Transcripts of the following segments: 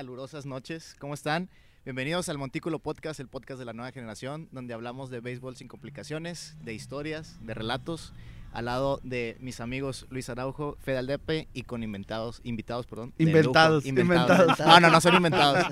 calurosas noches. ¿Cómo están? Bienvenidos al Montículo Podcast, el podcast de la nueva generación, donde hablamos de béisbol sin complicaciones, de historias, de relatos, al lado de mis amigos Luis Araujo, Fede Aldepe y con inventados, invitados, perdón. Inventados, lujo. inventados. No, no, no son inventados.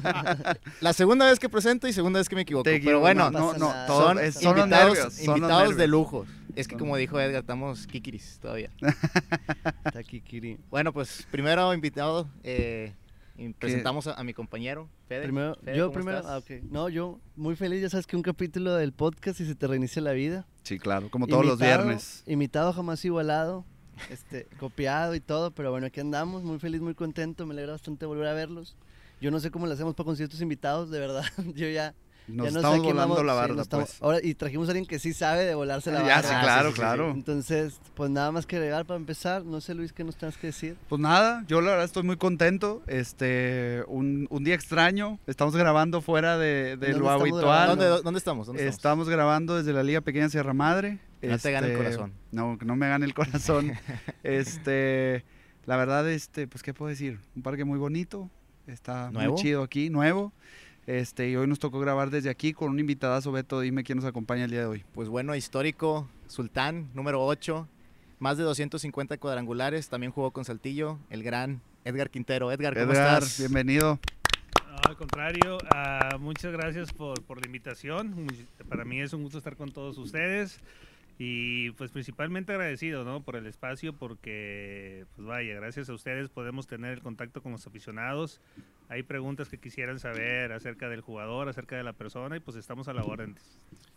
La segunda vez que presento y segunda vez que me equivoco. Te pero bueno, no, no, todo- son, es- son los invitados, nervios, son invitados de lujo. Es que como dijo Edgar, estamos kikiris todavía. Está aquí, Kiri. Bueno, pues primero invitado, eh, y presentamos a, a mi compañero, Fede. Primero, Fede, yo ¿cómo primero, estás? ah, ok. No, yo muy feliz, ya sabes que un capítulo del podcast y se te reinicia la vida. Sí, claro, como todos los Imitado- viernes. Imitado jamás igualado, este, copiado y todo, pero bueno, aquí andamos, muy feliz, muy contento, me alegra bastante volver a verlos. Yo no sé cómo le hacemos para conseguir estos invitados, de verdad. Yo ya, Nos ya no estamos volando vamos- la sí, barda, nos estamos- pues. Ahora, y trajimos a alguien que sí sabe de volarse la Ya, barda. sí, Ah, claro, sí, sí, sí. claro. Entonces, pues nada más que agregar para empezar. No sé, Luis, ¿qué nos tengas que decir? Pues nada, yo la verdad estoy muy contento. Este, un, un día extraño. Estamos grabando fuera de, de ¿Dónde lo estamos habitual. grabando? ¿Dónde, dónde estamos? ¿Dónde estamos? Estamos grabando desde la Liga Pequeña Sierra Madre. No te gane el Este, corazón. No, que no me gane el corazón. este, la verdad, este, pues, ¿qué puedo decir? Un parque muy bonito. Está ¿Nuevo? muy chido aquí, nuevo. Este, y hoy nos tocó grabar desde aquí con un invitadazo, Beto. Dime quién nos acompaña el día de hoy. Pues bueno, histórico, Sultán, número 8, más de 250 cuadrangulares, también jugó con Saltillo, el gran Edgar Quintero. Edgar, ¿cómo Edgar, estás? bienvenido. No, al contrario, ah, muchas gracias por, por la invitación. Para mí es un gusto estar con todos ustedes y pues principalmente agradecido ¿no? por el espacio porque pues vaya, gracias a ustedes podemos tener el contacto con los aficionados. Hay preguntas que quisieran saber acerca del jugador, acerca de la persona y pues estamos a la orden.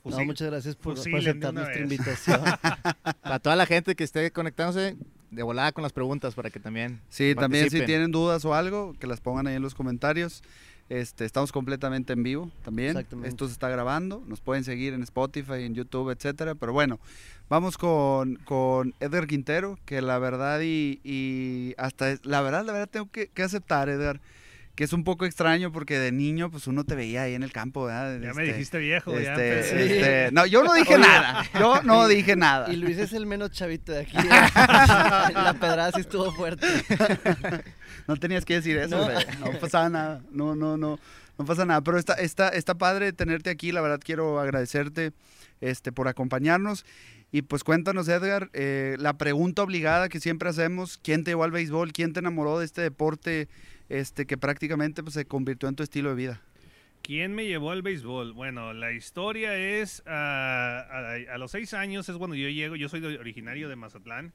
No, muchas gracias por, por aceptar nuestra vez. invitación. Para toda la gente que esté conectándose, de volada con las preguntas para que también Sí, también si participen. tienen dudas o algo, que las pongan ahí en los comentarios. Este, estamos completamente en vivo también. Exactamente. Esto se está grabando. Nos pueden seguir en Spotify, en YouTube, etcétera. Pero bueno, vamos con, con Edgar Quintero, que la verdad y, y hasta es- la verdad, la verdad tengo que, que aceptar, Edgar, que es un poco extraño porque de niño, pues uno te veía ahí en el campo, ¿verdad? Ya me Este, dijiste viejo, ya este, empecé. este, no, yo no dije Oye. nada. Yo no dije nada. y Luis es el menos chavito de aquí. ¿eh? la pedrada sí estuvo fuerte. No tenías que decir eso, No. güey. No pasaba nada. No, no, no. No pasa nada. Pero está, está, está padre tenerte aquí. La verdad quiero agradecerte este, por acompañarnos. Y pues cuéntanos, Edgar, eh, la pregunta obligada que siempre hacemos, ¿quién te llevó al béisbol? ¿Quién te enamoró de este deporte este, que prácticamente pues, se convirtió en tu estilo de vida? ¿Quién me llevó al béisbol? Bueno, la historia es, ah, a, a los seis años es cuando yo llego, yo soy de- originario de Mazatlán.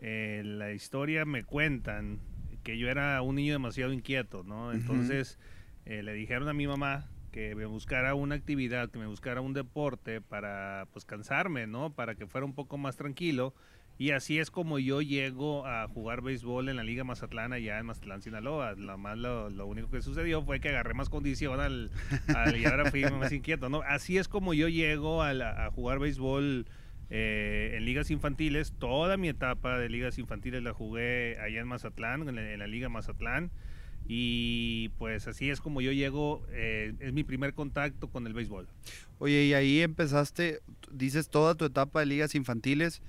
Eh, la historia me cuentan que yo era un niño demasiado inquieto, ¿no? Entonces eh, le dijeron a mi mamá que me buscara una actividad, que me buscara un deporte para pues cansarme, ¿no? Para que fuera un poco más tranquilo. Y así es como yo llego a jugar béisbol en la Liga Mazatlán allá en Mazatlán, Sinaloa. Lo, más, lo, lo único que sucedió fue que agarré más condición al, al- y ahora fui más inquieto, ¿no? Así es como yo llego a, jugar béisbol eh, en ligas infantiles. Toda mi etapa de ligas infantiles la jugué allá en Mazatlán, en la, en la Liga Mazatlán. Y pues así es como yo llego, eh, es mi primer contacto con el béisbol. Oye, y ahí empezaste, dices toda tu etapa de ligas infantiles.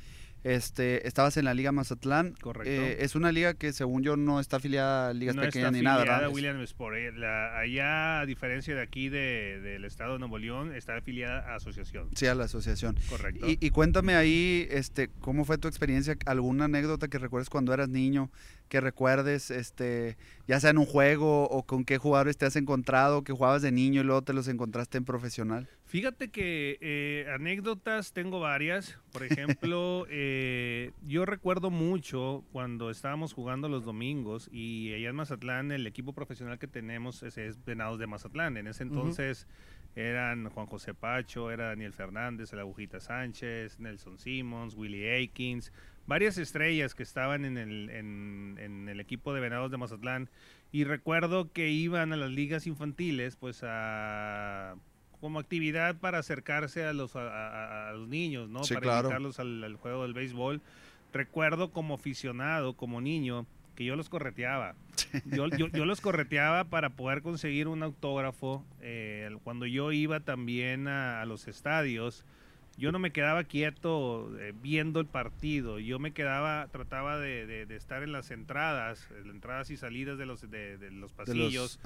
Este, estabas en la Liga Mazatlán. Correcto. Eh, es una liga que según yo no está afiliada a ligas no pequeñas está ni nada, afiliada ¿verdad? a William Sport. eh, la- allá, a diferencia de aquí de- del estado de Nuevo León, está afiliada a asociación. Sí, a la asociación. Correcto. Y, y cuéntame ahí, este, ¿cómo fue tu experiencia? ¿Alguna anécdota que recuerdes cuando eras niño? Que recuerdes, este, ya sea en un juego o con qué jugadores te has encontrado, que jugabas de niño y luego te los encontraste en profesional. Fíjate que eh, anécdotas tengo varias. Por ejemplo, eh, yo recuerdo mucho cuando estábamos jugando los domingos y allá en Mazatlán el equipo profesional que tenemos es, es Venados de Mazatlán. En ese entonces eran Juan José Pacho, era Daniel Fernández, el Agujita Sánchez, Nelson Simmons, Willie Aikins, varias estrellas que estaban en el, en, en el equipo de Venados de Mazatlán. Y recuerdo que iban a las ligas infantiles, pues a como actividad para acercarse a los, a, a- a los niños, ¿no? Sí, para claro. invitarlos al, al juego del béisbol. Recuerdo como aficionado, como niño, que yo los correteaba. Yo, yo, yo los correteaba para poder conseguir un autógrafo. eh, cuando yo iba también a, a los estadios, yo no me quedaba quieto eh, viendo el partido, yo me quedaba, trataba de, de- de estar en las entradas, en las entradas y salidas de los, de, de los De los- pasillos,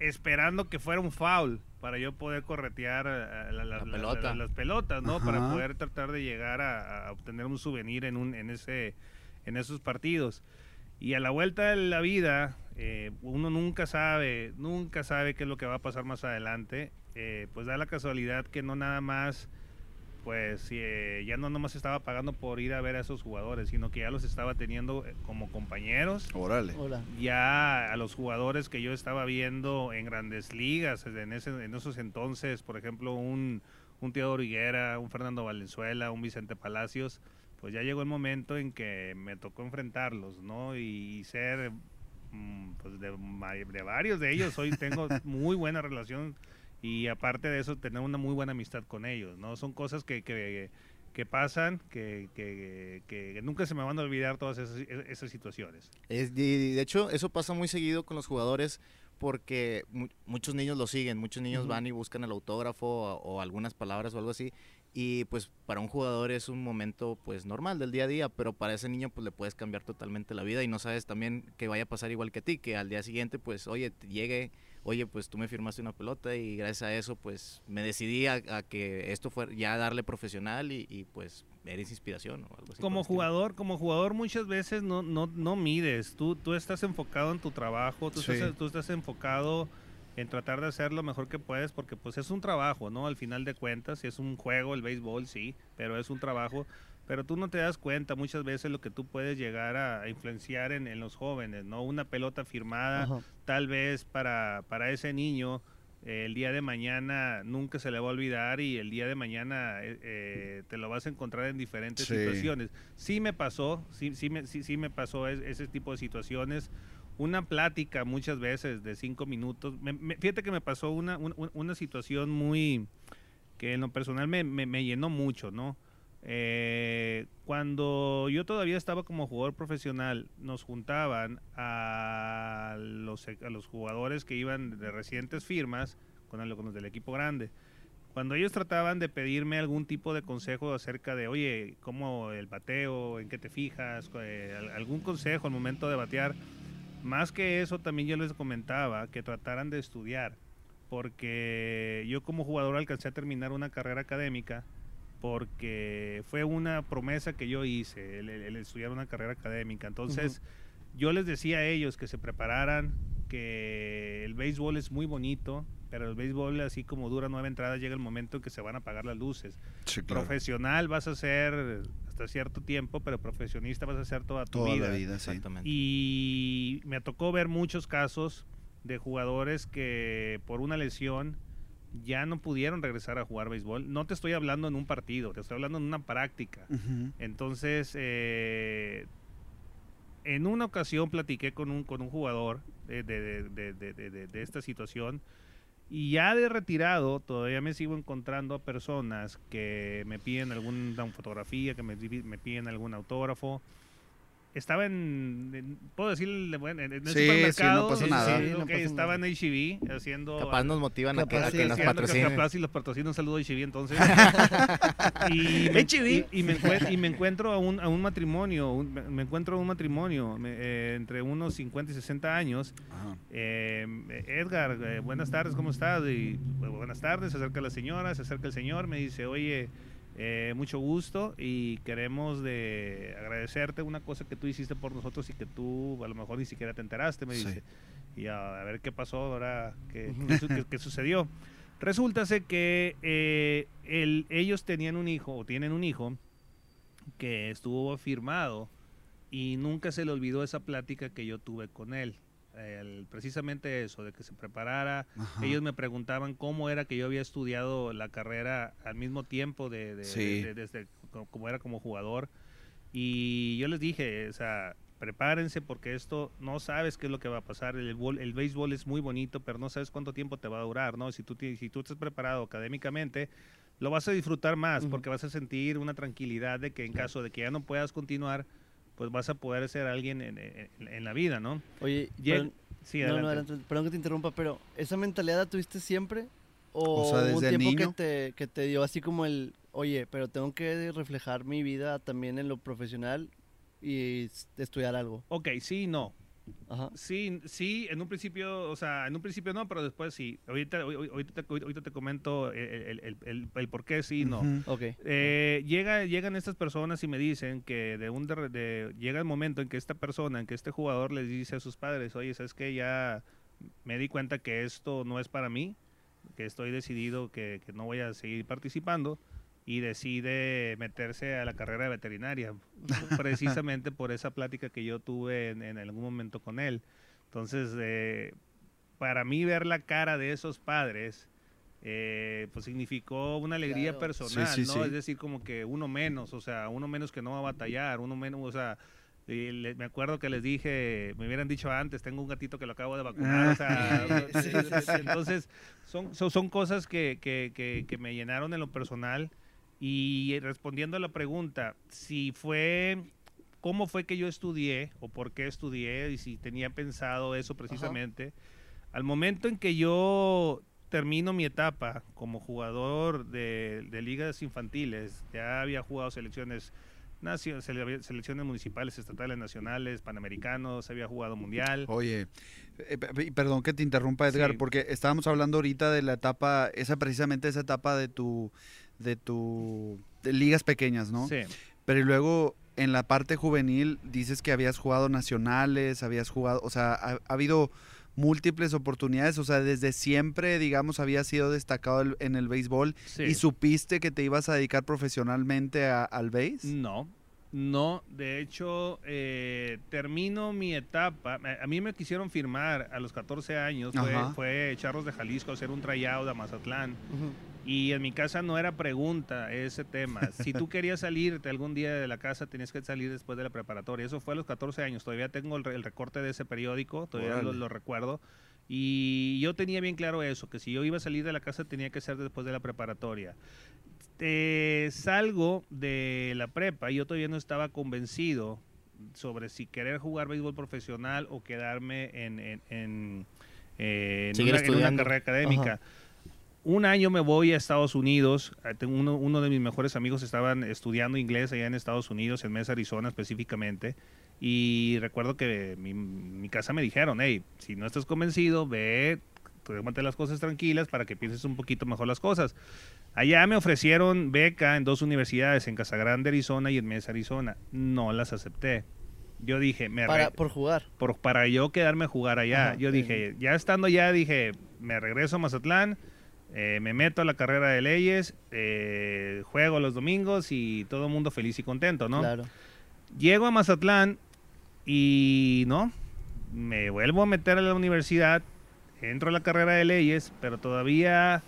esperando que fuera un foul para yo poder corretear eh, la- la- La la- pelota. la- las pelotas, ¿no? Ajá. Para poder tratar de llegar a, a obtener un souvenir en, un, en, ese, en esos partidos. Y a la vuelta de la vida, eh, uno nunca sabe, nunca sabe qué es lo que va a pasar más adelante. Eh, pues da la casualidad que no nada más, pues eh, ya no nomás estaba pagando por ir a ver a esos jugadores, sino que ya los estaba teniendo eh, como compañeros Órale. Hola. ya a los jugadores que yo estaba viendo en grandes ligas, en, ese, en esos entonces, por ejemplo, un, un Teodoro Higuera, un Fernando Valenzuela, un Vicente Palacios, pues ya llegó el momento en que me tocó enfrentarlos, ¿no? Y, ser, mm, pues de varios de ellos, hoy tengo muy buena relación y aparte de eso, tener una muy buena amistad con ellos, ¿no? Son cosas que... que que pasan, que, que, que nunca se me van a olvidar todas esas, esas situaciones. Es- y de hecho, eso pasa muy seguido con los jugadores porque mu- muchos niños lo siguen, muchos niños Ujú. van y buscan el autógrafo o, o algunas palabras o algo así. Y pues para un jugador es un momento pues normal del día a día, pero para ese niño pues le puedes cambiar totalmente la vida y no sabes también que vaya a pasar igual que a ti, que al día siguiente pues oye, llegue, oye pues tú me firmaste una pelota y gracias a eso pues me decidí a, a que esto fuera ya darle profesional y, y, pues eres inspiración o algo así. como jugador, como jugador muchas veces no, no, no mides. Tú, tú estás enfocado en tu trabajo, tú, Sí. estás, tú estás enfocado en tratar de hacer lo mejor que puedes, porque pues es un trabajo, ¿no? Al final de cuentas, es un juego, el béisbol, sí, pero es un trabajo. Pero tú no te das cuenta muchas veces lo que tú puedes llegar a, a influenciar en, en los jóvenes, ¿no? Una pelota firmada, Ajá. tal vez para, para ese niño eh, el día de mañana nunca se le va a olvidar y el día de mañana eh, eh, te lo vas a encontrar en diferentes Sí. situaciones. Sí me pasó, sí, sí, me, sí, sí me pasó es- ese tipo de situaciones. Una plática muchas veces de cinco minutos. Me- me- fíjate que me pasó una, un- un- una situación muy que en lo personal me, me- me llenó mucho, ¿no? Eh, cuando yo todavía estaba como jugador profesional, nos juntaban a los, a los jugadores que iban de recientes firmas con, el- con los del equipo grande. Cuando ellos trataban de pedirme algún tipo de consejo acerca de, oye, cómo el bateo, en qué te fijas, eh, al- algún consejo al momento de batear, más que eso también yo les comentaba que trataran de estudiar, porque yo como jugador alcancé a terminar una carrera académica porque fue una promesa que yo hice, el, el- el estudiar una carrera académica. Entonces, yo les decía a ellos que se prepararan, que el béisbol es muy bonito, pero el béisbol, así como dura nueve entradas, llega el momento en que se van a apagar las luces. Sí, claro. Profesional vas a ser hasta cierto tiempo, pero profesionista vas a ser toda tu Toda vida. la vida, sí. Exactamente. Y me tocó ver muchos casos de jugadores que por una lesión ya no pudieron regresar a jugar béisbol. No te estoy hablando en un partido, te estoy hablando en una práctica. Entonces, eh, en una ocasión platiqué con un, con un jugador de, de- de- de- esta situación y ya de retirado todavía me sigo encontrando a personas que me piden alguna fotografía, que me piden algún autógrafo. Estaba en, en- puedo decirle, bueno, en el Sí, sí, no supermercado. nada. sí, Sí, no ok, pasa estaba nada. en HB haciendo... Capaz nos motivan a que, a que nos patrocinen. Capaz y los patrocina un saludo a HB entonces. y, me, y, y me y me encuentro a un, a un matrimonio, un- me- encuentro a un matrimonio me- eh, entre unos 50 y 60 años. Eh, Edgar, eh, buenas tardes, ¿cómo estás? Y, "Bu- buenas tardes, se acerca la señora, se acerca el señor, me dice, oye, eh, mucho gusto y queremos de agradecerte una cosa que tú hiciste por nosotros y que tú a lo mejor ni siquiera te enteraste, me Sí. dice. Y a, a ver qué pasó ahora, qué, qué su- qué- qué sucedió. Resulta que eh, el- ellos tenían un hijo, o tienen un hijo, que estuvo firmado y nunca se le olvidó esa plática que yo tuve con él. El- precisamente eso, de que se preparara. Ajá. Ellos me preguntaban cómo era que yo había estudiado la carrera al mismo tiempo de, de- Sí. de- desde co- como era como jugador. Y yo les dije, o sea, prepárense porque esto no sabes qué es lo que va a pasar. El, el béisbol es muy bonito, pero no sabes cuánto tiempo te va a durar, ¿no? Si tú, si tú estás preparado académicamente, lo vas a disfrutar más porque vas a sentir una tranquilidad de que en caso de que ya no puedas continuar, pues vas a poder ser alguien en, en- en la vida, ¿no? Oye, Lleg- perdón, sí, no, no, adelante. perdón que te interrumpa, pero ¿esa mentalidad la tuviste siempre? ¿O, O sea, un ¿desde tiempo niño? que te, que te dio así como el, oye, pero tengo que reflejar mi vida también en lo profesional y estudiar algo. Ok, sí, no. Ajá. Sí, sí, en un principio, o sea, en un principio no, pero después sí. Ahorita, ahorita, te, ahorita te comento el, el, el, por qué sí y no. Ujú. Ok. Eh, llega, llegan estas personas y me dicen que de un de- de- llega el momento en que esta persona, en que este jugador les dice a sus padres, oye, sabes que ya me di cuenta que esto no es para mí, que estoy decidido que, que no voy a seguir participando y decide meterse a la carrera de veterinaria, precisamente por esa plática que yo tuve en, en algún momento con él. Entonces, eh, para mí ver la cara de esos padres, eh, pues significó una alegría Claro. personal, Sí, sí, ¿no? sí. Es decir, como que uno menos, o sea, uno menos que no va a batallar, uno menos, o sea, y le- me acuerdo que les dije, me hubieran dicho antes, tengo un gatito que lo acabo de vacunar, o sea, Sí, sí, sí. entonces son, son, son cosas que, que, que, que me llenaron en lo personal y respondiendo a la pregunta, si fue, cómo fue que yo estudié o por qué estudié y si tenía pensado eso precisamente, al momento en que yo termino mi etapa como jugador de, de ligas infantiles, ya había jugado selecciones nacio- sele- selecciones municipales, estatales, nacionales, panamericanos, había jugado mundial. Oye, eh, pe- pe- perdón que te interrumpa Edgar, Sí. porque estábamos hablando ahorita de la etapa, esa precisamente esa etapa de tu, de tu, de ligas pequeñas, ¿no? Sí. Pero y luego en la parte juvenil dices que habías jugado nacionales, habías jugado, o sea, ha, ha habido múltiples oportunidades, o sea, desde siempre, digamos, habías sido destacado el- en el béisbol sí. y supiste que te ibas a dedicar profesionalmente a- al béis. No, no. De hecho, eh, termino mi etapa. A, mí me quisieron firmar a los 14 años. Fue, fue Charros de Jalisco hacer un tryout a Mazatlán. Y en mi casa no era pregunta ese tema. Si tú querías salirte algún día de la casa, tenías que salir después de la preparatoria. Eso fue a los 14 años. Todavía tengo el, re- el recorte de ese periódico, todavía lo, lo recuerdo. Y yo tenía bien claro eso, que si yo iba a salir de la casa tenía que ser después de la preparatoria. Eh, salgo de la prepa y yo todavía no estaba convencido sobre si querer jugar béisbol profesional o quedarme en, en, en, eh, en una, carrera académica. Un año me voy a Estados Unidos. eh, tengo uno, uno de mis mejores amigos estaban estudiando inglés allá en Estados Unidos, en Mesa, Arizona específicamente. Y recuerdo que mi, mi casa me dijeron, hey, si no estás convencido, ve, tómate las cosas tranquilas para que pienses un poquito mejor las cosas. Allá me ofrecieron beca en dos universidades, en Casagrande, Arizona y en Mesa, Arizona. No las acepté. Yo dije, me Para, por jugar. por, para yo quedarme a jugar allá. Ajá, yo sí. dije, ya estando allá, dije, me regreso a Mazatlán, eh, me meto a la carrera de leyes, eh, juego los domingos y todo el mundo feliz y contento, ¿no? Claro. Llego a Mazatlán y no, me vuelvo a meter a la universidad, entro a la carrera de leyes, pero todavía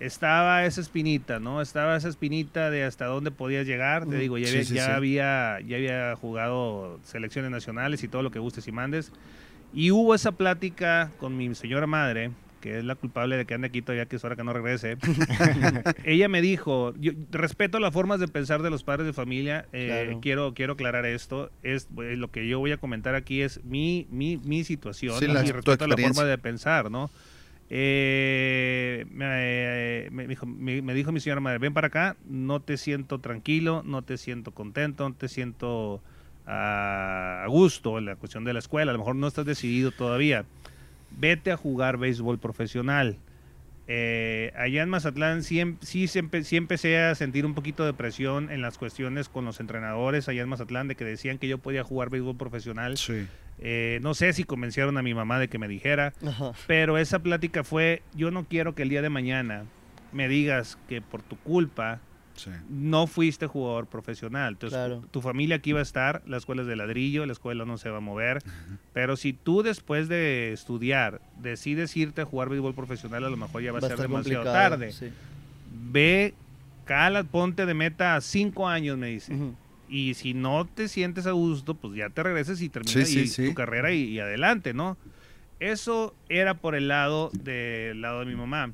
estaba esa espinita, ¿no? Estaba esa espinita de hasta dónde podías llegar. Te digo, ya, Sí, había, sí, ya sí. había ya había jugado selecciones nacionales y todo lo que gustes y mandes. Y hubo esa plática con mi señora madre, que es la culpable de que ande aquí todavía, que es hora que no regrese. Ella me dijo, yo respeto las formas de pensar de los padres de familia, eh, Claro. quiero, quiero aclarar esto, es eh, lo que yo voy a comentar aquí es mi, mi, mi situación Sí, ¿no? la- y respeto la forma de pensar, ¿no? Eh, me, me dijo, me- me dijo mi señora madre, ven para acá, no te siento tranquilo, no te siento contento, no te siento ah, a gusto en la cuestión de la escuela, a lo mejor no estás decidido todavía. Vete a jugar béisbol profesional. Eh, allá en Mazatlán sí, em- empecé a sentir un poquito de presión en las cuestiones con los entrenadores allá en Mazatlán de que decían que yo podía jugar béisbol profesional. Sí. Eh, no sé si convencieron a mi mamá de que me dijera, Ajá. pero esa plática fue, yo no quiero que el día de mañana me digas que por tu culpa Sí. no fuiste jugador profesional. Entonces, Claro. tu familia aquí va a estar, la escuela es de ladrillo, la escuela no se va a mover. Pero si tú después de estudiar decides irte a jugar béisbol profesional, a lo mejor ya va a, ser demasiado tarde. sí. Ve, cala, ponte de meta a cinco años, me dice. Y si no te sientes a gusto, pues ya te regreses y terminas Sí, sí, y- sí. tu carrera y, y adelante, ¿no? Eso era por el lado del lado de mi mamá.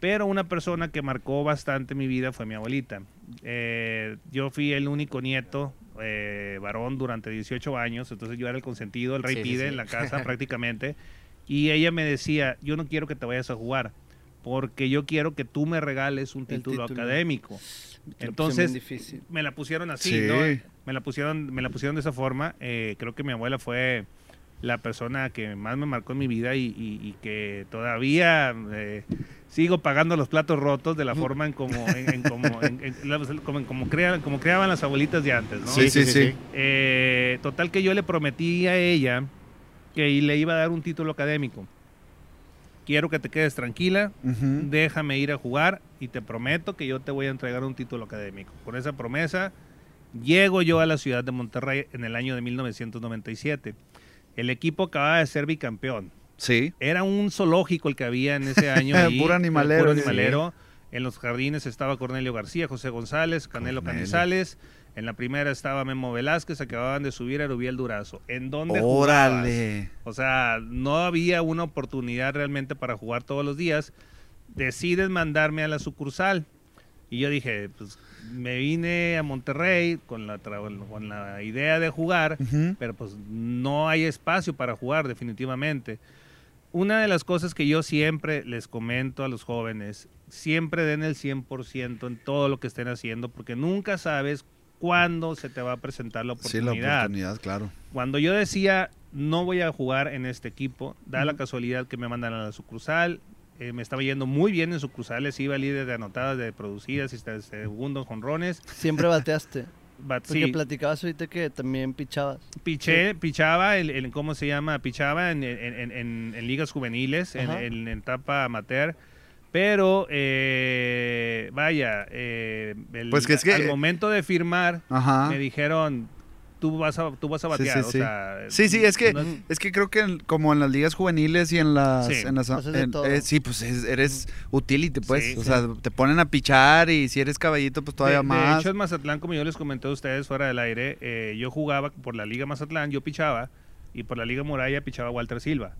Pero una persona que marcó bastante mi vida fue mi abuelita. Eh, yo fui el único nieto eh, varón durante 18 años, entonces yo era el consentido, el rey Sí, pide sí. en la casa prácticamente. Y ella me decía, yo no quiero que te vayas a jugar, porque yo quiero que tú me regales un título, título. académico. Te pusieron Entonces, me la pusieron así, Sí. ¿no? Me la pusieron, me la pusieron de esa forma. Eh, creo que mi abuela fue la persona que más me marcó en mi vida y, y- y que todavía eh, sigo pagando los platos rotos de la forma en como, en, en como, en- como creaban, como creaban las abuelitas de antes, ¿no? Sí, sí, sí. Eh, total que yo le prometí a ella que le iba a dar un título académico. Quiero que te quedes tranquila, déjame ir a jugar y te prometo que yo te voy a entregar un título académico. Con esa promesa, llego yo a la ciudad de Monterrey en el año de 1997. El equipo acababa de ser bicampeón. Sí. Era un zoológico el que había en ese año. ahí, Puro animalero, Puro sí. animalero. En los jardines estaba Cornelio García, José González, Canelo Cornelio. Canizales. En la primera estaba Memo Velázquez, acababan de subir a Rubiel Durazo. ¿En dónde jugabas? Órale. O sea, no había una oportunidad realmente para jugar todos los días. Decides mandarme a la sucursal. Y yo dije, pues me vine a Monterrey con la, con la idea de jugar, pero pues no hay espacio para jugar definitivamente. Una de las cosas que yo siempre les comento a los jóvenes, siempre den el 100% en todo lo que estén haciendo, porque nunca sabes cuándo se te va a presentar la Sí, la oportunidad. oportunidad, claro. Cuando yo decía no voy a jugar en este equipo, da la casualidad que me mandan a la sucursal. Eh, me estaba yendo muy bien en sucursales, iba líder de anotadas, de producidas y segundos jonrones. Siempre bateaste. But Porque sí, platicabas ahorita que también pichabas. piché, pichaba, el, el- ¿cómo se llama? Pichaba en, en- en- en- en ligas juveniles, en, Ajá. en- en etapa amateur. Pero, eh, vaya, eh, el- Pues que es que- al momento de firmar, Ajá. me dijeron, tú vas a, tú vas a Sí, sí, batear. sí. O sea, Sí, sí, es que, no- es que creo que en- como en las ligas juveniles y en las... Sí. en las- Haces de en- todo. eh, sí, pues es- eres utility, pues. Sí, o sí. sea, te ponen a pichar y si eres caballito, pues todavía de, de más. hecho, en Mazatlán, como yo les comenté a ustedes fuera del aire, eh, yo jugaba por la Liga Mazatlán, yo pichaba, y por la Liga Muralla pichaba Walter Silva.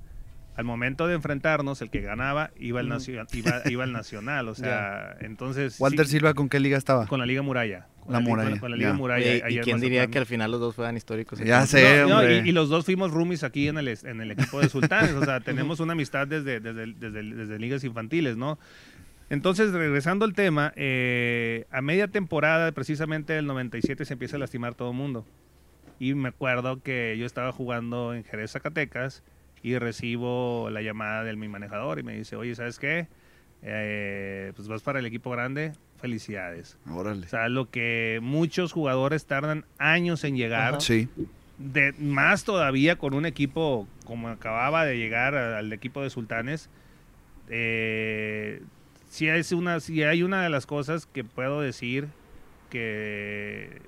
Al momento de enfrentarnos, el que ganaba iba al, nacio- iba, iba al Nacional. O sea, entonces. Walter sí, Silva, ¿con qué liga estaba? Con la Liga Muralla. Con La Muralla, Con, la Liga ya. Muralla. Oye, ahí ¿Y en quién diría que al final los dos fueran históricos? Ya sé, No, y, y los dos fuimos roomies aquí en el, en el equipo de Sultanes. o sea, tenemos una amistad desde, desde, desde, desde ligas infantiles, ¿no? Entonces, regresando al tema, eh, a media temporada, precisamente del 97, se empieza a lastimar todo el mundo. Y me acuerdo que yo estaba jugando en Jerez, Zacatecas, y recibo la llamada de mi manejador y me dice, oye, ¿sabes qué? Eh, pues vas para el equipo grande, felicidades. Órale. O sea, lo que muchos jugadores tardan años en llegar, Ajá. Sí. de, más todavía con un equipo como acababa de llegar al equipo de Sultanes, eh, sí, es una, sí hay una de las cosas que puedo decir que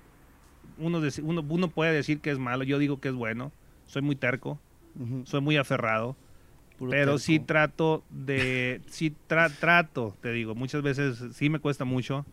uno, uno, uno puede decir que es malo, yo digo que es bueno, soy muy terco, soy muy aferrado, puro pero sí trato de, sí tra- trato, te digo, muchas veces sí me cuesta mucho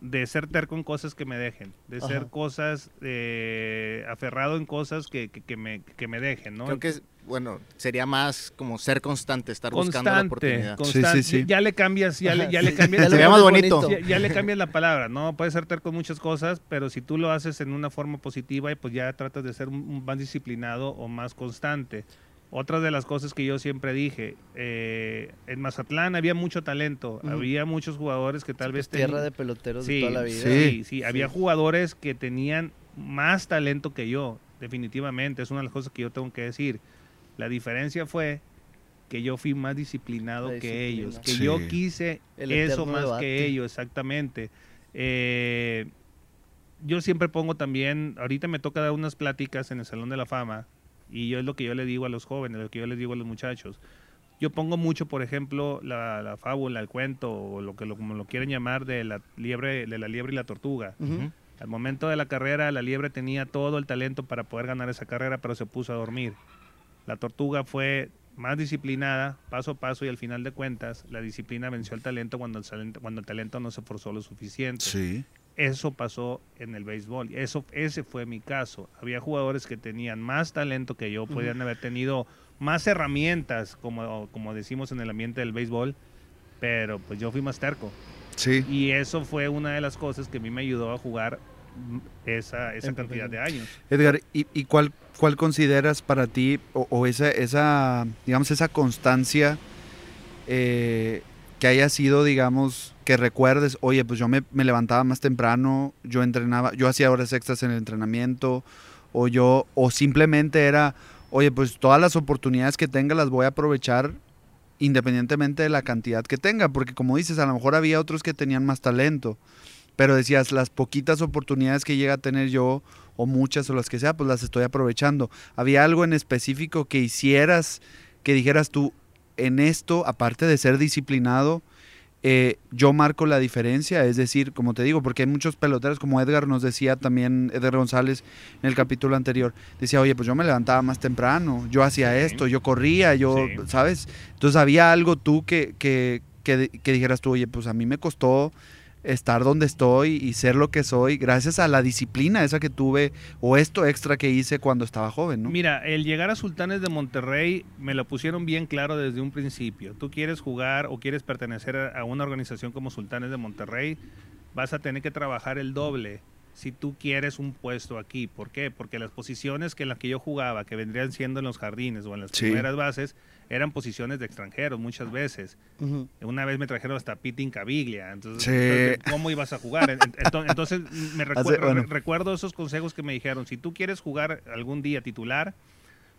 de ser terco en cosas que me dejen, de ser cosas, eh, aferrado en cosas que, que, que me, que me dejen, ¿no? Creo que, es- bueno, sería más como ser constante, estar buscando la constante, oportunidad. constante. Sí, sí, sí. Ya le cambias, ya le, ya cambias, Sería más bonito. ya, ya le cambias la palabra, ¿no? Puedes ser terco en muchas cosas, pero si tú lo haces en una forma positiva, y pues ya tratas de ser un, un más disciplinado o más constante. Otra de las cosas que yo siempre dije, eh, en Mazatlán había mucho talento, había muchos jugadores que tal Pues vez tierra de peloteros sí, de toda la vida. Sí, Sí. sí, había jugadores que tenían más talento que yo, definitivamente, es una de las cosas que yo tengo que decir. La diferencia fue que yo fui más disciplinado que ellos, que yo quise El eso más debate. que ellos, exactamente. Eh, yo siempre pongo también, ahorita me toca dar unas pláticas en el Salón de la Fama, y yo es lo que yo le digo a los jóvenes, lo que yo les digo a los muchachos. Yo pongo mucho, por ejemplo, la, la fábula, el cuento, o lo que lo, como lo quieren llamar, de la liebre, de la liebre y la tortuga. Al momento de la carrera, la liebre tenía todo el talento para poder ganar esa carrera, pero se puso a dormir. La tortuga fue más disciplinada, paso a paso, y al final de cuentas, la disciplina venció al talento cuando el talento, cuando el talento no se forzó lo suficiente. Sí. Eso pasó en el béisbol. Eso, ese fue mi caso. Había jugadores que tenían más talento que yo, podían haber tenido más herramientas, como, como decimos en el ambiente del béisbol, pero pues yo fui más terco. Sí. Y eso fue una de las cosas que a mí me ayudó a jugar esa, esa cantidad de años. Edgar, ¿y, y cuál, cuál consideras para ti, o, o esa, esa, digamos, esa constancia, eh, que haya sido, digamos, que recuerdes, oye, pues yo me, levantaba más temprano, yo entrenaba, yo hacía horas extras en el entrenamiento, o yo, o simplemente era, oye, pues todas las oportunidades que tenga las voy a aprovechar independientemente de la cantidad que tenga, porque como dices, a lo mejor había otros que tenían más talento, pero decías, las poquitas oportunidades que llega a tener yo, o muchas o las que sea, pues las estoy aprovechando. ¿Había algo en específico que hicieras, que dijeras tú, en esto, aparte de ser disciplinado, eh, yo marco la diferencia, es decir, como te digo, porque hay muchos peloteros, como Edgar nos decía también, Edgar González, en el capítulo anterior, decía, oye, pues yo me levantaba más temprano, yo hacía esto, yo corría, yo, Sí. ¿sabes? Entonces había algo tú que, que, que, que dijeras tú, oye, pues a mí me costó estar donde estoy y ser lo que soy gracias a la disciplina esa que tuve o esto extra que hice cuando estaba joven, ¿no? Mira, el llegar a Sultanes de Monterrey me lo pusieron bien claro desde un principio. Tú quieres jugar o quieres pertenecer a una organización como Sultanes de Monterrey, vas a tener que trabajar el doble si tú quieres un puesto aquí. ¿Por qué? Porque las posiciones que en las que yo jugaba, que vendrían siendo en los jardines o en las Sí. primeras bases, eran posiciones de extranjeros muchas veces. Ujú. Una vez me trajeron hasta Pete Incaviglia. Entonces, Sí. entonces, ¿cómo ibas a jugar? En- ento- Entonces, me recu- Hace- bueno. re- recuerdo esos consejos que me dijeron. Si tú quieres jugar algún día titular,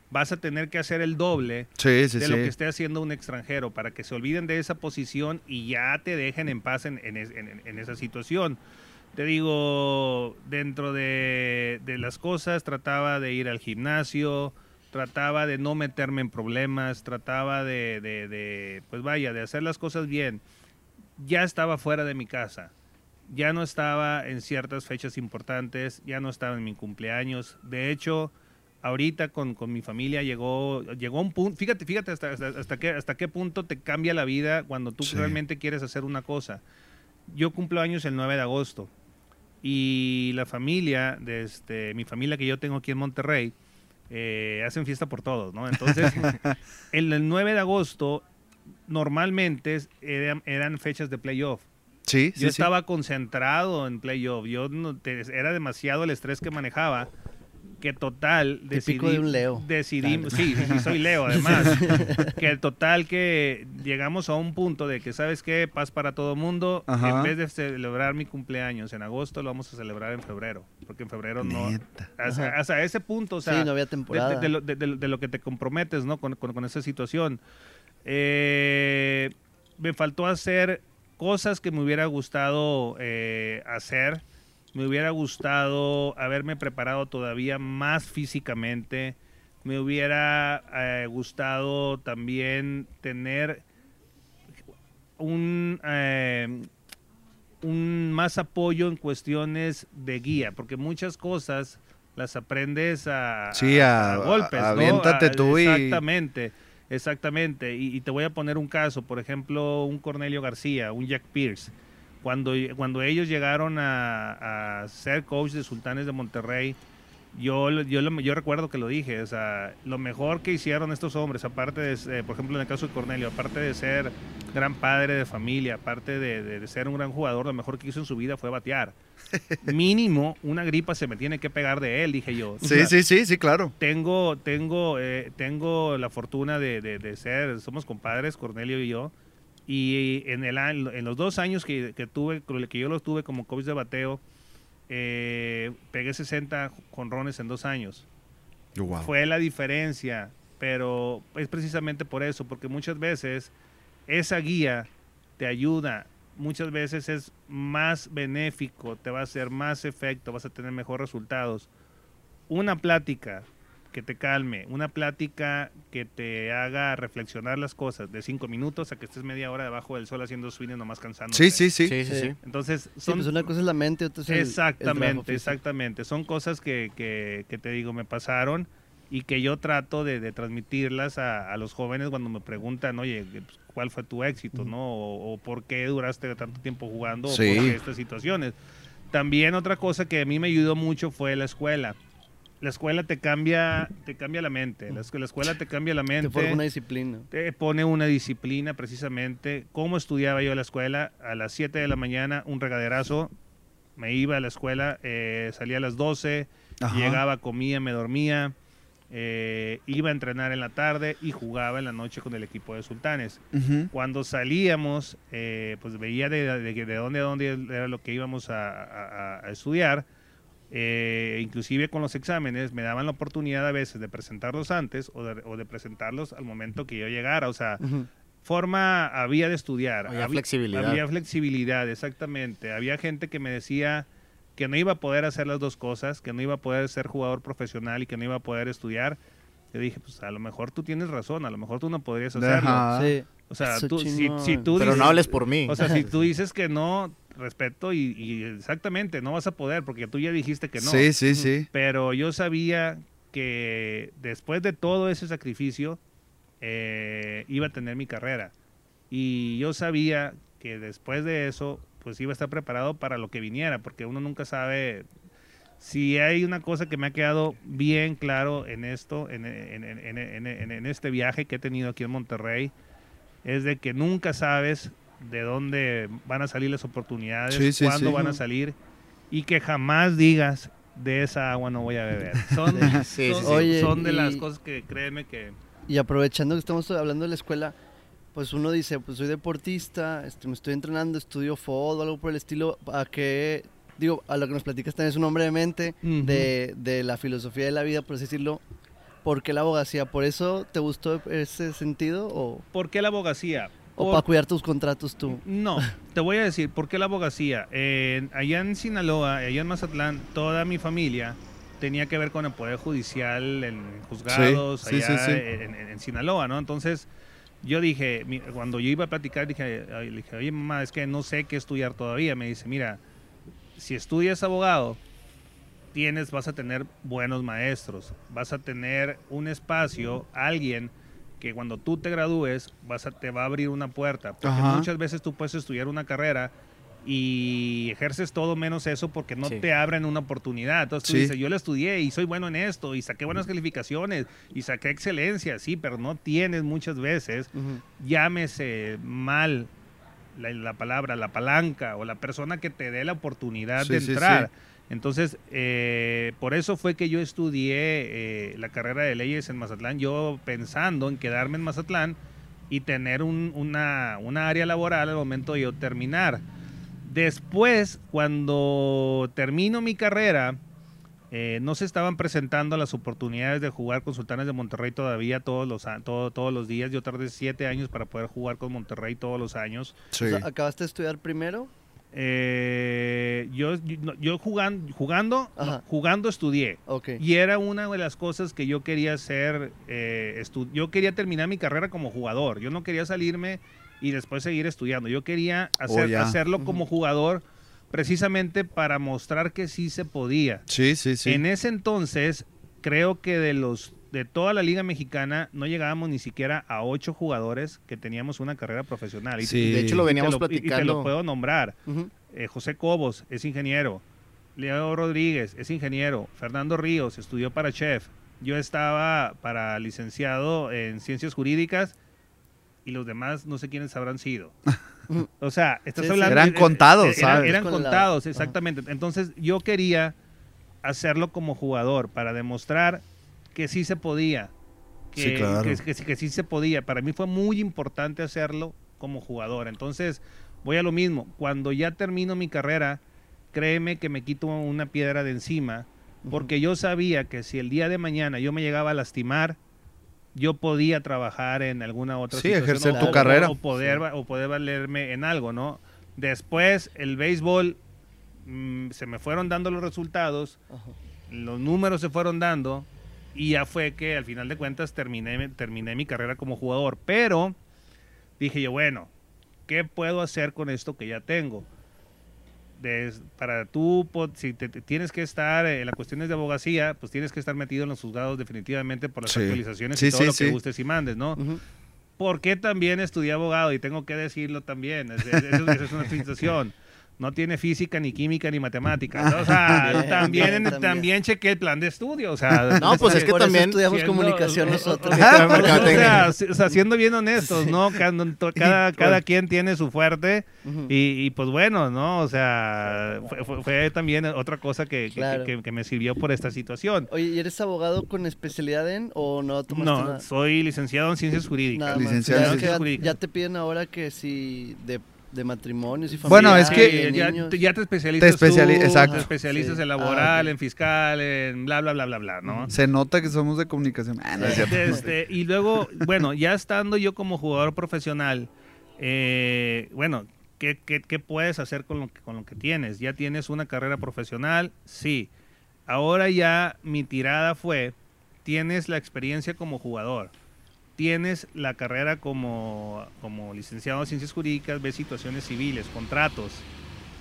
vas a tener que hacer el doble Sí, sí, de lo que esté haciendo un extranjero para que se olviden de esa posición y ya te dejen en paz en, en en- en esa situación. Te digo, dentro de, de las cosas, trataba de ir al gimnasio, trataba de no meterme en problemas, trataba de, de- de, pues vaya, de hacer las cosas bien. Ya estaba fuera de mi casa, ya no estaba en ciertas fechas importantes, ya no estaba en mi cumpleaños. De hecho, ahorita con, con mi familia llegó, llegó un punto, fíjate, fíjate hasta, hasta, hasta qué, hasta qué punto te cambia la vida cuando tú Sí. realmente quieres hacer una cosa. Yo cumplo años el 9 de agosto y la familia, de este, mi familia que yo tengo aquí en Monterrey, eh, hacen fiesta por todos, ¿no? Entonces, el, el 9 de agosto normalmente eran, eran fechas de playoff. Sí, Yo sí, sí. estaba concentrado en playoff. Yo no te- era demasiado el estrés que manejaba que total decidí, de un Leo. decidimos, sí, sí, sí, soy Leo además, que total que llegamos a un punto de que sabes qué, paz para todo mundo, Ajá. en vez de celebrar mi cumpleaños en agosto lo vamos a celebrar en febrero, porque en febrero no, hasta, ese punto, o sea, sí, no había de, temporada. de- de lo, de- de- de lo que te comprometes, ¿no? Con, con- con esa situación. Eh, me faltó hacer cosas que me hubiera gustado eh, hacer. Me hubiera gustado haberme preparado todavía más físicamente. Me hubiera eh, gustado también tener un, eh, un más apoyo en cuestiones de guía, porque muchas cosas las aprendes a, Sí, a- golpes, a- ¿no? tú Exactamente, exactamente. Y, y te voy a poner un caso, por ejemplo, un Cornelio García, un Jack Pierce. Cuando, cuando ellos llegaron a, a ser coach de Sultanes de Monterrey, yo, yo, yo recuerdo que lo dije, o sea, lo mejor que hicieron estos hombres, aparte de, eh, por ejemplo, en el caso de Cornelio, aparte de ser gran padre de familia, aparte de, de- de ser un gran jugador, lo mejor que hizo en su vida fue batear. Mínimo, una gripa se me tiene que pegar de él, dije yo. O Sí, sea, sí, sí, sí, claro. tengo, tengo, eh, tengo la fortuna de- de ser, somos compadres, Cornelio y yo, y en, el, en los dos años que, que tuve, que yo los tuve como coach de bateo, eh, pegué 60 jonrones en dos años. Wow. Fue la diferencia, pero es precisamente por eso, porque muchas veces esa guía te ayuda, muchas veces es más benéfico, te va a hacer más efecto, vas a tener mejores resultados. Una plática que te calme, una plática que te haga reflexionar las cosas de cinco minutos a que estés media hora debajo del sol haciendo swing y nomás cansando. Sí, sí, sí. Sí, sí, sí. Sí. Entonces, Sí, pues una cosa es la mente, otra es el- el trabajo Exactamente, exactamente. Son cosas que, que- que te digo, me pasaron y que yo trato de, de transmitirlas a, a los jóvenes cuando me preguntan, oye, pues, ¿cuál fue tu éxito? ¿no? O, o por qué duraste tanto tiempo jugando? Sí. O por estas situaciones. También otra cosa que a mí me ayudó mucho fue la escuela. La escuela te cambia, te cambia la mente. La, escu- la escuela te cambia la mente Te forma una disciplina. te pone una disciplina precisamente. ¿Cómo estudiaba yo la escuela? A las 7 de la mañana, un regaderazo. Me iba a la escuela, eh, salía a las 12, Ajá. llegaba, comía, me dormía. eh, iba a entrenar en la tarde y jugaba en la noche con el equipo de Sultanes. Cuando salíamos, eh, pues veía de, de, de dónde a dónde era lo que íbamos a, a- a estudiar. Eh, inclusive con los exámenes me daban la oportunidad a veces de presentarlos antes o de, o de presentarlos al momento que yo llegara. O sea, forma había de estudiar. Había Habí- flexibilidad. Había flexibilidad, exactamente. Había gente que me decía que no iba a poder hacer las dos cosas, que no iba a poder ser jugador profesional y que no iba a poder estudiar. Yo dije, pues a lo mejor tú tienes razón, a lo mejor tú no podrías hacerlo. Sí. O sea, tú, si, tú Pero dices- no hables por mí. O sea, si tú dices que no, respeto y, y exactamente, no vas a poder porque tú ya dijiste que no. Sí, sí, sí. Pero yo sabía que después de todo ese sacrificio eh, iba a tener mi carrera. Y yo sabía que después de eso, pues iba a estar preparado para lo que viniera, porque uno nunca sabe. Si hay una cosa que me ha quedado bien claro en esto, en, en- en- en- en- en- en este viaje que he tenido aquí en Monterrey, es de que nunca sabes de dónde van a salir las oportunidades, Sí, sí, cuándo sí. van a salir, y que jamás digas de esa agua no voy a beber. Son, son- sí. Oye, son de las y- cosas que créeme que... Y aprovechando que estamos hablando de la escuela, pues uno dice, pues soy deportista, este, me estoy entrenando, estudio fútbol, algo por el estilo, a que, digo, a lo que nos platicas también es un hombre de mente, de, de la filosofía de la vida, por así decirlo. ¿Por qué la abogacía? ¿Por eso te gustó ese sentido o, ¿Por qué la abogacía? o Por- para cuidar tus contratos tú? No, te voy a decir, ¿por qué la abogacía? Allá en Sinaloa, allá en Mazatlán, toda mi familia tenía que ver con el Poder Judicial en juzgados, sí, allá sí. En, en- en Sinaloa, ¿no? Entonces, yo dije, cuando yo iba a platicar, dije, le dije, oye, mamá, es que no sé qué estudiar todavía. Me dice, mira, si estudias abogado, tienes, vas a tener buenos maestros, vas a tener un espacio, alguien que cuando tú te gradúes vas a, te va a abrir una puerta. Porque Ajá. muchas veces tú puedes estudiar una carrera y ejerces todo menos eso porque no Sí. te abren una oportunidad. Entonces tú Sí. dices, yo la estudié y soy bueno en esto y saqué buenas calificaciones y saqué excelencia, sí, pero no tienes muchas veces, Ujú. llámese mal la, la palabra, la palanca o la persona que te dé la oportunidad Sí, de sí, entrar. Entonces, eh, por eso fue que yo estudié eh, la carrera de leyes en Mazatlán, yo pensando en quedarme en Mazatlán y tener un- una, una área laboral al momento de yo terminar. Después, cuando termino mi carrera, eh, no se estaban presentando las oportunidades de jugar con Sultanes de Monterrey todavía todos los, a- todo- todos los días. Yo tardé siete años para poder jugar con Monterrey todos los años. Sí. O sea, ¿Acabaste de estudiar primero? Eh, yo, yo, jugando, jugando, no, jugando estudié. Ok. Y era una de las cosas que yo quería hacer. eh, yo quería terminar mi carrera como jugador. Yo no quería salirme y después seguir estudiando. Yo quería hacer, ya. hacerlo como jugador precisamente para mostrar que sí se podía. Sí, sí, sí. En ese entonces, creo que de los de toda la liga mexicana no llegábamos ni siquiera a ocho jugadores que teníamos una carrera profesional. Y, Sí. De hecho, lo y te veníamos lo- y- y te platicando. lo puedo nombrar. Eh, José Cobos es ingeniero. Leo Rodríguez es ingeniero. Fernando Ríos estudió para chef. Yo estaba para licenciado en ciencias jurídicas y los demás no sé quiénes habrán sido. O sea, estás Sí, hablando... Eran contados, eran- ¿sabes? Eran contados, exactamente. Entonces yo quería hacerlo como jugador para demostrar que sí se podía. Que, Sí, claro. que- que sí- que sí se podía. Para mí fue muy importante hacerlo como jugador. Entonces, voy a lo mismo. Cuando ya termino mi carrera, créeme que me quito una piedra de encima, porque yo sabía que si el día de mañana yo me llegaba a lastimar, yo podía trabajar en alguna otra Sí, situación ejercer o- tu o- carrera. o poder o poder valerme en algo, ¿no? Después el béisbol mm, se me fueron dando los resultados, Ajá. los números se fueron dando y ya fue que al final de cuentas terminé, terminé mi carrera como jugador. Pero dije yo, bueno, ¿qué puedo hacer con esto que ya tengo? Des- para tú, po- si te, te tienes que estar en las cuestiones de abogacía, pues tienes que estar metido en los juzgados definitivamente por las Sí. actualizaciones Sí, y todo sí, lo que gustes y mandes, ¿no? Ujú. ¿Por qué también estudié abogado? Y tengo que decirlo también, es- es- es una situación. No tiene física, ni química, ni matemáticas. ¿no? O sea, también, también, también. chequé el plan de estudio. O sea, No, pues es que Por eso también estudiamos siendo- comunicación nosotros. o- Ajá, o- o sea, o siendo bien honestos, ¿no? Cada, cada, cada quien tiene su fuerte y, y, pues bueno, ¿no? O sea, fue, fue- fue también otra cosa que, que- Claro. que- que me sirvió por esta situación. Oye, ¿y eres abogado con especialidad en o no tomaste No, nada? soy licenciado en ciencias jurídicas. Licenciado Ya en que ciencias ya, ya te piden ahora que si de, de matrimonios y familia. Bueno, es que- ya, ya te especializas Te especiali- tú, exacto. te especializas Sí. en Ah, laboral, en fiscal, en bla, bla, bla, bla, bla, ¿no? Se nota que somos de comunicación. Ah, no es cierto. Este, y luego, bueno, ya estando yo como jugador profesional, eh, bueno, ¿qué, qué, qué puedes hacer con lo, que, con lo que tienes? ¿Ya tienes una carrera profesional? Sí. Ahora ya mi tirada fue, tienes la experiencia como jugador, tienes la carrera como, como licenciado en ciencias jurídicas, ves situaciones civiles, contratos.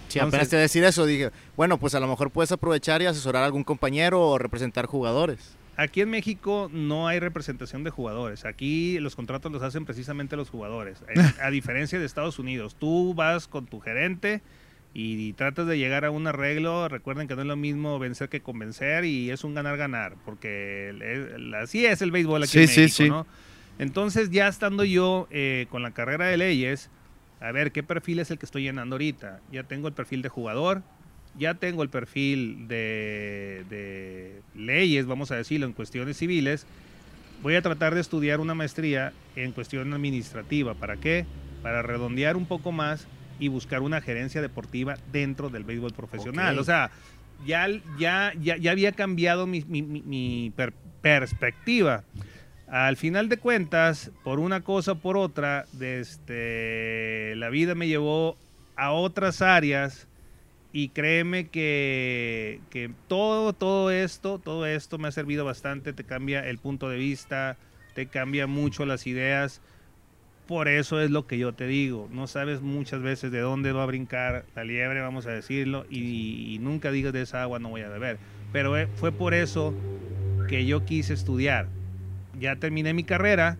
Sí, apenas Entonces- te iba a decir eso, dije, bueno, pues a lo mejor puedes aprovechar y asesorar a algún compañero o representar jugadores. Aquí en México no hay representación de jugadores. Aquí los contratos los hacen precisamente los jugadores. Eh, A diferencia de Estados Unidos, tú vas con tu gerente y tratas de llegar a un arreglo. Recuerden que no es lo mismo vencer que convencer y es un ganar-ganar, porque así es el béisbol aquí Sí, en sí, México, sí. ¿no? Entonces, ya estando yo eh, con la carrera de leyes, a ver qué perfil es el que estoy llenando ahorita. Ya tengo el perfil de jugador, ya tengo el perfil de, de leyes, vamos a decirlo, en cuestiones civiles. Voy a tratar de estudiar una maestría en cuestión administrativa. ¿Para qué? Para redondear un poco más y buscar una gerencia deportiva dentro del béisbol profesional. Ok. O sea, ya, ya, ya, ya había cambiado mi, mi- mi- mi per- perspectiva. Al final de cuentas, por una cosa por otra, este, la vida me llevó a otras áreas y créeme que, que todo, todo esto, todo esto me ha servido bastante, te cambia el punto de vista, te cambia mucho las ideas. Por eso es lo que yo te digo, no sabes muchas veces de dónde va a brincar la liebre, vamos a decirlo, y, y nunca digas de esa agua no voy a beber. Pero eh, fue por eso que yo quise estudiar. Ya terminé mi carrera,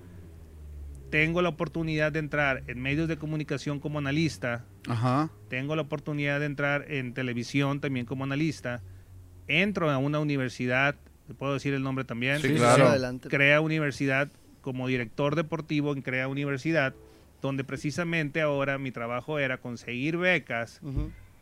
tengo la oportunidad de entrar en medios de comunicación como analista, Ajá. tengo la oportunidad de entrar en televisión también como analista, entro a una universidad, ¿te puedo decir el nombre también? Sí, Sí, claro. adelante. Crea Universidad como director deportivo en Crea Universidad, donde precisamente ahora mi trabajo era conseguir becas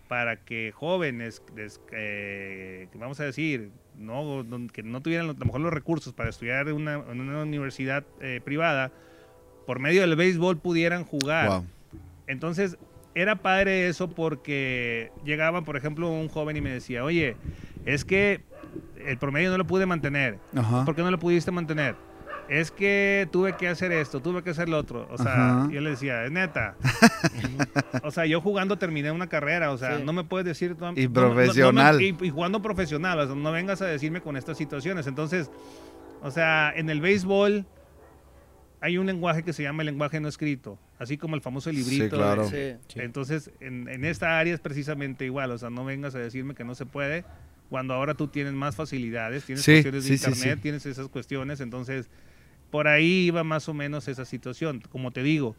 para que jóvenes, des- eh, vamos a decir, no, que no tuvieran a lo mejor los recursos para estudiar en una, una universidad eh, privada, por medio del béisbol pudieran jugar. Wow. Entonces, era padre eso porque llegaba, por ejemplo, un joven y me decía, oye, es que el promedio no lo pude mantener. Ajá. ¿Por qué no lo pudiste mantener? Es que tuve que hacer esto, tuve que hacer lo otro. O sea, Ajá. yo le decía, es neta. o sea, yo jugando terminé una carrera. O sea, Sí. no me puedes decir. no- Y no- no- no me- profesional. y, y jugando profesional. o sea, no vengas a decirme con estas situaciones. Entonces, o sea, en el béisbol hay un lenguaje que se llama el lenguaje no escrito. Así como el famoso librito. claro. Sí. Sí. entonces, en, en esta área es precisamente igual, o sea, no vengas a decirme que no se puede, cuando ahora tú tienes más facilidades, tienes Sí, cuestiones de sí, sí, internet, sí. tienes esas cuestiones, entonces, por ahí iba más o menos esa situación. Como te digo,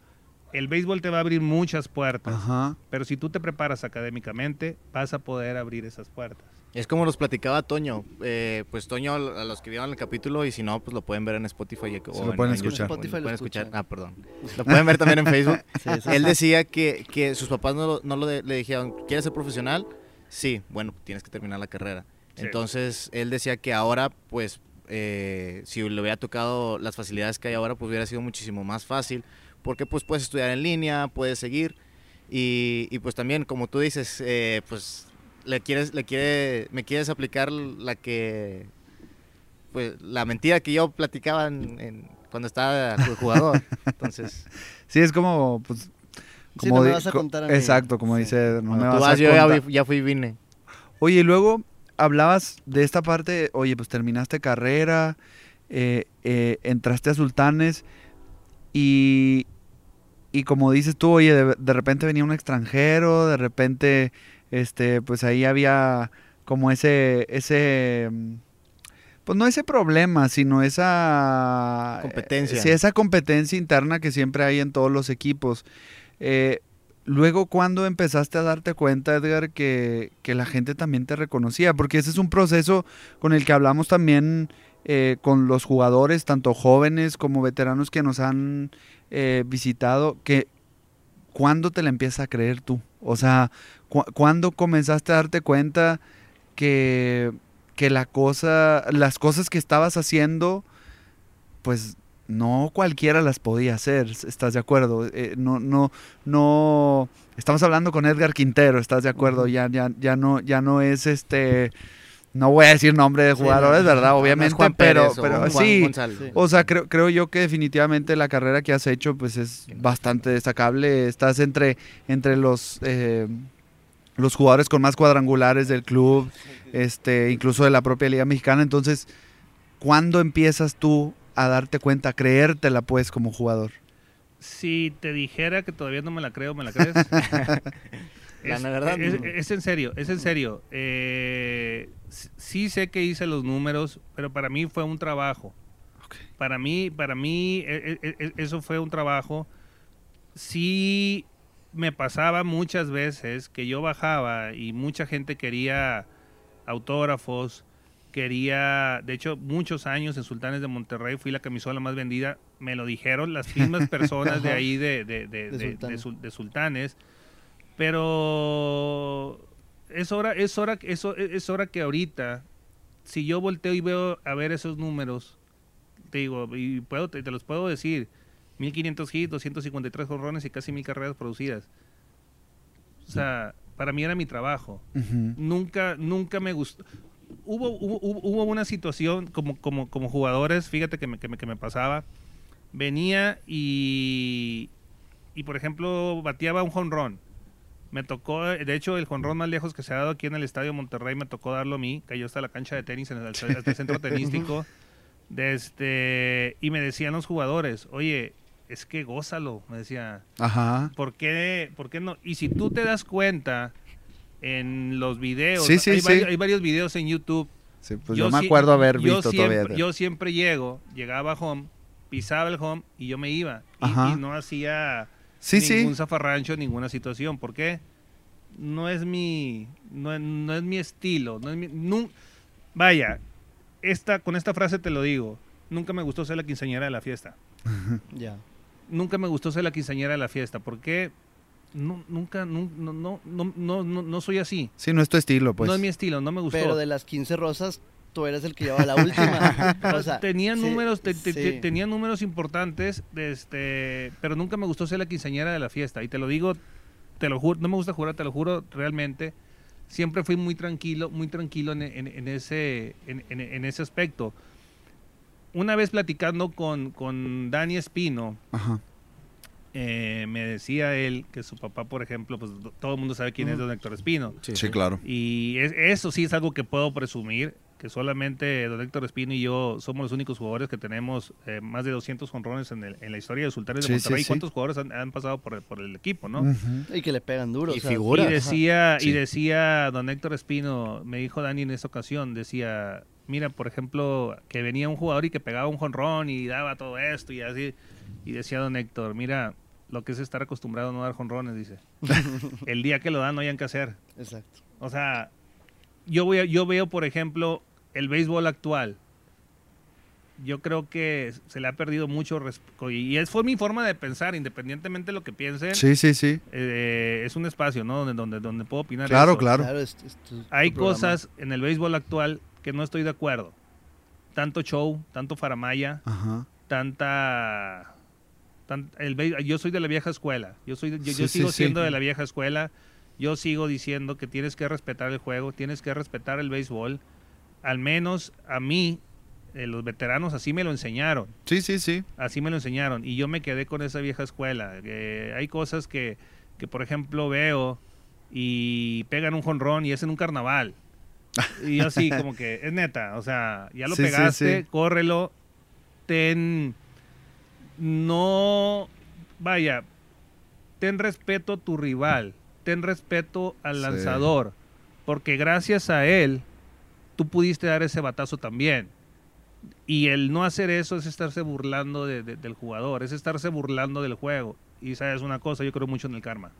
el béisbol te va a abrir muchas puertas, Ajá. pero si tú te preparas académicamente, vas a poder abrir esas puertas. Es como nos platicaba Toño. eh, pues Toño, a los que vieron el capítulo, y si no, pues lo pueden ver en Spotify. lo en- pueden escuchar. Spotify lo lo pueden escuchar. escuchan. Ah, perdón. Lo pueden ver también en Facebook. Sí, Él decía que, que sus papás no, no lo de- le dijeron, ¿quieres ser profesional? Sí, bueno, tienes que terminar la carrera. Sí. Entonces, él decía que ahora, pues, eh, si le hubiera tocado las facilidades que hay ahora, pues hubiera sido muchísimo más fácil, porque pues puedes estudiar en línea, puedes seguir, y, y, pues también, como tú dices, eh, pues le quieres, le quiere, me quieres aplicar la que, pues, la mentira que yo platicaba en- en- cuando estaba ju- jugador. Entonces, Sí, es como, pues, Sí, como no me vas a co- contar a mí. Exacto, como Sí. dice, no me cuando vas tú a vas, yo ya, contar. fui y vine. Oye, y luego hablabas de esta parte, oye, pues terminaste carrera, eh, eh, entraste a Sultanes y, y como dices tú, oye, de, de repente venía un extranjero, de repente, este, pues ahí había como ese, ese, mm, pues no ese problema, sino esa... Competencia. Sí, esa competencia interna que siempre hay en todos los equipos. Eh, luego, ¿cuándo empezaste a darte cuenta, Edgar, que, que la gente también te reconocía? Porque ese es un proceso con el que hablamos también eh, con los jugadores, tanto jóvenes como veteranos que nos han eh, visitado, que ¿cuándo te la empiezas a creer tú? O sea, cu- ¿cuándo comenzaste a darte cuenta que, que la cosa, las cosas que estabas haciendo, pues no cualquiera las podía hacer, ¿estás de acuerdo? Eh, no, no, no, estamos hablando con Edgar Quintero, ¿estás de acuerdo? Ya, ya, ya no, ya no es este, no voy a decir nombre de Sí, jugadores, no. ¿verdad? No, no es Obviamente, Juan pero, Pérez o pero Juan sí. González. Sí. O sea, creo, creo yo que definitivamente la carrera que has hecho pues es bastante destacable. Estás entre, entre los, eh, los jugadores con más cuadrangulares del club, este, incluso de la propia Liga Mexicana. Entonces, ¿cuándo empiezas tú a darte cuenta, a creértela pues como jugador? Si te dijera que todavía no me la creo, ¿me la crees? La es, verdad, es- no. es en serio, es en serio. Eh, sí sé que hice los números, pero para mí fue un trabajo. Para mí, para mí, e- e- e- eso fue un trabajo. Sí me pasaba muchas veces que yo bajaba y mucha gente quería autógrafos, quería, de hecho, muchos años en Sultanes de Monterrey fui la camisola más vendida, me lo dijeron las mismas personas de ahí de, de- de- De Sultanes. Sultanes, pero es hora, es hora, es, es hora que ahorita, si yo volteo y veo a ver esos números, te digo, y puedo, te, te los puedo decir, 1500 hits, 253 jorrones y casi mil carreras producidas. O sea, para mí era mi trabajo nunca, nunca me gustó. Hubo, hubo, hubo- una situación como, como, como jugadores, fíjate que me, que me, que me pasaba. Venía y, y, por ejemplo, bateaba un jonrón. Me tocó, de hecho, el jonrón más lejos que se ha dado aquí en el Estadio Monterrey me tocó darlo a mí. Cayó hasta la cancha de tenis, en el, hasta el centro tenístico. De este, y me decían los jugadores, oye, es que gózalo. Me decía, Ajá. ¿Por qué, por qué no? Y si tú te das cuenta en los videos, Sí, sí, hay, sí. Varios, hay varios videos en YouTube. Sí, pues yo, me acuerdo haber yo visto siempre, todavía. Yo siempre llego, llegaba a home, pisaba el home y yo me iba. Y, Ajá. y no hacía sí, sí. ningún zafarrancho, ninguna situación. ¿Por qué? No es mi, no, es- no es mi estilo. No es mi- vaya, esta, con esta frase te lo digo. Nunca me gustó ser la quinceañera de la fiesta Ya. nunca me gustó ser la quinceañera de la fiesta. porque No, nunca, no, no, no, no, no, no, no soy así. Sí, no es tu estilo, pues. No es mi estilo, no me gustó. Pero de las 15 rosas, tú eres el que llevaba la última. o sea, tenía sí, números, te- te- te- sí. tenía números importantes, de este, pero nunca me gustó ser la quinceañera de la fiesta. Y te lo digo, te lo juro, no me gusta jurar, te lo juro realmente. Siempre fui muy tranquilo, muy tranquilo en, en- en ese, en, en- en ese aspecto. Una vez platicando con, con Dani Espino, Ajá. Eh, me decía él que su papá, por ejemplo, pues do- todo el mundo sabe quién es don Héctor Espino. Sí, claro. Y es- eso sí es algo que puedo presumir, que solamente don Héctor Espino y yo somos los únicos jugadores que tenemos eh, más de 200 honrones en, el- en la historia de Sultanes Sí, de sí, Monterrey. sí. ¿Cuántos jugadores han, han pasado por el, por el equipo, no? Y que le pegan duro. Y o sea, figura. Y Ajá. decía, Sí. y decía don Héctor Espino, me dijo Dani en esta ocasión, decía, mira, por ejemplo, que venía un jugador y que pegaba un jonrón y daba todo esto y así. Y decía don Héctor, mira, lo que es estar acostumbrado a no dar jonrones, dice. El día que lo dan no hayan que hacer. Exacto. O sea, yo, voy a- yo veo, por ejemplo, el béisbol actual. Yo creo que se le ha perdido mucho. Y es fue mi forma de pensar, independientemente de lo que piensen. Sí, sí, sí. eh, es un espacio, ¿no? Donde, donde, donde puedo opinar. Claro, eso. claro. es- es tu- tu Hay cosas en el béisbol actual que no estoy de acuerdo. Tanto show, tanto faramaya, Ajá. tanta... tan- el yo soy de la vieja escuela. Yo, soy, yo, Sí, sigo sí. siendo de la vieja escuela. Yo sigo diciendo que tienes que respetar el juego, tienes que respetar el béisbol. Al menos a mí, eh, los veteranos así me lo enseñaron. Sí, sí, sí. Así me lo enseñaron. Y yo me quedé con esa vieja escuela. Eh, hay cosas que, que, por ejemplo, veo y pegan un jonrón y es en un carnaval. Y yo así, como que, es neta. O sea, ya lo pegaste, córrelo. Ten. No. Vaya. Ten respeto a tu rival. Ten respeto al Sí. lanzador. Porque gracias a él, tú pudiste dar ese batazo también. Y el no hacer eso es estarse burlando de- de- del jugador, es estarse burlando del juego. Y sabes una cosa, yo creo mucho en el karma.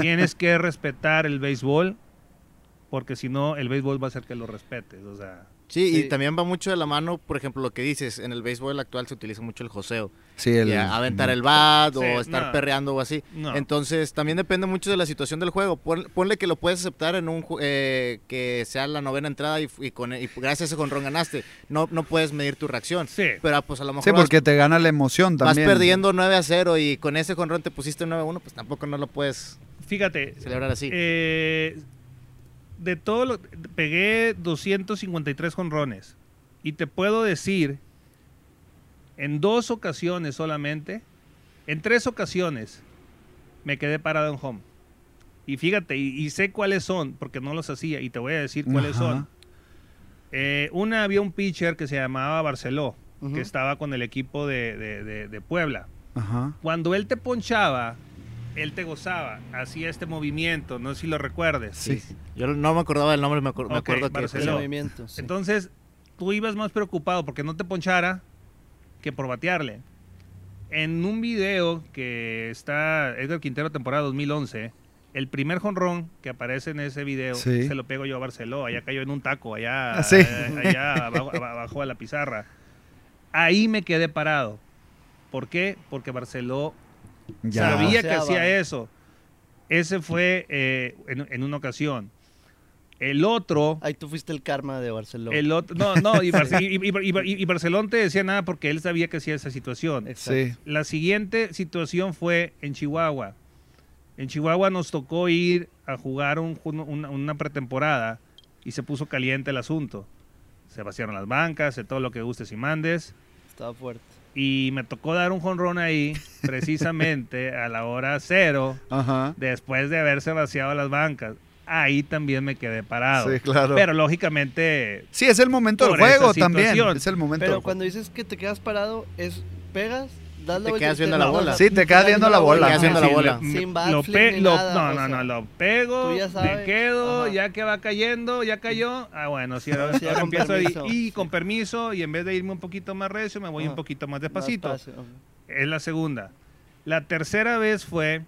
Tienes que respetar el béisbol, porque si no, el béisbol va a hacer que lo respetes. O sea, Sí, Sí. y también va mucho de la mano, por ejemplo, lo que dices, en el béisbol actual se utiliza mucho el joseo. Sí, el, aventar el bat Sí, o estar no. perreando o así. no. Entonces, también depende mucho de la situación del juego. Pon- ponle que lo puedes aceptar en un ju- eh, que sea la novena entrada y, y con, y gracias a ese jonrón ganaste. No, no puedes medir tu reacción. sí. Pero pues a lo mejor Sí, vas- porque te gana la emoción vas, también. perdiendo 9 a 0 y con ese jonrón te pusiste 9 a 1, pues tampoco no lo puedes Fíjate, celebrar así. eh, de todo lo pegué 253 jonrones y te puedo decir en dos ocasiones solamente, en tres ocasiones me quedé parado en home. Y fíjate, y, y sé cuáles son, porque no los hacía, y te voy a decir cuáles son. Eh, una había un pitcher que se llamaba Barceló, que estaba con el equipo de, de- de- de Puebla. Ajá. Cuando él te ponchaba, él te gozaba, hacía este movimiento, no sé si lo recuerdes. Sí. Yo no me acordaba del nombre, me, acuer- me Ok, acuerdo que... El movimiento. sí. Entonces, tú ibas más preocupado porque no te ponchara que por batearle. En un video que está Edgar Quintero temporada 2011, el primer jonrón que aparece en ese video Sí. se lo pego yo a Barceló, allá cayó en un taco, allá, Ah, sí. allá, allá abajo, abajo de la pizarra. Ahí me quedé parado. ¿Por qué? Porque Barceló Ya. sabía que hacía eso. Ese fue eh, en, en una ocasión. El otro, Ahí tú fuiste el karma de Barcelona. el otro, no, no, y, Bar- y, y- y- y- y Barcelona te decía nada porque él sabía que hacía esa situación. Exacto. Sí. La siguiente situación fue en Chihuahua. En Chihuahua nos tocó ir a jugar un- un- una, una pretemporada y se puso caliente el asunto. Se vaciaron las bancas, de todo lo que gustes y mandes. Estaba fuerte. Y me tocó dar un jonrón ahí, precisamente a la hora cero, Ajá. después de haberse vaciado las bancas. Ahí también me quedé parado. Sí, claro. Pero lógicamente, sí, es el momento del juego también. Es el momento Pero cuando dices que te quedas parado, es pegas, das la Te quedas viendo la bola. Sí, te quedas viendo la bola. Te quedas viendo la Sí, bola. lo- Sin lo backflip pe- ni lo- nada, no, no, no, lo pego, tú ya me quedo, Ajá. ya que va cayendo, ya cayó. Ah, bueno, sí, ahora, Sí, empiezo a ir- permiso. y con permiso, y en vez de irme un poquito más recio, me voy un poquito más despacito. Es la segunda. La tercera vez fue,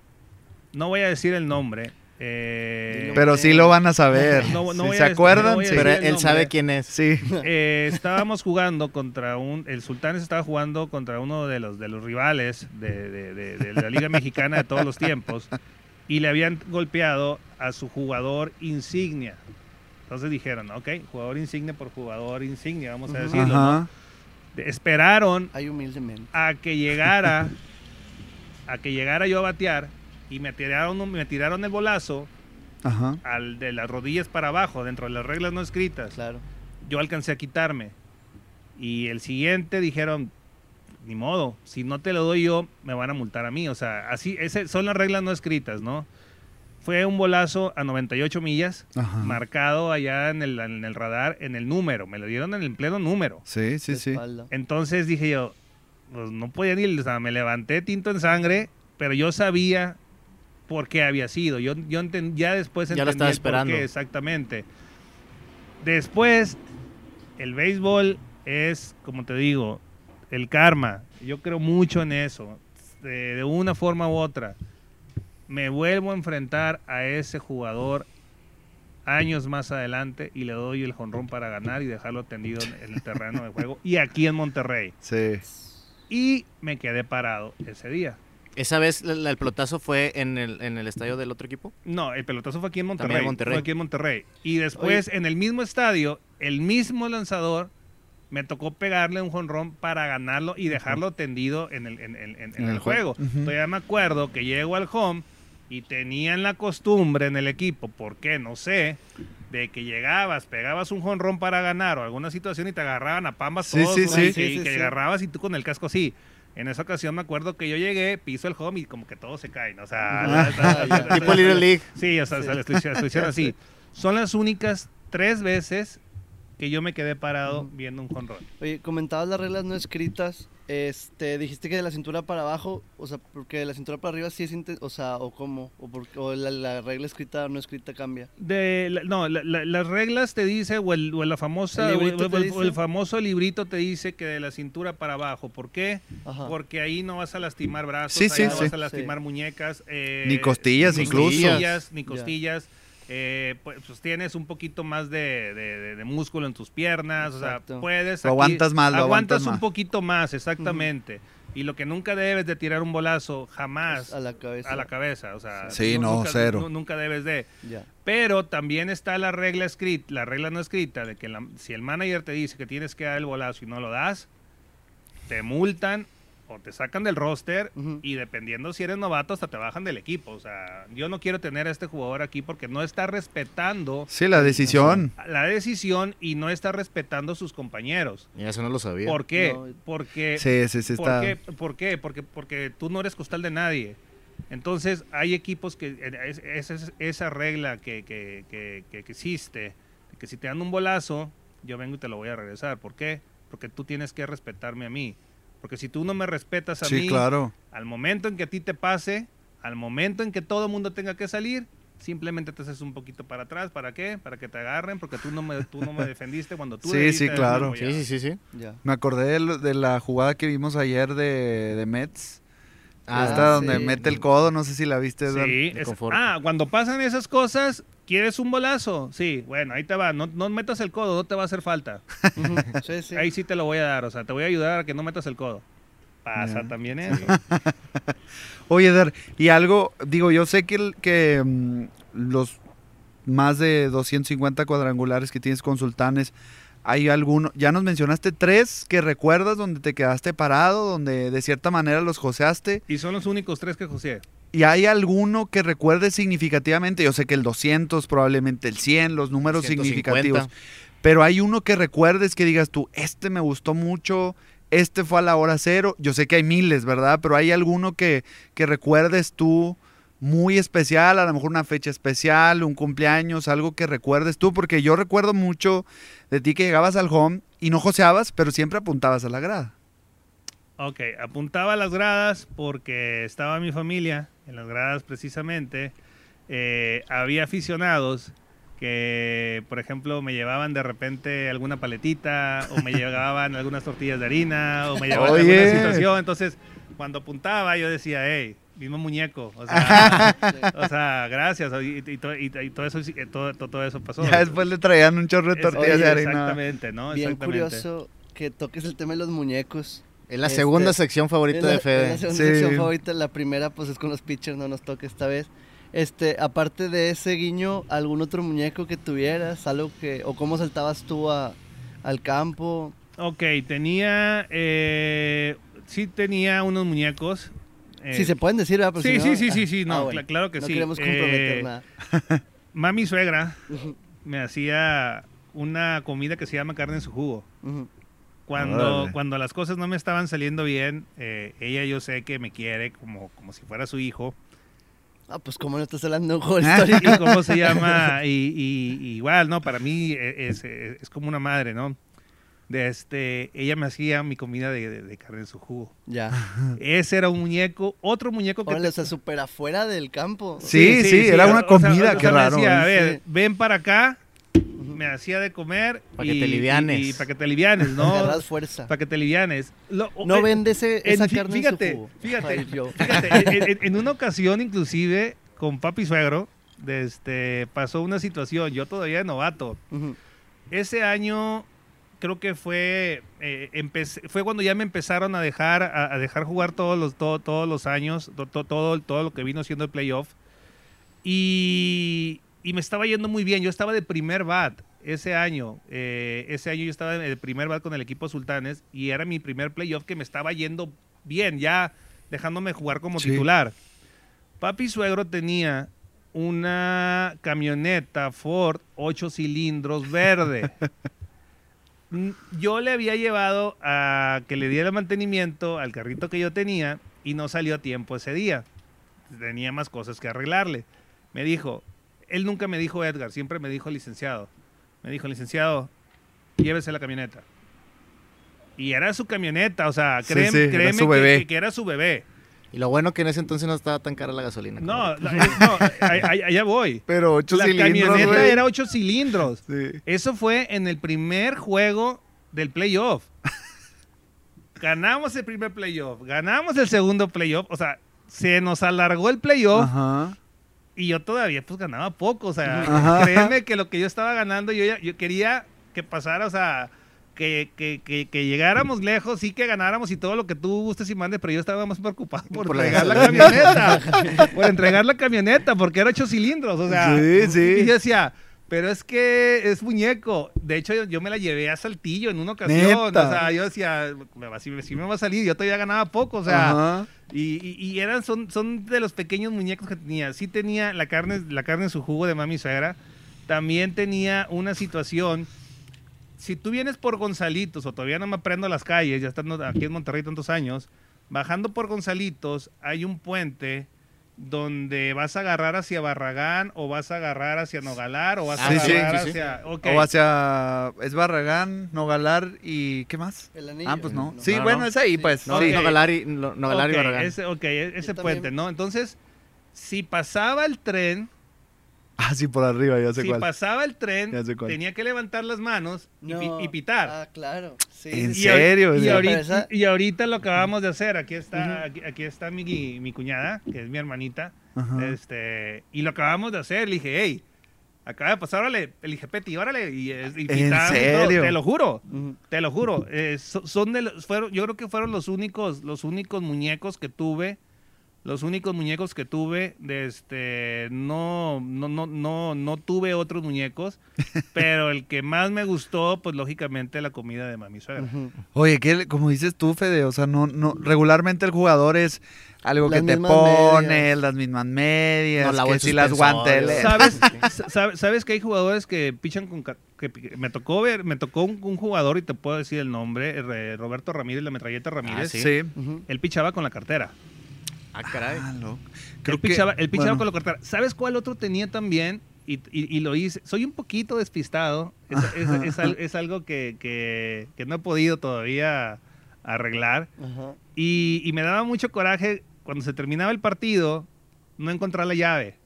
no voy a decir el nombre. Eh. Pero sí lo van a saber. No, no Si se acuerdan, sí. Pero él sabe quién es. Sí. Eh, estábamos jugando contra un. El Sultanes estaba jugando contra uno de los, de los rivales de, de- de- de la Liga Mexicana de todos los tiempos. Y le habían golpeado a su jugador insignia. Entonces dijeron, ok, jugador insignia por jugador insignia, vamos a decirlo. Esperaron humildemente. a que llegara. a que llegara yo a batear. Y me tiraron, me tiraron el bolazo Ajá. al de las rodillas para abajo, dentro de las reglas no escritas Claro. yo alcancé a quitarme. Y el siguiente dijeron, ni modo, si no te lo doy yo, me van a multar a mí. O sea, así, ese, son las reglas no escritas, ¿no? Fue un bolazo a 98 millas, Ajá. marcado allá en el, en el radar, en el número. Me lo dieron en el pleno número. Sí, sí, sí. Entonces dije yo, pues no podía ni, o sea, me levanté tinto en sangre, pero yo sabía por qué había sido. Yo, yo enten- ya después Ya lo entendí estaba por esperando. qué, exactamente. Después, el béisbol es, como te digo, el karma. Yo creo mucho en eso, de, de una forma u otra. Me vuelvo a enfrentar a ese jugador años más adelante y le doy el jonrón para ganar y dejarlo tendido en en el terreno de juego y aquí en Monterrey. Sí. Y me quedé parado ese día. Esa vez la- la- el pelotazo fue en el, en el estadio del otro equipo. No, el pelotazo fue aquí en También Monterrey. en Monterrey. Fue aquí en Monterrey. Y después, en el mismo estadio, el mismo lanzador me tocó pegarle un jonrón para ganarlo y dejarlo tendido en el, en, en- en- en En el, el juego. juego. Ujú. Todavía me acuerdo que llego al home y tenían la costumbre en el equipo, ¿por qué? No sé, de que llegabas, pegabas un jonrón para ganar o alguna situación y te agarraban a pambas Sí, todos. sí, sí. Y que sí. agarrabas y tú con el casco así. En esa ocasión me acuerdo que yo llegué, piso el home y como que todo se cae, ¿no? O sea, Ah, ya. Tipo Little League. Sí, o sea, se lo hicieron así. Son las únicas tres veces que yo me quedé parado viendo un jonrón. Oye, comentabas las reglas no escritas. Este, dijiste que de la cintura para abajo, o sea, porque de la cintura para arriba sí es, o sea, o cómo, o, por- o la, la regla escrita o no escrita cambia. De, la- no, la- la- las reglas te dice, o el, o la famosa, ¿El o el, o famoso librito te dice que de la cintura para abajo. ¿Por qué? Ajá. Porque ahí no vas a lastimar brazos, Sí, ahí sí, no sí. vas a lastimar muñecas. eh, Ni costillas ni incluso. Costillas, ni costillas. Eh, pues, pues tienes un poquito más de, de- de- de músculo en tus piernas, o sea, puedes... Lo aguantas más, lo aguantas aguantas un más. poquito más, exactamente. Y lo que nunca debes de tirar un bolazo, jamás, Pues, a la cabeza. a la cabeza, o sea... Sí, no, nunca, cero. nu- nunca debes de... Ya. Pero también está la regla escrita, la regla no escrita, de que la- si el manager te dice que tienes que dar el bolazo y no lo das, te multan o te sacan del roster y dependiendo si eres novato hasta te bajan del equipo. O sea, yo no quiero tener a este jugador aquí porque no está respetando Sí, la decisión. la decisión y no está respetando a sus compañeros. Y eso no lo sabía. ¿Por qué? No. Porque Sí, sí, sí ¿Por está. qué? ¿Por qué? Porque, porque tú no eres costal de nadie. Entonces, hay equipos que eh, es- es- es- esa regla que, que- que- que- que existe, que si te dan un bolazo, yo vengo y te lo voy a regresar. ¿Por qué? Porque tú tienes que respetarme a mí. Porque si tú no me respetas a Sí, mí, claro. al momento en que a ti te pase, al momento en que todo el mundo tenga que salir, simplemente te haces un poquito para atrás. ¿Para qué? Para que te agarren, porque tú no me, tú no me defendiste cuando tú Sí, sí, claro. Sí, sí, sí, sí. Ya. Me acordé de, la jugada que vimos ayer de, de Mets. Ah, Esta donde mete el codo, no sé si la viste. Sí, es- ah, cuando pasan esas cosas, ¿quieres un bolazo? Sí, bueno, ahí te va. No, no metas el codo, no te va a hacer falta. Ujú. Sí, sí. Ahí sí te lo voy a dar, o sea, te voy a ayudar a que no metas el codo. Pasa también eso. Oye, Edgar, y algo, digo, yo sé que, el- que mm, los más de 250 cuadrangulares que tienes con Sultanes, hay alguno, ya nos mencionaste tres que recuerdas donde te quedaste parado, donde de cierta manera los joseaste, Y son los únicos tres que José. Y hay alguno que recuerdes significativamente, yo sé que el 200, probablemente el 100, los números 150. significativos, pero hay uno que recuerdes que digas tú, este me gustó mucho, este fue a la hora cero. Yo sé que hay miles, ¿verdad? Pero hay alguno que, que recuerdes tú muy especial, a lo mejor una fecha especial, un cumpleaños, algo que recuerdes tú, porque yo recuerdo mucho de ti que llegabas al home y no joseabas, pero siempre apuntabas a la grada. Ok, apuntaba a las gradas porque estaba mi familia en las gradas precisamente. Eh, había aficionados que, por ejemplo, me llevaban de repente alguna paletita o me llevaban algunas tortillas de harina o me llevaban Oye. alguna situación. Entonces, cuando apuntaba yo decía, hey, mismo muñeco. O sea, o sea, gracias. Y, y to- y- y todo, eso, todo, todo- eso pasó. Ya después le traían un chorro de tortillas oye, de harina. Exactamente, ¿no? Bien Exactamente. curioso que toques el tema de los muñecos. Es la Este, segunda sección favorita la- de Fede. la segunda Sí. sección favorita. La primera, pues, es con los pitchers, no nos toca esta vez. Este, aparte de ese guiño, ¿algún otro muñeco que tuvieras? ¿Algo que, o cómo saltabas tú a, al campo? Ok, tenía, eh, sí tenía unos muñecos. eh, si se pueden decir, ¿verdad? Sí, si sí, no- sí, sí, sí, no, Ah, bueno. cla- claro que no sí. queremos comprometer Eh, nada. Mami suegra me hacía una comida que se llama carne en su jugo. ujú. Cuando, Órale. cuando las cosas no me estaban saliendo bien, eh, ella yo sé que me quiere como, como si fuera su hijo. Ah, pues, ¿cómo no estás hablando de histórico? ¿Y cómo se llama? Y, y- y igual, ¿no? Para mí e- es, es- es como una madre, ¿no? De este, ella me hacía mi comida de, de- de carne en su jugo. ya. Ese era un muñeco, otro muñeco que... Órale, te- o sea, súper afuera del campo. Sí, sí, era una o sea, comida, o sea, qué me raro, decía, a ver, Sí. ven para acá. Me hacía de comer. Pa' que te alivianes. Y, para que te alivianes, ¿no? Agarras fuerza. para que te alivianes. Lo- No eh, vende ese, en- esa carne fíjate, en su jugo. fíjate, Ay, yo. fíjate, en, en- en una ocasión inclusive con papi suegro, de este, pasó una situación, yo todavía de novato. Ujú. Ese año creo que fue eh, empecé- fue cuando ya me empezaron a dejar a, a dejar jugar todos los todo- todos los años to- to- todo todo lo que vino siendo el playoff y, y me estaba yendo muy bien yo estaba de primer bat ese año eh, ese año yo estaba de primer bat con el equipo Sultanes y era mi primer playoff que me estaba yendo bien ya dejándome jugar como Sí. titular papi suegro tenía una camioneta Ford 8 cilindros verde yo le había llevado a que le diera mantenimiento al carrito que yo tenía y no salió a tiempo ese día. Tenía más cosas que arreglarle. Me dijo, él nunca me dijo Edgar, siempre me dijo licenciado. Me dijo, licenciado, llévese la camioneta. Y era su camioneta, o sea, Sí, créeme, sí, era créeme su que- bebé. Que, que era su bebé. Y lo bueno que en ese entonces no estaba tan cara la gasolina. No, la- no, ahí- ahí- allá voy. Pero ocho La cilindros, camioneta güey. era ocho cilindros. Sí. Eso fue en el primer juego del playoff. ganamos el primer playoff, ganamos el segundo playoff, o sea, se nos alargó el playoff Ajá. Y yo todavía pues ganaba poco, o sea, Ajá. créeme que lo que yo estaba ganando, yo, ya- yo quería que pasara, o sea, que, que, que, que llegáramos lejos, sí que ganáramos y todo lo que tú gustes y mandes, pero yo estaba más preocupado por, Por la entregar la gasolina. camioneta, por entregar la camioneta, porque era ocho cilindros, o sea, Sí, sí. y yo decía, pero es que es muñeco. De hecho, yo, yo me la llevé a Saltillo en una ocasión. Neta. O sea, yo decía, me va- si, me- si me va a salir, yo todavía ganaba poco. O sea, y, y- y eran, son, son de los pequeños muñecos que tenía. Sí tenía la carne, la carne en su jugo de mami suegra. También tenía una situación. Si tú vienes por Gonzalitos, o todavía no me aprendo las calles, ya estando aquí en Monterrey tantos años, bajando por Gonzalitos hay un puente donde vas a agarrar hacia Barragán o vas a agarrar hacia Nogalar o vas a sí, agarrar sí, sí. hacia... O hacia. Es Barragán, Nogalar y. ¿Qué más? El anillo. Ah, pues no. Sí, No, bueno, no. es ahí, Sí. pues. No, sí. no Galari, no, no Galari Ok, Barragán. ese, ok, ese Yo puente, también. ¿no? Entonces, si pasaba el tren, Ah, sí, por arriba, ya sé si cuál. pasaba el tren, tenía que levantar las manos y, pi- No. y pitar. Ah, claro. Sí, ¿En sí, serio? y ahorita, y lo acabamos de hacer. Aquí está, aquí, aquí está mi, mi cuñada, que es mi hermanita. Este, y lo acabamos de hacer. Le dije, hey, acaba de pasar, órale. Le dije, Peti, órale. Y, ¿En pitamos todo. serio? Te lo juro. Te lo juro. Eh, so- son de los, fueron, yo creo que fueron los únicos, los únicos muñecos que tuve. Los únicos muñecos que tuve, de este, no, no, no, no, no tuve otros muñecos, pero el que más me gustó, pues lógicamente la comida de mami suegra. Ujú. Oye, ¿qué, le- como dices tú, Fede, o sea, no, no, regularmente el jugador es algo Las que te mismas pone, medias. las mismas medias, No lavo que el si las suspensor, guanteles. ¿Sabes, sa- sabe- ¿Sabes que hay jugadores que pichan con... ca- Que, pi- me tocó ver, me tocó un, un jugador, y te puedo decir el nombre, eh, Roberto Ramírez, la metralleta Ramírez. sí. Sí. Ujú. Él pichaba con la cartera. Ah, caray. Ah, loco. Que- pichaba, él pichaba bueno. con la cartera. ¿Sabes cuál otro tenía también? Y, y- y lo hice. Soy un poquito despistado. Es, es- es al- es algo que, que- que no he podido todavía arreglar. Ajá. Y, y me daba mucho coraje cuando se terminaba el partido no encontrar la llave.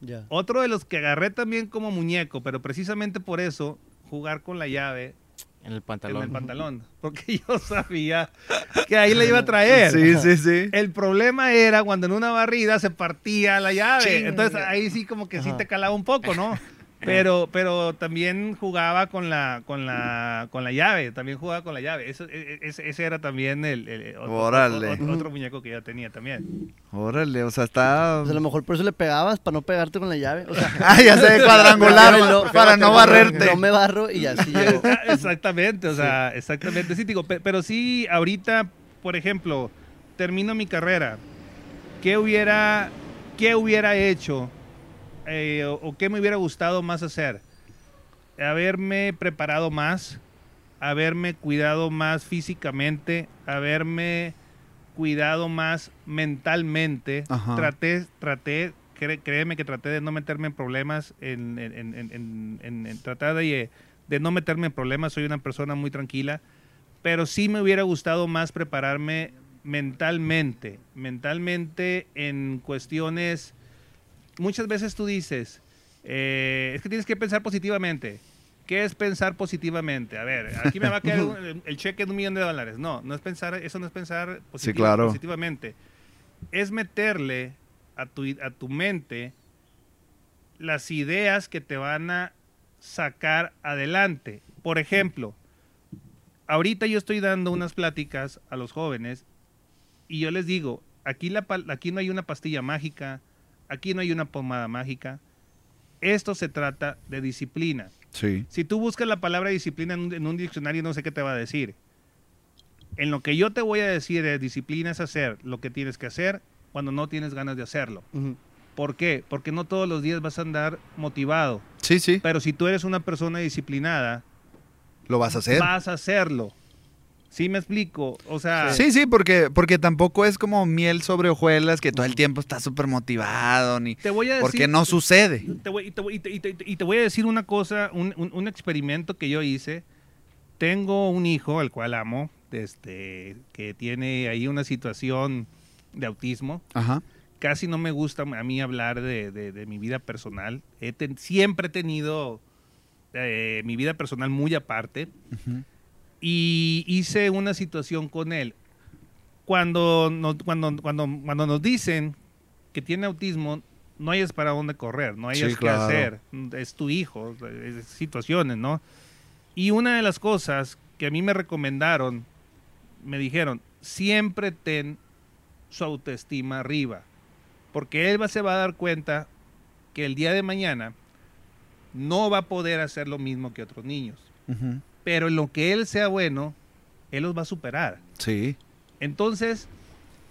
Ya. Otro de los que agarré también como muñeco, pero precisamente por eso, jugar con la llave En el en pantalón. el pantalón. Porque yo sabía que ahí la iba a traer. Sí, sí, sí. El problema era cuando en una barrida se partía la llave. Entonces ahí sí como que sí te calaba un poco, ¿no? Pero, pero también jugaba con la, con la, con la llave. También jugaba con la llave. Eso, e- e- ese, ese era también el, el- otro, Órale. otro- otro muñeco que yo tenía también. Órale, o sea, está... Pues a lo mejor por eso le pegabas, para no pegarte con la llave. O sea, Ah, ya sé, cuadrangular, Pero- para no barrerte. No me barro y así llego. Ah, Exactamente, o sea, exactamente. Sí, digo, pe- pero sí, ahorita, por ejemplo, termino mi carrera. ¿Qué hubiera, qué hubiera hecho eh, o, o qué me hubiera gustado más hacer? Haberme preparado más, haberme cuidado más físicamente, haberme cuidado más mentalmente. Ajá. Traté, traté, cre- créeme que traté de no meterme en problemas, en, en- tratar de, de no meterme en problemas. Soy una persona muy tranquila, pero sí me hubiera gustado más prepararme mentalmente, mentalmente en cuestiones. Muchas veces tú dices, eh, es que tienes que pensar positivamente. ¿Qué es pensar positivamente? A ver, aquí me va a quedar un- el cheque de un millón de dólares. No, no es pensar, eso no es pensar positivo- claro. positivamente. Es meterle a tu, a tu mente las ideas que te van a sacar adelante. Por ejemplo, ahorita yo estoy dando unas pláticas a los jóvenes y yo les digo, aquí, la, aquí no hay una pastilla mágica, aquí no hay una pomada mágica. Esto se trata de disciplina. Sí. Si tú buscas la palabra disciplina en un, en un diccionario, no sé qué te va a decir. En lo que yo te voy a decir es disciplina es hacer lo que tienes que hacer cuando no tienes ganas de hacerlo. ¿Por qué? Porque no todos los días vas a andar motivado. Sí, sí, Pero si tú eres una persona disciplinada, lo vas a hacer. vas a hacerlo. ¿Sí me explico? O sea, Sí, sí, porque, porque tampoco es como miel sobre hojuelas que todo el tiempo está súper motivado, ni... te voy a decir... Porque no sucede. Te voy, y, te voy, y te- y te- y te voy a decir una cosa, un, un- un experimento que yo hice. Tengo un hijo, al cual amo, este, que tiene ahí una situación de autismo. Ajá. Casi no me gusta a mí hablar de, de- de mi vida personal. He ten- siempre he tenido eh, mi vida personal muy aparte. Y hice una situación con él. Cuando nos, cuando, cuando, cuando nos dicen que tiene autismo, no hayas para dónde correr, no hayas Sí, qué claro. hacer. Es tu hijo, es situaciones, ¿no? Y una de las cosas que a mí me recomendaron, me dijeron, siempre ten su autoestima arriba, porque él va, se va a dar cuenta que el día de mañana no va a poder hacer lo mismo que otros niños Ujú. Pero en lo que él sea bueno, él los va a superar. Sí. Entonces,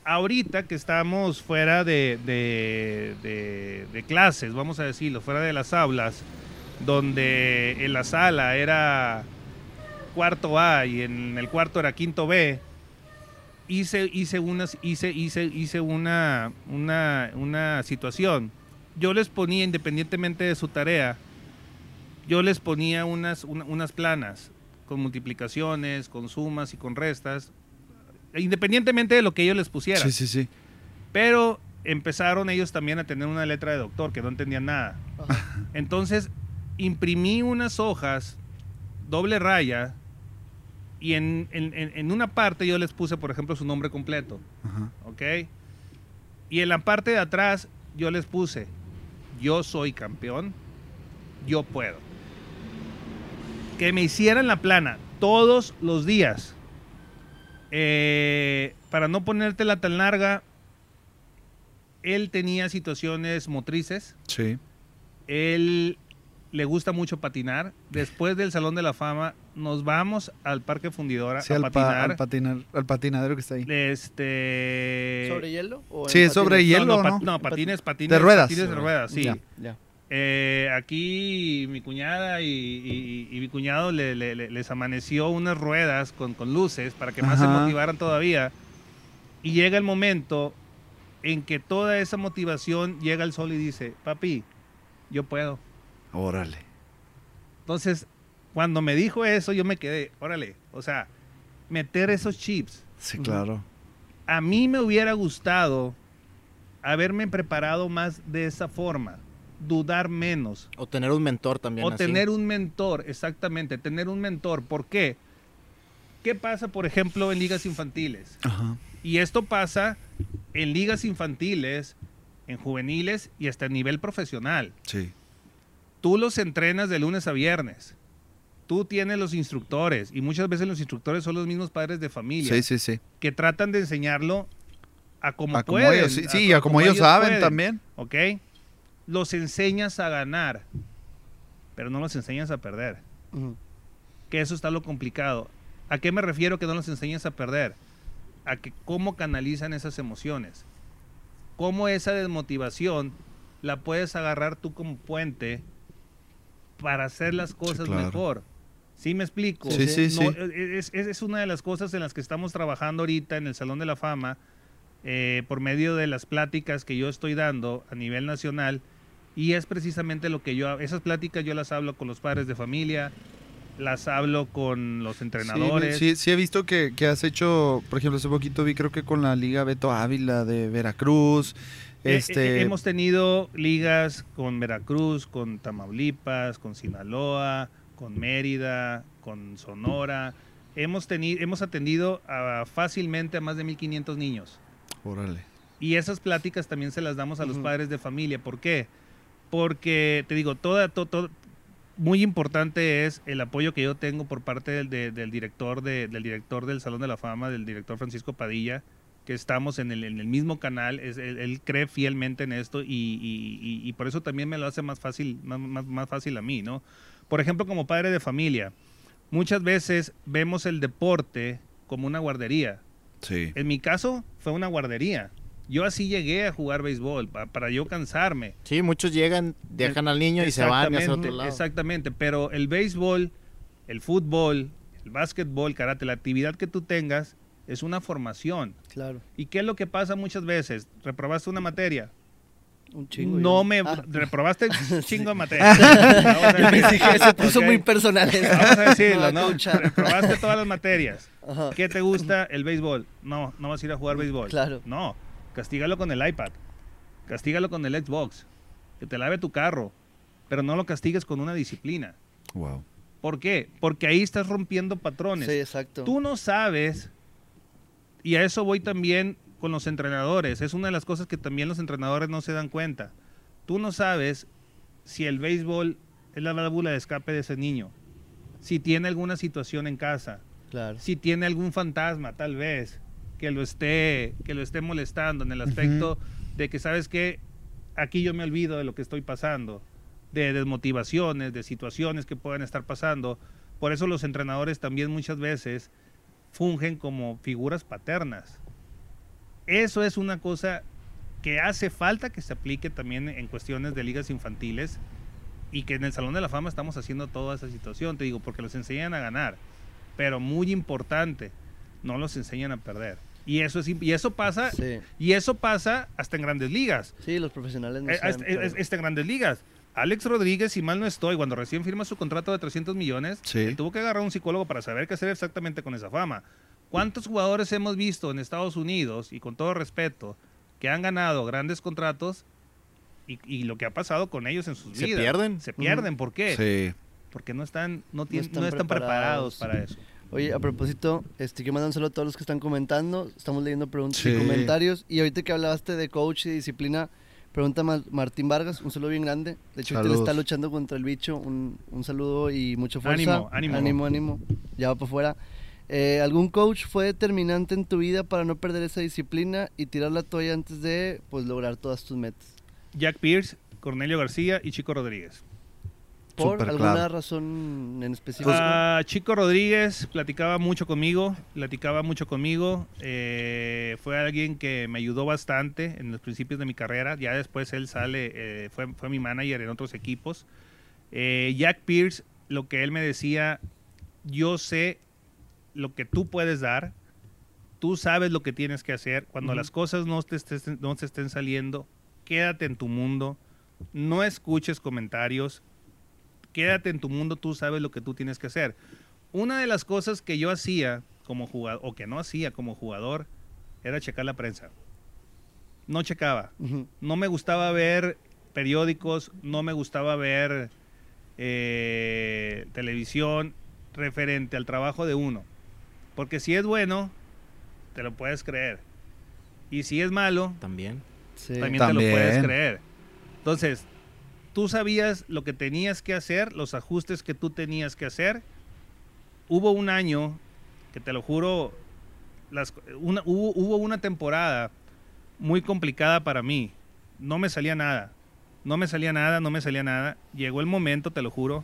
ahorita que estamos fuera de, de- de- de clases, vamos a decirlo, fuera de las aulas, donde en la sala era cuarto A y en el cuarto era quinto B, hice, hice, unas, hice, hice, hice una, una, una situación. Yo les ponía, independientemente de su tarea, yo les ponía unas, una- unas planas con multiplicaciones, con sumas y con restas, independientemente de lo que ellos les pusieran. Sí, sí, sí. Pero empezaron ellos también a tener una letra de doctor que no entendían nada. Ajá. Entonces imprimí unas hojas, doble raya, y en, en- en- en una parte yo les puse, por ejemplo, su nombre completo, Ajá. ¿ok? Y en la parte de atrás yo les puse, yo soy campeón, yo puedo. Que me hicieran la plana todos los días. Eh, para no ponértela tan larga, él tenía situaciones motrices. Sí. Él le gusta mucho patinar. Después del Salón de la Fama, nos vamos al Parque Fundidora Sí, a al, pa- patinar. al patinar, al patinadero que está ahí. Este. ¿Sobre hielo? o Sí, sobre hielo, no, ¿no? no, pat- no, patines, patines. De ruedas. Patines de ruedas, sí. Ya. Ya. Eh, aquí mi cuñada y, y- y mi cuñado le- le- le- les amaneció unas ruedas con, con luces para que más se Ajá. motivaran todavía. Y llega el momento en que toda esa motivación llega al sol y dice, papi, yo puedo. Órale. Entonces, cuando me dijo eso, yo me quedé, órale, o sea, meter esos chips. Sí, claro. A mí me hubiera gustado haberme preparado más de esa forma, dudar menos. O tener un mentor también. O así. tener un mentor, exactamente, tener un mentor. ¿Por qué? ¿Qué pasa, por ejemplo, en ligas infantiles? Ajá. Y esto pasa en ligas infantiles, en juveniles y hasta a nivel profesional. Sí. Tú los entrenas de lunes a viernes. Tú tienes los instructores y muchas veces los instructores son los mismos padres de familia Sí, sí, sí. que tratan de enseñarlo a como A como pueden. ellos, sí, sí, a como ellos saben pueden. también. ¿ok? Los enseñas a ganar, pero no los enseñas a perder. Que eso está lo complicado. ¿A qué me refiero que no los enseñas a perder? A que cómo canalizan esas emociones. Cómo esa desmotivación la puedes agarrar tú como puente para hacer las cosas claro. mejor. ¿Sí me explico? Sí, sí, sí. No, es, es- es una de las cosas en las que estamos trabajando ahorita en el Salón de la Fama, eh, por medio de las pláticas que yo estoy dando a nivel nacional, y es precisamente lo que yo, esas pláticas yo las hablo con los padres de familia, las hablo con los entrenadores. Sí, sí, he visto que, que has hecho, por ejemplo, hace poquito vi creo que con la Liga Beto Ávila de Veracruz. Eh, Este, eh, hemos tenido ligas con Veracruz, con Tamaulipas, con Sinaloa, con Mérida, con Sonora. Hemos, tenido, hemos atendido a fácilmente a más de 1.500 niños. Órale. Y esas pláticas también se las damos a los padres de familia. ¿Por qué? Porque, te digo, toda, to- to- muy importante es el apoyo que yo tengo por parte del, de- del director de- del director del Salón de la Fama, del director Francisco Padilla, que estamos en el, en el mismo canal. Es- él, él cree fielmente en esto y, y- y- y por eso también me lo hace más fácil, más, más- más fácil a mí, ¿no? Por ejemplo, como padre de familia, muchas veces vemos el deporte como una guardería. Sí. En mi caso fue una guardería. Yo así llegué a jugar béisbol, pa- para yo cansarme. Sí, muchos llegan, dejan al niño y se van hacia otro Exactamente, lado. Exactamente, pero el béisbol, el fútbol, el básquetbol, karate, la actividad que tú tengas es una formación. Claro. ¿Y qué es lo que pasa muchas veces? Reprobaste una materia. Un chingo. no yo. me Ah, reprobaste un chingo de materias. Vamos a yo pensé que se puso muy personal. eso. Vamos a decirlo, Me va a ¿no? Reprobaste todas las materias. Ajá. ¿Qué te gusta el béisbol? No, no vas a ir a jugar béisbol. Claro. No, castígalo con el iPad. Castígalo con el Xbox. Que te lave tu carro. Pero no lo castigues con una disciplina. Wow. ¿Por qué? Porque ahí estás rompiendo patrones. Sí, exacto. Tú no sabes, y a eso voy también con los entrenadores, es una de las cosas que también los entrenadores no se dan cuenta. Tú no sabes si el béisbol es la válvula de escape de ese niño, si tiene alguna situación en casa, Claro. si tiene algún fantasma tal vez que lo esté, que lo esté molestando en el aspecto de que, ¿sabes qué? Aquí yo me olvido de lo que estoy pasando, de desmotivaciones, de situaciones que puedan estar pasando. Por eso los entrenadores también muchas veces fungen como figuras paternas. Eso es una cosa que hace falta que se aplique también en cuestiones de ligas infantiles y que en el Salón de la Fama estamos haciendo toda esa situación, te digo, porque los enseñan a ganar, pero muy importante, no los enseñan a perder. Y eso es y eso pasa Sí. y eso pasa hasta en Grandes Ligas. Sí, los profesionales no Eh, hasta- pero- eh, hasta en Grandes Ligas. Alex Rodríguez, si mal no estoy, cuando recién firma su contrato de 300 millones, Sí. él tuvo que agarrar a un psicólogo para saber qué hacer exactamente con esa fama. ¿Cuántos jugadores hemos visto en Estados Unidos, y con todo respeto, que han ganado grandes contratos y, y lo que ha pasado con ellos en sus ¿Se vidas? pierden? Se pierden, ¿por qué? Sí. Porque no están, no están no están preparados. preparados. para eso. Oye, a propósito, este, quiero mandar un saludo a todos los que están comentando. Estamos leyendo preguntas y comentarios. Y ahorita que hablaste de coach y disciplina, pregunta Ma- Martín Vargas, un saludo bien grande. De hecho, ahorita le Saludos. está luchando contra el bicho. Un, un saludo y mucha fuerza. Ánimo, ánimo. Ánimo, ánimo. Ya va para afuera. Eh, ¿Algún coach fue determinante en tu vida para no perder esa disciplina y tirar la toalla antes de pues, lograr todas tus metas? Jack Pierce, Cornelio García y Chico Rodríguez. ¿Por Súper alguna claro. razón en específico? Ah, Chico Rodríguez platicaba mucho conmigo, platicaba mucho conmigo. eh, fue alguien que me ayudó bastante en los principios de mi carrera. Ya después él sale, eh, fue, fue mi manager en otros equipos. Eh, Jack Pierce, lo que él me decía, yo sé lo que tú puedes dar, tú sabes lo que tienes que hacer. Cuando Ujú. las cosas no te, estés- no te estén saliendo, quédate en tu mundo, no escuches comentarios, quédate en tu mundo, tú sabes lo que tú tienes que hacer. Una de las cosas que yo hacía como jugador, o que no hacía como jugador, era checar la prensa. No checaba. No me gustaba ver periódicos, no me gustaba ver eh, televisión referente al trabajo de uno. Porque si es bueno, te lo puedes creer. Y si es malo, También. Sí. también, te lo También. puedes creer. Entonces, tú sabías lo que tenías que hacer, los ajustes que tú tenías que hacer. Hubo un año, que te lo juro, las, hubo, hubo una temporada muy complicada para mí. No me salía nada. No me salía nada, no me salía nada. Llegó el momento, te lo juro,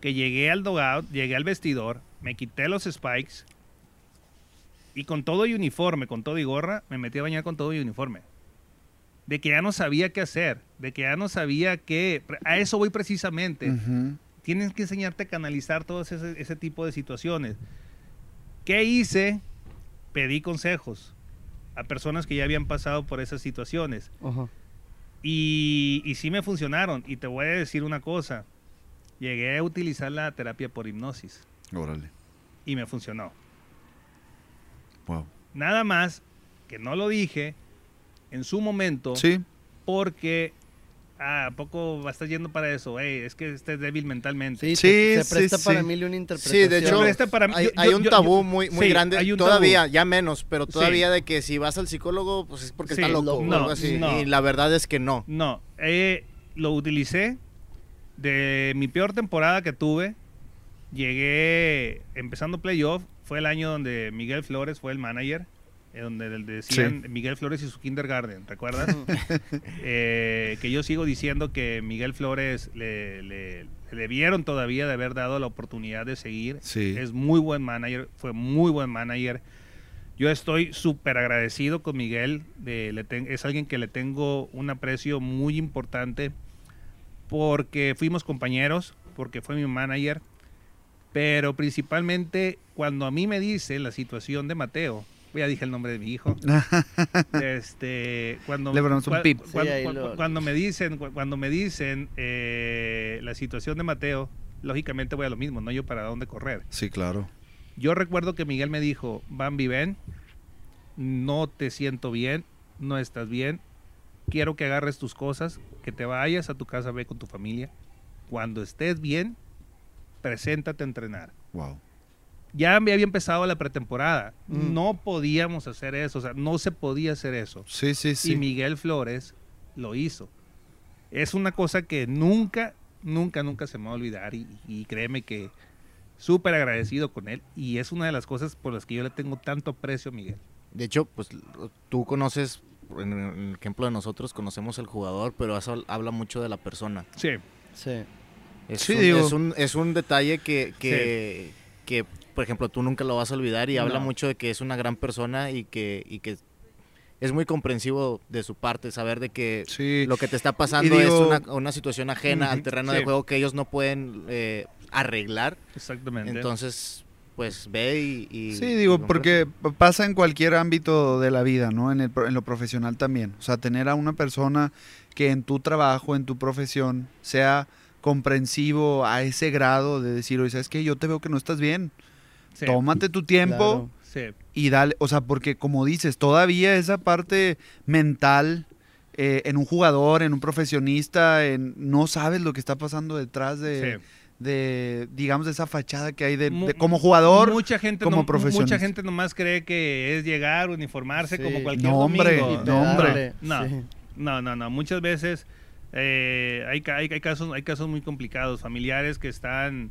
que llegué al dogout, llegué al vestidor, me quité los spikes y con todo y uniforme, con todo y gorra, me metí a bañar con todo y uniforme. De que ya no sabía qué hacer, de que ya no sabía qué... A eso voy precisamente. Tienes que enseñarte a canalizar todo ese, ese tipo de situaciones. ¿Qué hice? Pedí consejos a personas que ya habían pasado por esas situaciones. Ajá. Y, y sí me funcionaron. Y te voy a decir una cosa. Llegué a utilizar la terapia por hipnosis Órale. y me funcionó. Wow. Nada más que no lo dije en su momento Sí. porque ah, ¿a poco va a estar yendo para eso? Ey, es que este es débil mentalmente. Sí, Sí, se, se sí, presta para sí. mil y una interpretación. Sí, de hecho, Pero para mí- hay, yo- hay yo- un yo- tabú yo- muy, muy sí, grande. hay un todavía, tabú. ya menos, pero Sí. todavía de que si vas al psicólogo, pues es porque Sí, está loco. o No, algo así. no. Y la verdad es que no. No, eh, lo utilicé de mi peor temporada que tuve. Llegué empezando playoff. Fue el año donde Miguel Flores fue el manager. Donde decían Miguel Flores y su kindergarten, ¿recuerdas? Eh, que yo sigo diciendo que Miguel Flores le, le- le debieron todavía de haber dado la oportunidad de seguir. Sí. Es muy buen manager, fue muy buen manager. Yo estoy súper agradecido con Miguel. de- le ten- es alguien que le tengo un aprecio muy importante porque fuimos compañeros, porque fue mi manager. Pero principalmente cuando a mí me dice la situación de Mateo, ya dije el nombre de mi hijo. este, cuando, Le ponemos un pip. Sí, cuando, lo- me dicen, cu- cuando me dicen eh, la situación de Mateo, lógicamente voy a lo mismo, no yo para dónde correr. Sí, claro. Yo recuerdo que Miguel me dijo, Bambi, ven, no te siento bien, no estás bien, quiero que agarres tus cosas, que te vayas a tu casa, ve con tu familia. Cuando estés bien, preséntate a entrenar. Wow. Ya había empezado la pretemporada, Mm. no podíamos hacer eso, o sea, no se podía hacer eso. Sí, sí, sí. Y Miguel Flores lo hizo. Es una cosa que nunca, nunca, nunca se me va a olvidar y, y créeme que súper agradecido con él y es una de las cosas por las que yo le tengo tanto aprecio a Miguel. De hecho, pues tú conoces, en el ejemplo de nosotros, conocemos al jugador, pero eso habla mucho de la persona. Sí, Sí. Es, Sí, un, digo- es, un, es un detalle que, que, que, por ejemplo, tú nunca lo vas a olvidar y habla mucho de que es una gran persona y que, y que es muy comprensivo de su parte, saber de que Sí. lo que te está pasando digo- es una, una situación ajena al terreno sí. de juego que ellos no pueden eh, arreglar. exactamente. Entonces, pues ve y... y- Sí, digo, porque pasa en cualquier ámbito de la vida, ¿no? En, el, pro- en lo profesional también. O sea, tener a una persona que en tu trabajo, en tu profesión, sea comprensivo a ese grado de decir, oye, ¿sabes qué? Yo te veo que no estás bien. Sí, Tómate tu tiempo sí, y dale, o sea, porque como dices, todavía esa parte mental eh, en un jugador, en un profesionista, en, no sabes lo que está pasando detrás de, sí. de, digamos, de esa fachada que hay de, como jugador. mucha gente como no- profesionista. mucha gente nomás cree que es llegar, uniformarse Sí. como cualquier No, hombre, domingo. no, hombre. No. sí. No, no, no. Muchas veces eh, hay, ca- hay, hay casos, hay casos muy complicados, familiares que están,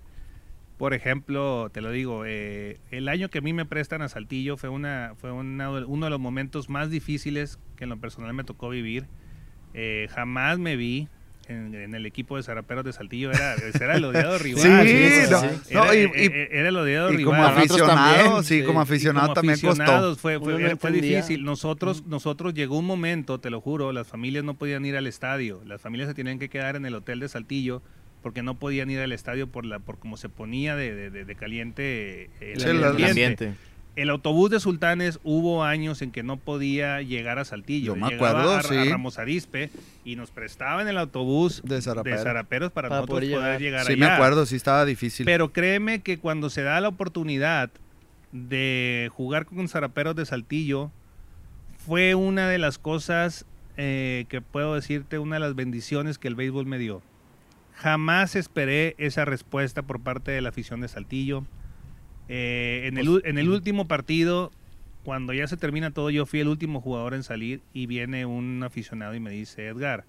por ejemplo, te lo digo, eh, el año que a mí me prestan a Saltillo fue, una, fue una- uno de los momentos más difíciles que en lo personal me tocó vivir. Eh, jamás me vi en, en el equipo de Zaraperos de Saltillo, era, era el odiado rival. Sí, sí, no, sí. no, Era, y- eh, y- era el odiado Y rival. como aficionado, también, sí, sí. como aficionado como también costó. aficionados Fue, fue, difícil. Nosotros, nosotros llegó un momento, te lo juro, las familias no podían ir al estadio. Las familias se tenían que quedar en el hotel de Saltillo porque no podían ir al estadio por la por cómo se ponía de, de- de- de caliente eh, el, Sí, el la- El ambiente. ambiente. El autobús de Sultanes hubo años en que no podía llegar a Saltillo. Yo me acuerdo, a, a sí. Ramos Arizpe y nos prestaban el autobús De de Zaraperos. Para, Para nosotros poder poder, llegar. llegar Sí, me allá. acuerdo, sí estaba difícil. Pero créeme que cuando se da la oportunidad de jugar con Zaraperos de Saltillo, fue una de las cosas eh, que puedo decirte, una de las bendiciones que el béisbol me dio. Jamás esperé esa respuesta por parte de la afición de Saltillo. Eh, en, el, en el último partido, cuando ya se termina todo, yo fui el último jugador en salir y viene un aficionado y me dice, Edgar,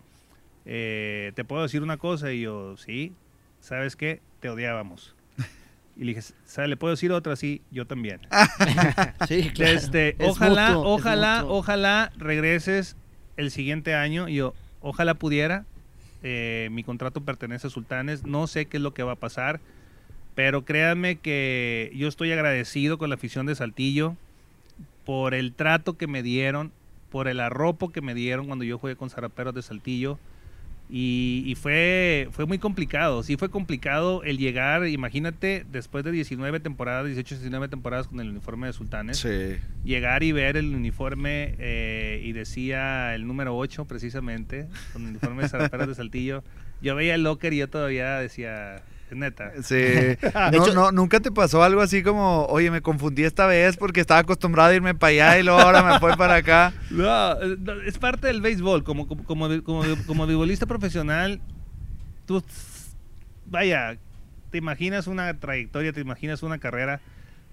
eh, ¿te puedo decir una cosa? Y yo, sí, ¿sabes qué? Te odiábamos. Y le dije. ¿Le puedo decir otra? Sí, yo también. Sí, claro. Este, Es ojalá, mutuo, ojalá, ojalá regreses el siguiente año. Y yo, ojalá pudiera. Eh, mi contrato pertenece a Sultanes. No sé qué es lo que va a pasar. Pero créanme que yo estoy agradecido con la afición de Saltillo por el trato que me dieron, por el arropo que me dieron cuando yo jugué con Zaraperos de Saltillo. Y, y fue, fue muy complicado, sí fue complicado el llegar, imagínate, después de 19 temporadas, 18, 19 temporadas con el uniforme de Sultanes, Sí. llegar y ver el uniforme eh, y decía el número 8 precisamente, con el uniforme de Zaraperos de Saltillo, yo veía el locker y yo todavía decía, neta. Sí. no, hecho- no, ¿Nunca te pasó algo así como, oye, me confundí esta vez porque estaba acostumbrado a irme para allá y luego ahora me fui para acá? No, es parte del béisbol. Como, como, como, como, como beisbolista profesional, tú, vaya, te imaginas una trayectoria, te imaginas una carrera,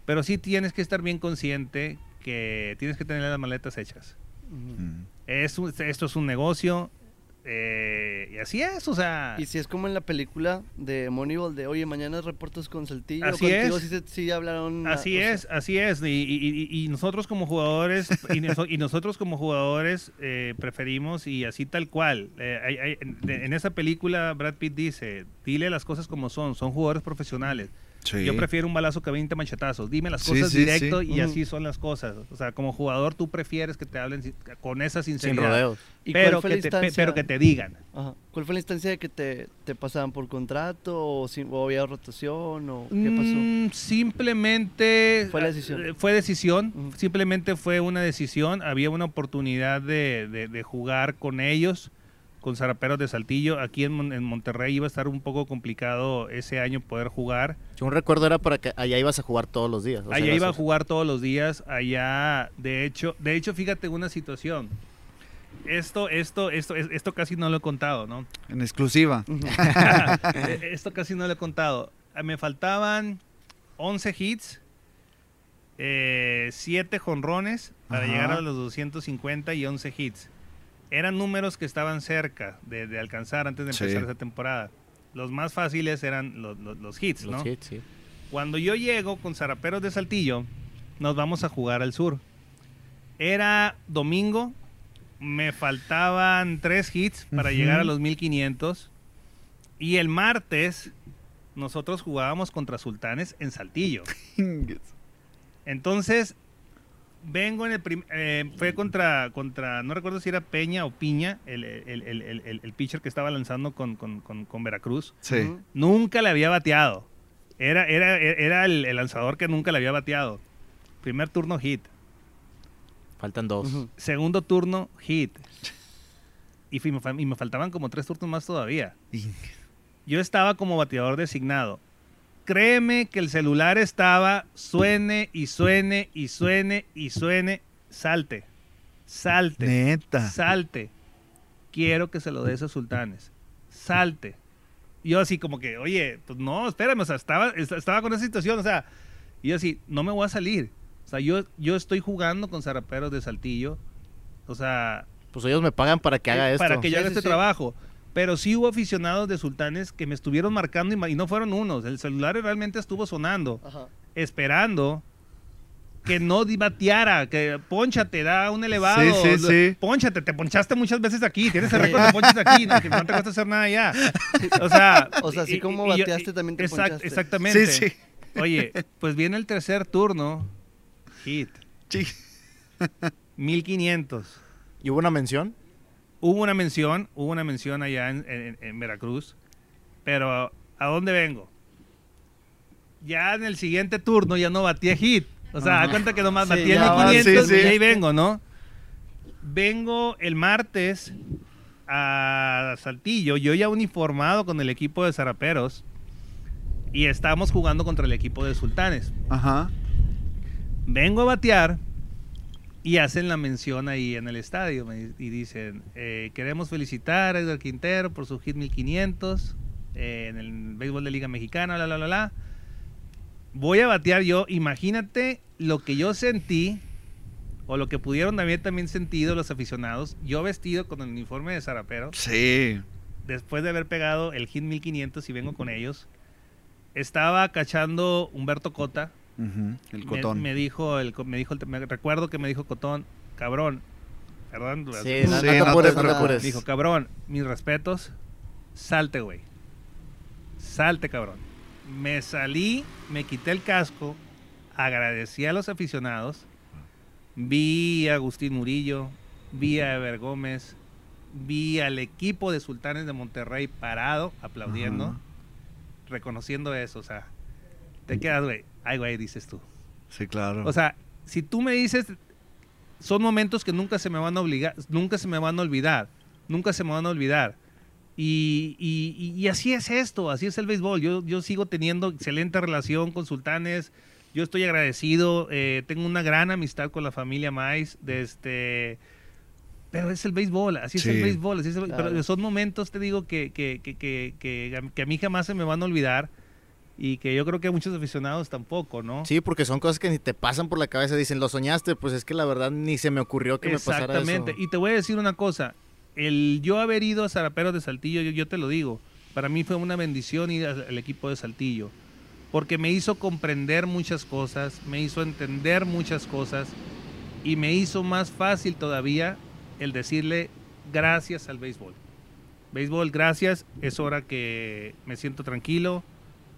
pero sí tienes que estar bien consciente que tienes que tener las maletas hechas. Es un- esto es un negocio eh, y así es, o sea... Y si es como en la película de Moneyball de, oye, mañana reportas con Saltillo. Así contigo es. Sí, hablaron. Así sea, es, así es. Y, y- y- y nosotros como jugadores, y, noso- y nosotros como jugadores eh, preferimos y así tal cual. Eh, hay- hay- en, de- en esa película Brad Pitt dice, dile las cosas como son, son jugadores profesionales. Sí. Yo prefiero un balazo que 20 machetazos. Dime las cosas sí, directo sí. y así son las cosas. O sea, como jugador tú prefieres que te hablen con esa Sin sinceridad. rodeos. ¿Y pero, que te, pero que te digan. Ajá. ¿Cuál fue la instancia de que te, te pasaban por contrato o, había rotación o qué pasó? Mm, simplemente Fue la decisión. eh, Fue decisión. Simplemente fue una decisión. Había una oportunidad de, de- de jugar con ellos, con Zaraperos de Saltillo. Aquí en, Mon- en Monterrey iba a estar un poco complicado ese año poder jugar. Yo un recuerdo era para que allá ibas a jugar todos los días. o sea, allá iba a jugar todos los días. Allá, de hecho, de hecho, fíjate una situación. Esto, esto, esto, es- esto casi no lo he contado, ¿no? En exclusiva. Eh, Esto casi no lo he contado. Eh, Me faltaban 11 hits, 7 jonrones para Ajá. llegar a los 250 y 11 hits. Eran números que estaban cerca de, de alcanzar antes de Sí. empezar esa temporada. Los más fáciles eran los, los- los hits, Los ¿no? hits, sí. Cuando yo llego con Zaraperos de Saltillo, nos vamos a jugar al sur. Era domingo, me faltaban tres hits para llegar a los 1500. Y el martes, nosotros jugábamos contra Sultanes en Saltillo. Entonces, vengo en el prim- eh, fue contra, contra, no recuerdo si era Peña o Piña, el, el- el- el- el- el pitcher que estaba lanzando con, con- con- con Veracruz. Sí. Nunca le había bateado. Era, era, era el, el lanzador que nunca le había bateado. Primer turno hit. Faltan dos. Segundo turno hit. Y me faltaban como tres turnos más todavía. Yo estaba como bateador designado. Créeme que el celular estaba suene y suene y suene y suene. Salte. Salte. Neta. Salte. Quiero que se lo des a Sultanes. Salte. Yo así como que, oye, pues no, espérame, o sea, estaba, est- estaba con esa situación, o sea, y yo así, no me voy a salir. O sea, yo, yo estoy jugando con Zaraperos de Saltillo. O sea, Pues ellos me pagan para que haga esto. para que yo Sí, haga sí, este sí. trabajo. Pero sí hubo aficionados de Sultanes que me estuvieron marcando y, no fueron unos. El celular realmente estuvo sonando, Ajá. esperando que no bateara, que ponchate, da un elevado. Sí, sí, sí. Ponchate, te ponchaste muchas veces aquí, tienes el récord de ponches aquí, no, que no te cuesta hacer nada ya. O sea, O sea, así como bateaste, también te exact- ponchaste. Exactamente. Sí, sí. Oye, pues viene el tercer turno, hit, Sí. 1500. ¿Y hubo una mención? Hubo una mención, hubo una mención allá en, en- en Veracruz, pero ¿a dónde vengo? Ya en el siguiente turno ya no batía hit. O sea, da cuenta que nomás Sí, batía en va, 500 sí, sí. y ahí vengo, ¿no? Vengo el martes a Saltillo, yo ya uniformado con el equipo de Zaraperos y estamos jugando contra el equipo de Sultanes. Ajá. Vengo a batear y hacen la mención ahí en el estadio y dicen, eh, queremos felicitar a Edgar Quintero por su hit 1500 eh, en el béisbol de Liga Mexicana, la, la, la, la. Voy a batear yo, imagínate lo que yo sentí o lo que pudieron también también sentido los aficionados, yo vestido con el uniforme de Zarapero, Sí. después de haber pegado el hit 1500 y vengo con ellos, estaba cachando Humberto Cota, El cotón. Me, dijo el, me dijo el- me recuerdo que me dijo Cotón, cabrón, perdón, Sí, no, Sí, no te no apures, te no te apures. apures. dijo, cabrón, mis respetos, salte, güey. Salte, cabrón. Me salí, me quité el casco, agradecí a los aficionados, vi a Agustín Murillo, vi a Ever Gómez, vi al equipo de Sultanes de Monterrey parado, aplaudiendo, Ajá. reconociendo eso, o sea, te quedas, güey, ay, güey, dices tú. Sí, claro. O sea, si tú me dices, son momentos que nunca se me van a obligar, nunca se me van a olvidar, nunca se me van a olvidar. Y, y- y- así es esto, así es el béisbol. Yo, yo sigo teniendo excelente relación con Sultanes, yo estoy agradecido, eh, tengo una gran amistad con la familia Mais, de este... Pero es el béisbol, así es Sí. el béisbol, así es el- Claro. pero son momentos, te digo, que, que, que, que a mí jamás se me van a olvidar y que yo creo que muchos aficionados tampoco, ¿no? Sí, porque son cosas que ni te pasan por la cabeza. Dicen, lo soñaste, pues es que la verdad ni se me ocurrió que me pasara eso. Exactamente. Y te voy a decir una cosa. El yo haber ido a Zaraperos de Saltillo, yo, yo te lo digo, para mí fue una bendición ir al equipo de Saltillo. Porque me hizo comprender muchas cosas, me hizo entender muchas cosas y me hizo más fácil todavía el decirle gracias al béisbol. Béisbol, gracias. Es hora que me siento tranquilo.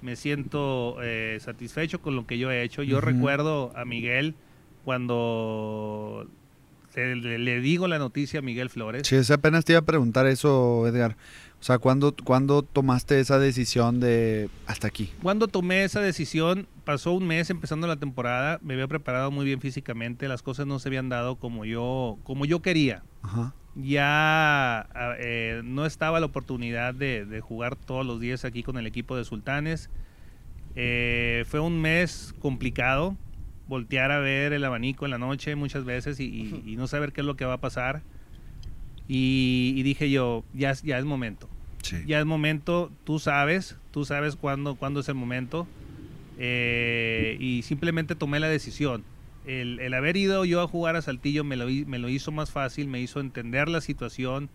Me siento eh, satisfecho con lo que yo he hecho. Yo recuerdo a Miguel cuando le, le- le digo la noticia a Miguel Flores. Sí, apenas te iba a preguntar eso, Edgar. O sea, ¿cuándo, ¿cuándo tomaste esa decisión de hasta aquí? Cuando tomé esa decisión, pasó un mes empezando la temporada, me había preparado muy bien físicamente, las cosas no se habían dado como yo, como yo quería. Ajá. Ya eh, no estaba la oportunidad de, de jugar todos los días aquí con el equipo de Sultanes. Eh, fue un mes complicado, voltear a ver el abanico en la noche muchas veces y, y- y no saber qué es lo que va a pasar. Y, y dije yo, ya, es- ya es momento Sí. ya es momento, tú sabes, tú sabes cuándo, cuándo es el momento. eh, y simplemente tomé la decisión. El, el haber ido yo a jugar a Saltillo me lo, me lo hizo más fácil, me hizo entender la situación,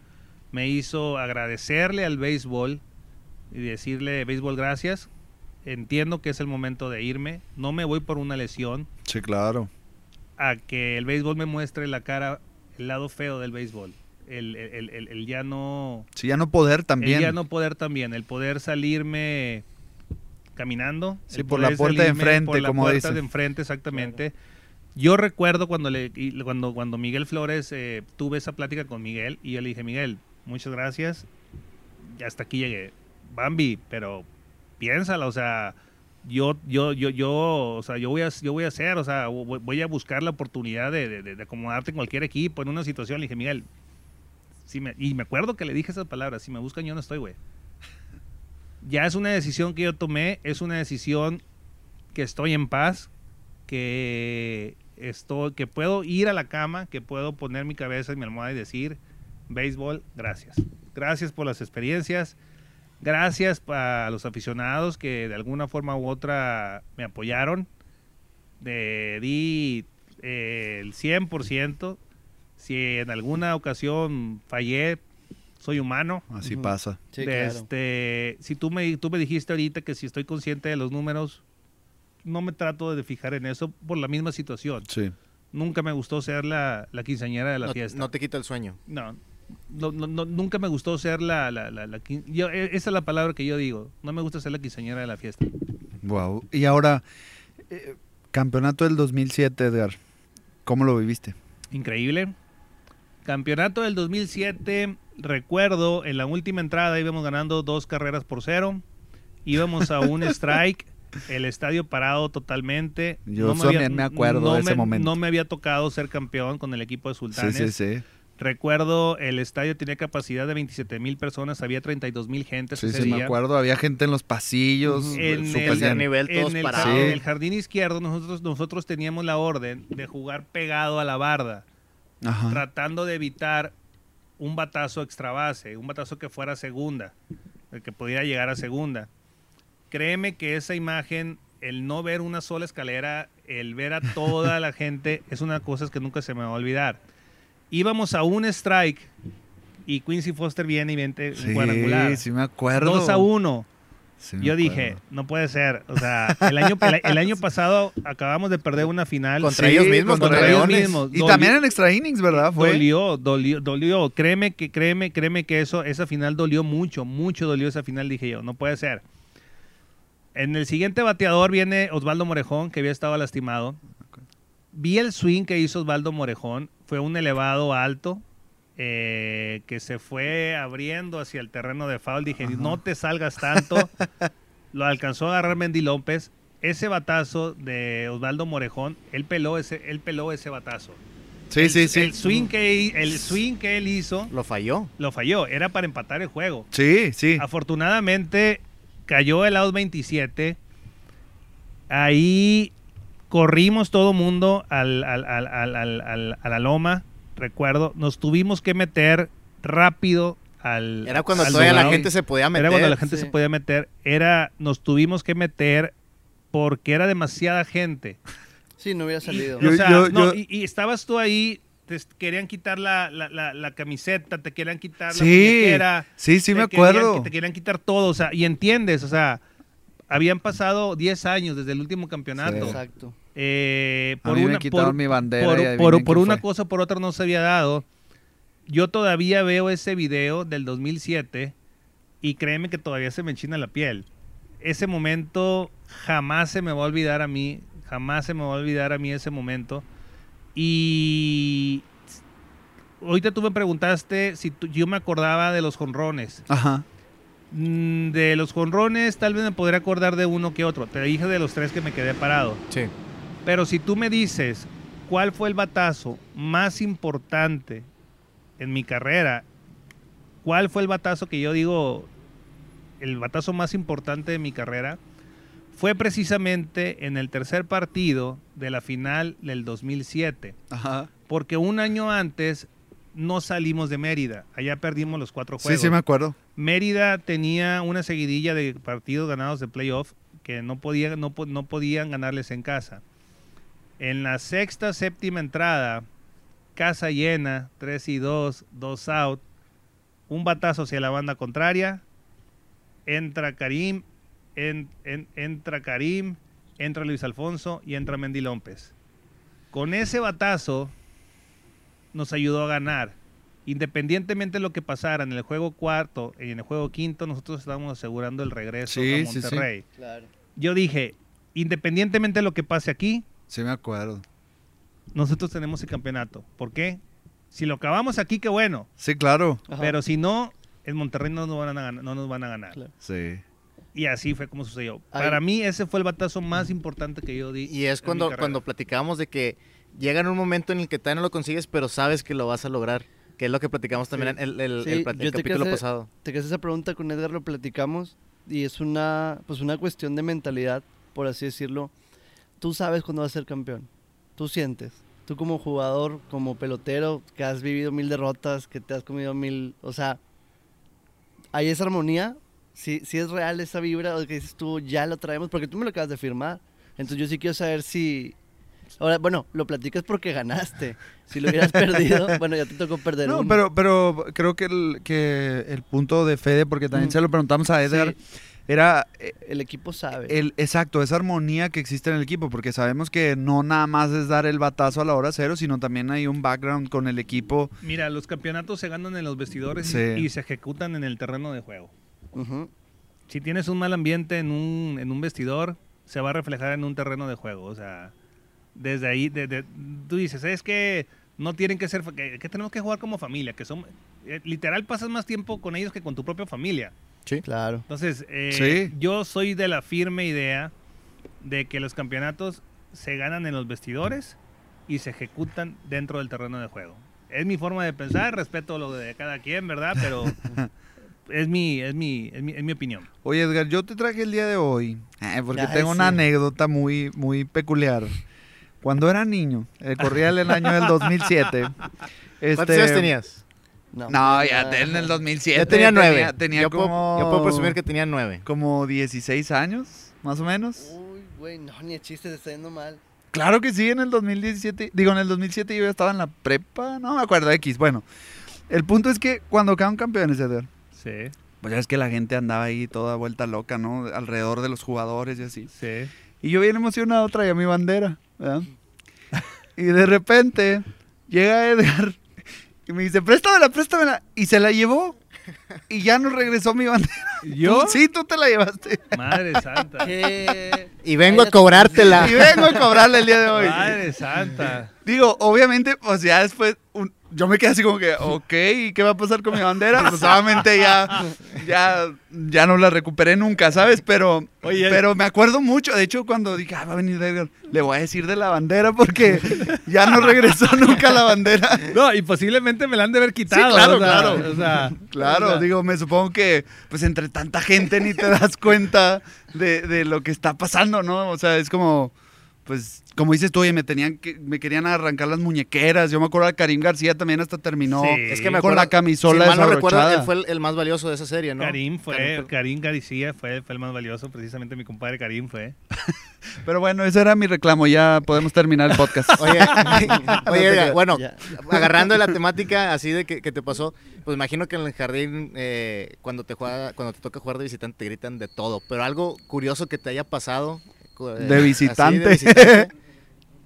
me hizo agradecerle al béisbol y decirle, béisbol, gracias. Entiendo que es el momento de irme, no me voy por una lesión, Sí, claro. a que el béisbol me muestre la cara, el lado feo del béisbol. El, el- el- el- ya no Sí, ya no poder también. el ya no poder también, el poder salirme caminando. Sí, por la puerta de enfrente, por la como puerta dice. de enfrente, exactamente. Yo recuerdo cuando le cuando cuando Miguel Flores eh, tuve esa plática con Miguel y yo le dije Miguel muchas gracias. Hasta aquí llegué. Bambi pero piénsala o sea yo yo yo yo o sea yo voy a yo voy a hacer o sea voy, a buscar la oportunidad de, de- acomodarte en cualquier equipo en una situación le dije Miguel y me acuerdo que le dije esas palabras si me buscan yo no estoy güey ya es una decisión que yo tomé, es una decisión que estoy en paz, que estoy, que puedo ir a la cama, que puedo poner mi cabeza en mi almohada y decir, béisbol, gracias. Gracias por las experiencias, gracias a los aficionados que de alguna forma u otra me apoyaron. Eh, di eh, el 100%. Si en alguna ocasión fallé, soy humano. Así pasa. Sí, De claro. este, si tú me, tú me dijiste ahorita que si estoy consciente de los números, no me trato de fijar en eso por la misma situación. Sí. Nunca me gustó ser la, la quinceañera de la No, fiesta. no te quita el sueño. No, no, no, no, nunca me gustó ser la... la, la, la quin- yo, e- esa es la palabra que yo digo. No me gusta ser la quinceañera de la fiesta. Wow. Y ahora, eh, campeonato del 2007, Edgar. ¿Cómo lo viviste? Increíble. Campeonato del 2007, recuerdo, en la última entrada íbamos ganando dos carreras por cero. Íbamos a un strike, el estadio parado totalmente. Yo me había- también me acuerdo no de ese me- momento. No me había tocado ser campeón con el equipo de Sí, Sultanes. sí, sí. Recuerdo, el estadio tenía capacidad de 27 mil personas, había 32 mil gentes Sí, ese sí, me acuerdo. Había gente en los pasillos. En súper el, nivel, todos en el parados. Sí. en el jardín izquierdo nosotros, nosotros teníamos la orden de jugar pegado a la barda Ajá. tratando de evitar un batazo extra base, un batazo que fuera segunda, el que pudiera llegar a segunda. Créeme que esa imagen, el no ver una sola escalera, el ver a toda la gente, es una cosa que nunca se me va a olvidar. Íbamos a un strike y Quincy Foster viene y vente Sí, cuadrangular. sí me acuerdo. 2 a 1. Sí Yo dije, no puede ser. O sea, el año, el, el año pasado acabamos de perder una final. Contra ellos mismos, contra contra ellos mismos. Y Dolió- también en extra innings, ¿verdad? Fue. Dolió, dolió, dolió. Créeme que, créeme, créeme que eso, esa final dolió mucho, mucho dolió esa final, dije yo, no puede ser. En el siguiente bateador viene Osvaldo Morejón, que había estado lastimado. Vi el swing que hizo Osvaldo Morejón, fue un elevado alto, eh, que se fue abriendo hacia el terreno de foul. Dije, Ajá. no te salgas tanto. Lo alcanzó a agarrar Mendy López. Ese batazo de Osvaldo Morejón, él peló ese, él peló ese batazo. Sí, El- sí, sí. El swing, que, el swing que él hizo Lo falló. lo falló. Era para empatar el juego. Sí, sí. Afortunadamente cayó el out 27. Ahí corrimos todo mundo al, al- al- al- al- al- a la loma. Recuerdo, nos tuvimos que meter rápido al. Era cuando al todavía la gente se podía meter. Era cuando la gente sí. se podía meter. Era, nos tuvimos que meter porque era demasiada gente. Sí, no hubiera salido. Yo- o sea, yo- no, yo- y, y estabas tú ahí, te querían quitar la, la- la- la camiseta, te querían quitar la Sí, muñequera, sí, sí te me querían- acuerdo. te querían quitar todo, o sea, y entiendes, o sea, habían pasado 10 años desde el último campeonato. Sí. Exacto. Eh, A por mí una, me quitaron por- mi bandera. por, por- una fue. cosa por otra no se había dado. Yo todavía veo ese video del 2007 y créeme que todavía se me enchina la piel. ese momento jamás se me va a olvidar a mí, jamás se me va a olvidar a mí ese momento. Y ahorita tú me preguntaste si tú- yo me acordaba de los jonrones. Ajá. Mm, De los jonrones tal vez me podría acordar de uno que otro. Te dije de los tres que me quedé parado. Sí. Pero si tú me dices cuál fue el batazo más importante en mi carrera, cuál fue el batazo que yo digo, el batazo más importante de mi carrera, fue precisamente en el tercer partido de la final del 2007. Ajá. Porque un año antes no salimos de Mérida. Allá perdimos los cuatro Sí, juegos. sí, me acuerdo. Mérida tenía una seguidilla de partidos ganados de playoff que no, podía, no, po- no podían ganarles en casa. En la sexta, séptima entrada, casa llena, 3 y 2, 2 out, un batazo hacia la banda contraria, entra Karim, en- en- entra Karim, entra Luis Alfonso y entra Mendy López. Con ese batazo nos ayudó a ganar. Independientemente de lo que pasara en el juego cuarto y en el juego quinto, nosotros estábamos asegurando el regreso Sí, a sí, sí. Monterrey. Claro. Yo dije, independientemente de lo que pase aquí, Sí, me acuerdo. nosotros tenemos el campeonato. ¿Por qué? Si lo acabamos aquí, qué bueno. Sí, claro. Ajá. Pero si no, en Monterrey no nos van a ganar. No nos van a ganar. Claro. Sí. Y así fue como sucedió. Ay. Para mí ese fue el batazo más importante que yo di. Y es cuando, cuando platicábamos de que llega en un momento en el que todavía no lo consigues, pero sabes que lo vas a lograr. Que es lo que platicamos también Sí. en el, el- Sí, el plat- el yo te capítulo quise- pasado. Te quedas esa pregunta con Edgar, lo platicamos y es una, pues una cuestión de mentalidad, por así decirlo. Tú sabes cuándo vas a ser campeón. Tú sientes. Tú como jugador, como pelotero, que has vivido mil derrotas, que te has comido mil... O sea, hay esa armonía. Si, si es real esa vibra, o que dices tú, ya lo traemos, porque tú me lo acabas de firmar. Entonces yo sí quiero saber si... Ahora, bueno, lo platicas porque ganaste. Si lo hubieras perdido, bueno, ya te tocó perder No, uno. pero, pero creo que el, que el punto de Fede, porque también Mm. se lo preguntamos a Edgar, Sí, era eh, el equipo sabe. el, exacto, esa armonía que existe en el equipo, porque sabemos que no nada más es dar el batazo a la hora cero, sino también hay un background con el equipo. Mira, los campeonatos se ganan en los vestidores y- Sí. y se ejecutan en el terreno de juego. Ujú. Si tienes un mal ambiente en un, en un vestidor, se va a reflejar en un terreno de juego. O sea, desde ahí, de- de- tú dices, es que no tienen que ser, que, que tenemos que jugar como familia, que son, eh, literal pasas más tiempo con ellos que con tu propia familia. Claro. Entonces, eh, Sí. yo soy de la firme idea de que los campeonatos se ganan en los vestidores y se ejecutan dentro del terreno de juego. Es mi forma de pensar, respeto lo de cada quien, ¿verdad? Pero es mi, es mi, es mi, es mi opinión. Oye, Edgar, yo te traje el día de hoy, eh, porque Ay, tengo una sí. anécdota muy, muy peculiar. Cuando era niño, eh, corría el año del 2007. ¿Cuántos este, años tenías? No, pues, ya en el 2007. Yo tenía nueve. Tenía, tenía yo, como, puedo, yo puedo presumir que tenía nueve. como 16 años, más o menos. Uy, güey, no, ni el chiste te está yendo mal. Claro que sí, en el 2017. Digo, en el 2007 yo ya estaba en la prepa. No me acuerdo, X. Bueno, el punto es que cuando quedaron campeones, Edgar, Sí, pues ya es que la gente andaba ahí toda vuelta loca, ¿no? Alrededor de los jugadores y así. sí. Y yo bien emocionado traía mi bandera, ¿verdad? Y de repente llega Edgar y me dice, préstamela, préstamela. Y se la llevó. Y ya no regresó mi bandera. ¿Yo? Sí, tú te la llevaste. Madre santa. ¿Qué? Y vengo a cobrártela. Y vengo a cobrarle el día de hoy. Madre santa. Digo, obviamente, pues ya después, un- yo me quedé así como que, ok, ¿y qué va a pasar con mi bandera? Pues obviamente ya, ya, ya no la recuperé nunca, ¿sabes? Pero, Oye, pero me acuerdo mucho, de hecho, cuando dije, ah, va a venir Edgar, le voy a decir de la bandera porque ya no regresó nunca la bandera. No, y posiblemente me la han de haber quitado. claro, o sea, claro. O sea, Claro, o sea, digo, me supongo que, pues entre tanta gente ni te das cuenta de, de lo que está pasando, ¿no? O sea, es como, pues, como dices tú, oye, me tenían que, me querían arrancar las muñequeras. Yo me acuerdo de Karim García también hasta terminó Sí. Es que me con acuerdo, la camisola si mal no recuerdo, él fue el, el más valioso de esa serie, ¿no? Karim fue, Karim Karim García fue, fue el más valioso, precisamente mi compadre Karim fue. Pero bueno, ese era mi reclamo, ya podemos terminar el podcast. Oye, oye, bueno, Ya. agarrando la temática así de que, que te pasó, pues imagino que en el jardín, eh, cuando te juega, cuando te toca jugar de visitante, te gritan de todo. Pero algo curioso que te haya pasado. De así visitante. visitante.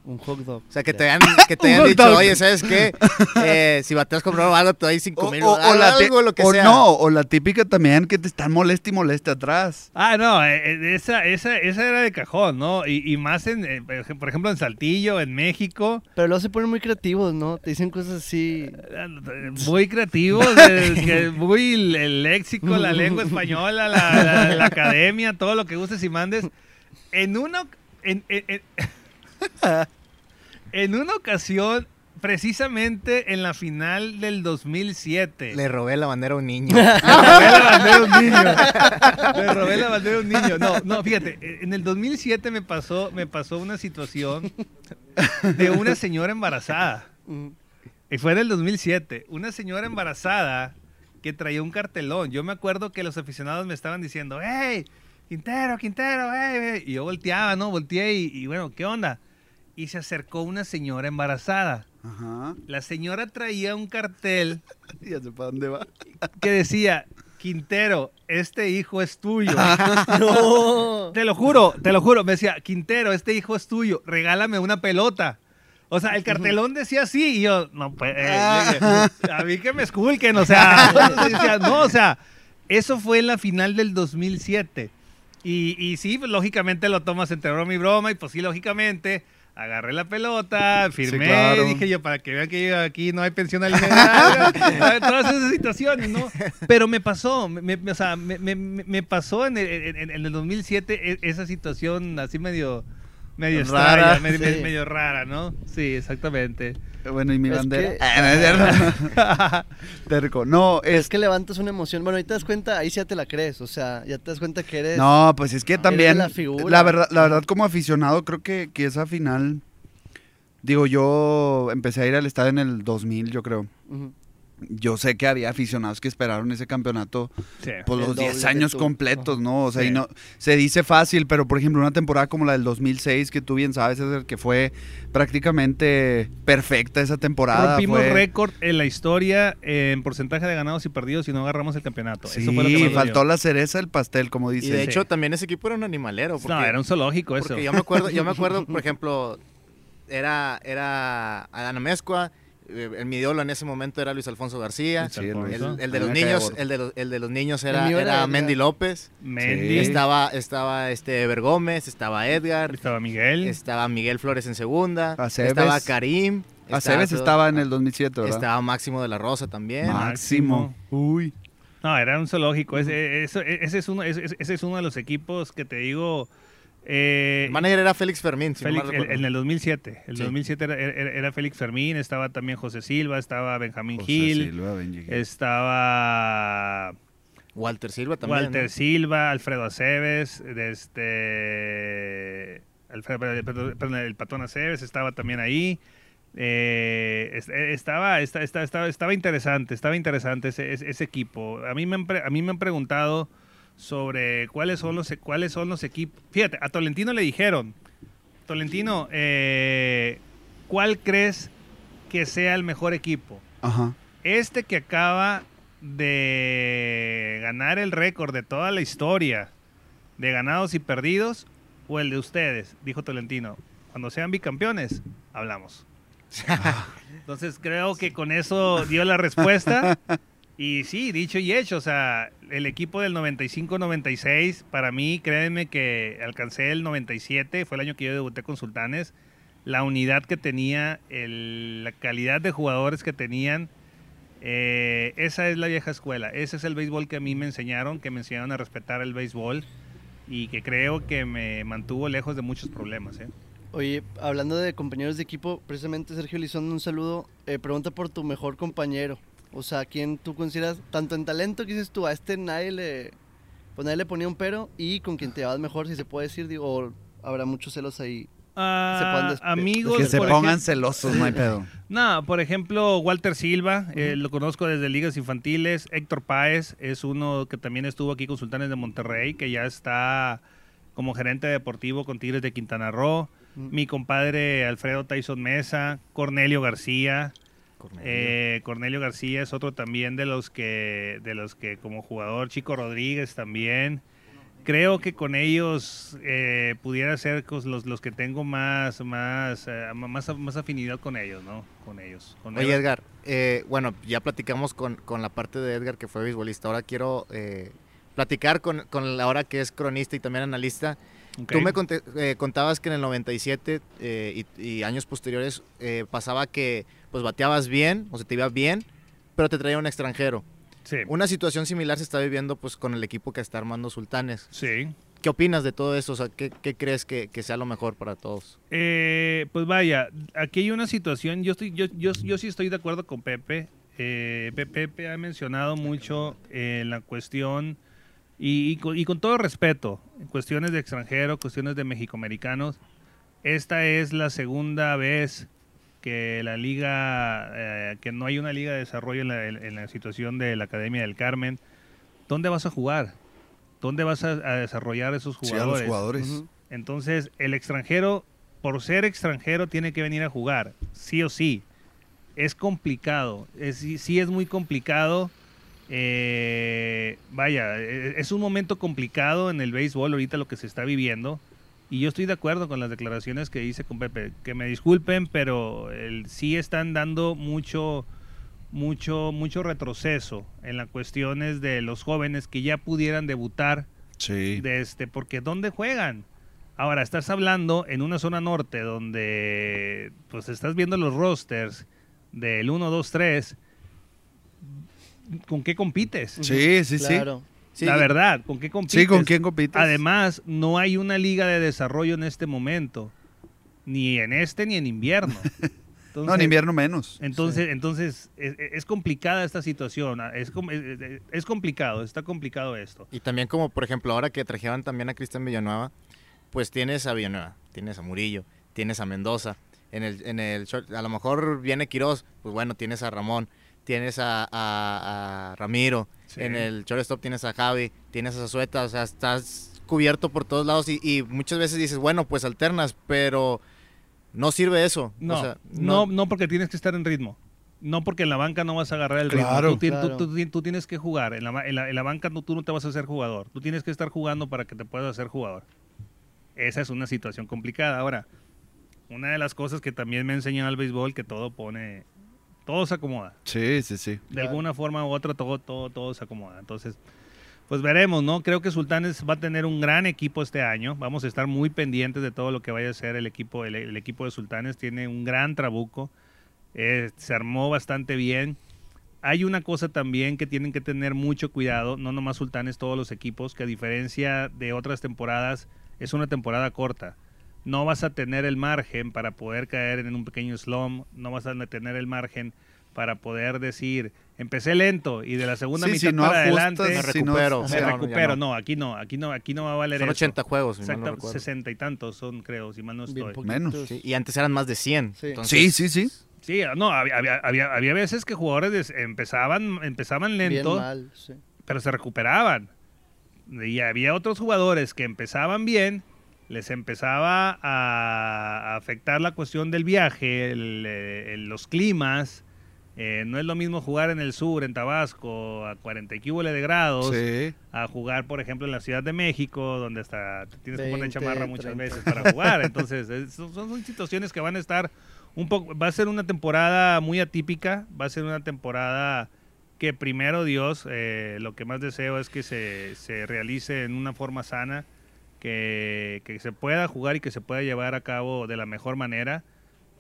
Un hot dog. O sea, que te hayan, que te hayan dicho, dog. oye, ¿sabes qué? Eh, si bateas con algo, te doy 5 O, mil o- o la ti- algo, lo que o sea. no, o la típica también que te están moleste y moleste atrás. Ah, no, eh, eh, esa, esa, esa era de cajón, ¿no? Y, y más en, eh, por ejemplo, en Saltillo, en México. Pero luego se ponen muy creativos, ¿no? Te dicen cosas así. Muy creativos, que muy el, el léxico, la lengua española, la, la- la academia, todo lo que gustes y mandes. En una, en, en- en- en una ocasión, precisamente en la final del 2007. Le robé la bandera a un niño. Le robé la bandera a un niño. Le robé la bandera a un niño. No, no, fíjate, en el 2007 me pasó, me pasó una situación de una señora embarazada. mm, Y fue en el 2007. Una señora embarazada que traía un cartelón. Yo me acuerdo que los aficionados me estaban diciendo, ¡Hey! Quintero, Quintero, hey, hey". Y yo volteaba, ¿no? Volteé y, y bueno, ¿qué onda? Y se acercó una señora embarazada. Ajá. La señora traía un cartel Ya sé para dónde va. que decía, Quintero, este hijo es tuyo. No. Te lo juro, te lo juro. Me decía, Quintero, este hijo es tuyo, regálame una pelota. O sea, el cartelón decía así y yo, no, pues, eh, Ah. a mí que me esculquen, o sea, decía, no, o sea, eso fue en la final del 2007. Y, y sí, pues, lógicamente lo tomas entre broma y broma, y pues sí, lógicamente, agarré la pelota, firmé, claro. dije yo, para que vean que aquí no hay pensión alimentaria, todas esas situaciones, ¿no? Pero me pasó, me, me- o sea, me, me- me- me pasó en el, en- en el 2007 e- esa situación así medio, medio Rara, extraña, medio, sí. medio- medio rara, ¿no? Sí, exactamente. Bueno, y mi Es bandera. que- Ah, no. Terco. No, Es es que levantas una emoción. Bueno, ahí te das cuenta, ahí sí ya te la crees. O sea, ya te das cuenta que eres. No, pues es que también. la figura. La verdad, la verdad, como aficionado, creo que, que esa final. Digo, yo empecé a ir al estadio en el 2000, yo creo. Yo sé que había aficionados que esperaron ese campeonato Sí. por los doble 10 que años completos, ¿no? O sea, Sí. y no, se dice fácil, pero por ejemplo, una temporada como la del 2006, que tú bien sabes, es el que fue prácticamente perfecta esa temporada. Rompimos fue- récord en la historia en porcentaje de ganados y perdidos y no agarramos el campeonato. Sí, Eso fue lo que faltó la cereza del pastel, como Y dice. de Sí. hecho, también ese equipo era un animalero. Porque, No, era un zoológico eso. porque yo me acuerdo, yo me acuerdo, por ejemplo, era, era Adana Mezcua, eh, el mi ídolo en ese momento era Luis Alfonso García. Sí. El, de los niños, el de los, el de los niños era. Mendy López. Mendy, Sí. Estaba, estaba este Ever Gómez, estaba Edgar, estaba Miguel. estaba Miguel Flores en segunda, Aceves. estaba Karim, Aceves todo- estaba en el 2007, ¿verdad? estaba Máximo de la Rosa también. Máximo. Uy. No, era un zoológico. Ese, eso- ese es uno, ese, ese es uno de los equipos que te digo. Eh, El manager era Félix Fermín, si no Félix- mal el- recuerdo. en el 2007. El Sí. 2007 era, era- era Félix Fermín, estaba también José Silva, estaba Benjamín José Gil, Silva, Benji Gil. estaba Walter Silva también. Walter ¿no? Silva, Alfredo Aceves, de este, Alfredo- perdón, perdón, el Patón Aceves estaba también ahí. Eh, eh, estaba, esta- esta- estaba, estaba interesante, estaba interesante ese, ese- ese equipo. A mí, me han, pre- a mí me han preguntado sobre cuáles son los, cuáles son los equipos. Fíjate, a Tolentino le dijeron, Tolentino, eh, ¿cuál crees que sea el mejor equipo? Ajá. Este que acaba de ganar el récord de toda la historia de ganados y perdidos o el de ustedes, dijo Tolentino. Cuando sean bicampeones, hablamos. Entonces creo que con eso dio la respuesta. Y sí, dicho y hecho, o sea, el equipo del 95-96, para mí, créanme que alcancé el 97, fue el año que yo debuté con Sultanes. La unidad que tenía, el- la calidad de jugadores que tenían, eh, esa es la vieja escuela. Ese es el béisbol que a mí me enseñaron, que me enseñaron a respetar el béisbol y que creo que me mantuvo lejos de muchos problemas. ¿eh? Oye, hablando de compañeros de equipo, precisamente Sergio Lizondo, un saludo. Eh, pregunta por tu mejor compañero. O sea, ¿quién tú consideras, tanto en talento que dices tú, a este nadie le, pues nadie le ponía un pero, y con quien te llevas mejor, si se puede decir, digo, o habrá muchos celos ahí. Ah, amigos, Que se pongan celosos, no hay pedo. No, por ejemplo, Walter Silva, eh, lo conozco desde ligas infantiles. Héctor Páez es uno que también estuvo aquí con Sultanes de Monterrey, que ya está como gerente deportivo con Tigres de Quintana Roo. Mi compadre Alfredo Tyson Mesa, Cornelio García. Cornelio. Eh, Cornelio García es otro también de los que, de los que como jugador, Chico Rodríguez también. creo que con ellos eh, pudiera ser los, los que tengo más, más, eh, más, más afinidad con ellos, ¿no? Con ellos. Con Oye. Edgar, bueno, ya platicamos con, con la parte de Edgar que fue beisbolista. Ahora quiero platicar con, con la hora que es cronista y también analista. Ok. Tú me eh, contabas que en el 97 eh, y, y años posteriores eh, pasaba que pues bateabas bien, o se te iba bien, pero te traía un extranjero. Sí. Una situación similar se está viviendo pues con el equipo que está armando Sultanes. Sí. ¿Qué opinas de todo eso? O sea, ¿qué, qué crees que, que sea lo mejor para todos? Eh, pues vaya, aquí hay una situación, yo, estoy, yo, yo, yo sí estoy de acuerdo con Pepe. Eh, Pe- Pepe ha mencionado mucho eh, la cuestión, y, y con, y con todo respeto, en cuestiones de extranjero, cuestiones de mexicoamericanos, esta es la segunda vez que la liga, eh, que no hay una liga de desarrollo en la, en la situación de la Academia del Carmen. ¿Dónde vas a jugar? ¿Dónde vas a, a desarrollar esos Sí, a jugadores? los jugadores. Ujú. Entonces, el extranjero, por ser extranjero, tiene que venir a jugar, sí o sí. Es complicado, es, sí, sí es muy complicado. Eh, vaya, eh, es un momento complicado en el béisbol ahorita lo que se está viviendo. Y yo estoy de acuerdo con las declaraciones que hice con Pepe. Que me disculpen, pero el, sí están dando mucho, mucho, mucho retroceso en las cuestiones de los jóvenes que ya pudieran debutar Sí. de este, porque ¿dónde juegan? Ahora, estás hablando en una zona norte donde pues estás viendo los rosters del 1, 2, 3. ¿Con qué compites? Sí, sí, sí. Claro. La verdad, ¿con qué compites? Sí, ¿con quién compites? Además, no hay una liga de desarrollo en este momento. Ni en este ni en invierno. no, en invierno menos. entonces, entonces es, es complicada esta situación. Es, com- es- es- complicado, está complicado esto. Y también como, por ejemplo, ahora que trajeron también a Cristian Villanueva, pues tienes a Villanueva, tienes a Murillo, tienes a Mendoza. En el, en el short- a lo mejor viene Quiroz, pues bueno, tienes a Ramón, tienes a, a- a Ramiro, Sí. en el shortstop tienes a Javi, tienes a Zazueta, o sea, estás cubierto por todos lados y, y muchas veces dices, bueno, pues alternas, pero no sirve eso. No, O sea, no, no porque tienes que estar en ritmo. No porque en la banca no vas a agarrar el Claro. ritmo. Tú, Claro. tú ti- tú tienes que jugar. En la, en la- en la banca no, tú no te vas a hacer jugador. Tú tienes que estar jugando para que te puedas hacer jugador. Esa es una situación complicada. Ahora, una de las cosas que también me enseñan al béisbol que todo pone, todo se acomoda. Sí, sí, sí. De Claro. alguna forma u otra todo, todo, todo se acomoda. Entonces, pues veremos, ¿no? Creo que Sultanes va a tener un gran equipo este año. Vamos a estar muy pendientes de todo lo que vaya a ser el equipo, el, el equipo de Sultanes. Tiene un gran trabuco. Eh, se armó bastante bien. Hay una cosa también que tienen que tener mucho cuidado, no nomás Sultanes, todos los equipos, que a diferencia de otras temporadas, es una temporada corta. No vas a tener el margen para poder caer en un pequeño slump, no vas a tener el margen para poder decir, empecé lento y de la segunda Sí, mitad si no para ajustas, adelante Me si no- recupero. me Sí, no, ya recupero. no. No, aquí no, aquí no, aquí no va a valer Son eso. 80 juegos, si mal no Exacto, recuerdo. 60 y tantos son, creo, si mal no Bien estoy. Menos. Sí, y antes eran más de 100. Sí. entonces- Sí, sí, sí. Sí, no, había, había, había, había veces que jugadores empezaban, empezaban Bien lento, mal, sí. pero se recuperaban. Y había otros jugadores que empezaban bien, les empezaba a afectar la cuestión del viaje, el, eh, el- los climas. Eh, no es lo mismo jugar en el sur, en Tabasco, a 40 y de grados, Sí. a jugar, por ejemplo, en la Ciudad de México, donde hasta te tienes que poner 20, chamarra muchas 30. veces para jugar. Entonces, es- son, son situaciones que van a estar un poco. Va a ser una temporada muy atípica, va a ser una temporada que primero Dios, eh, lo que más deseo es que se, se realice en una forma sana, que, que se pueda jugar y que se pueda llevar a cabo de la mejor manera.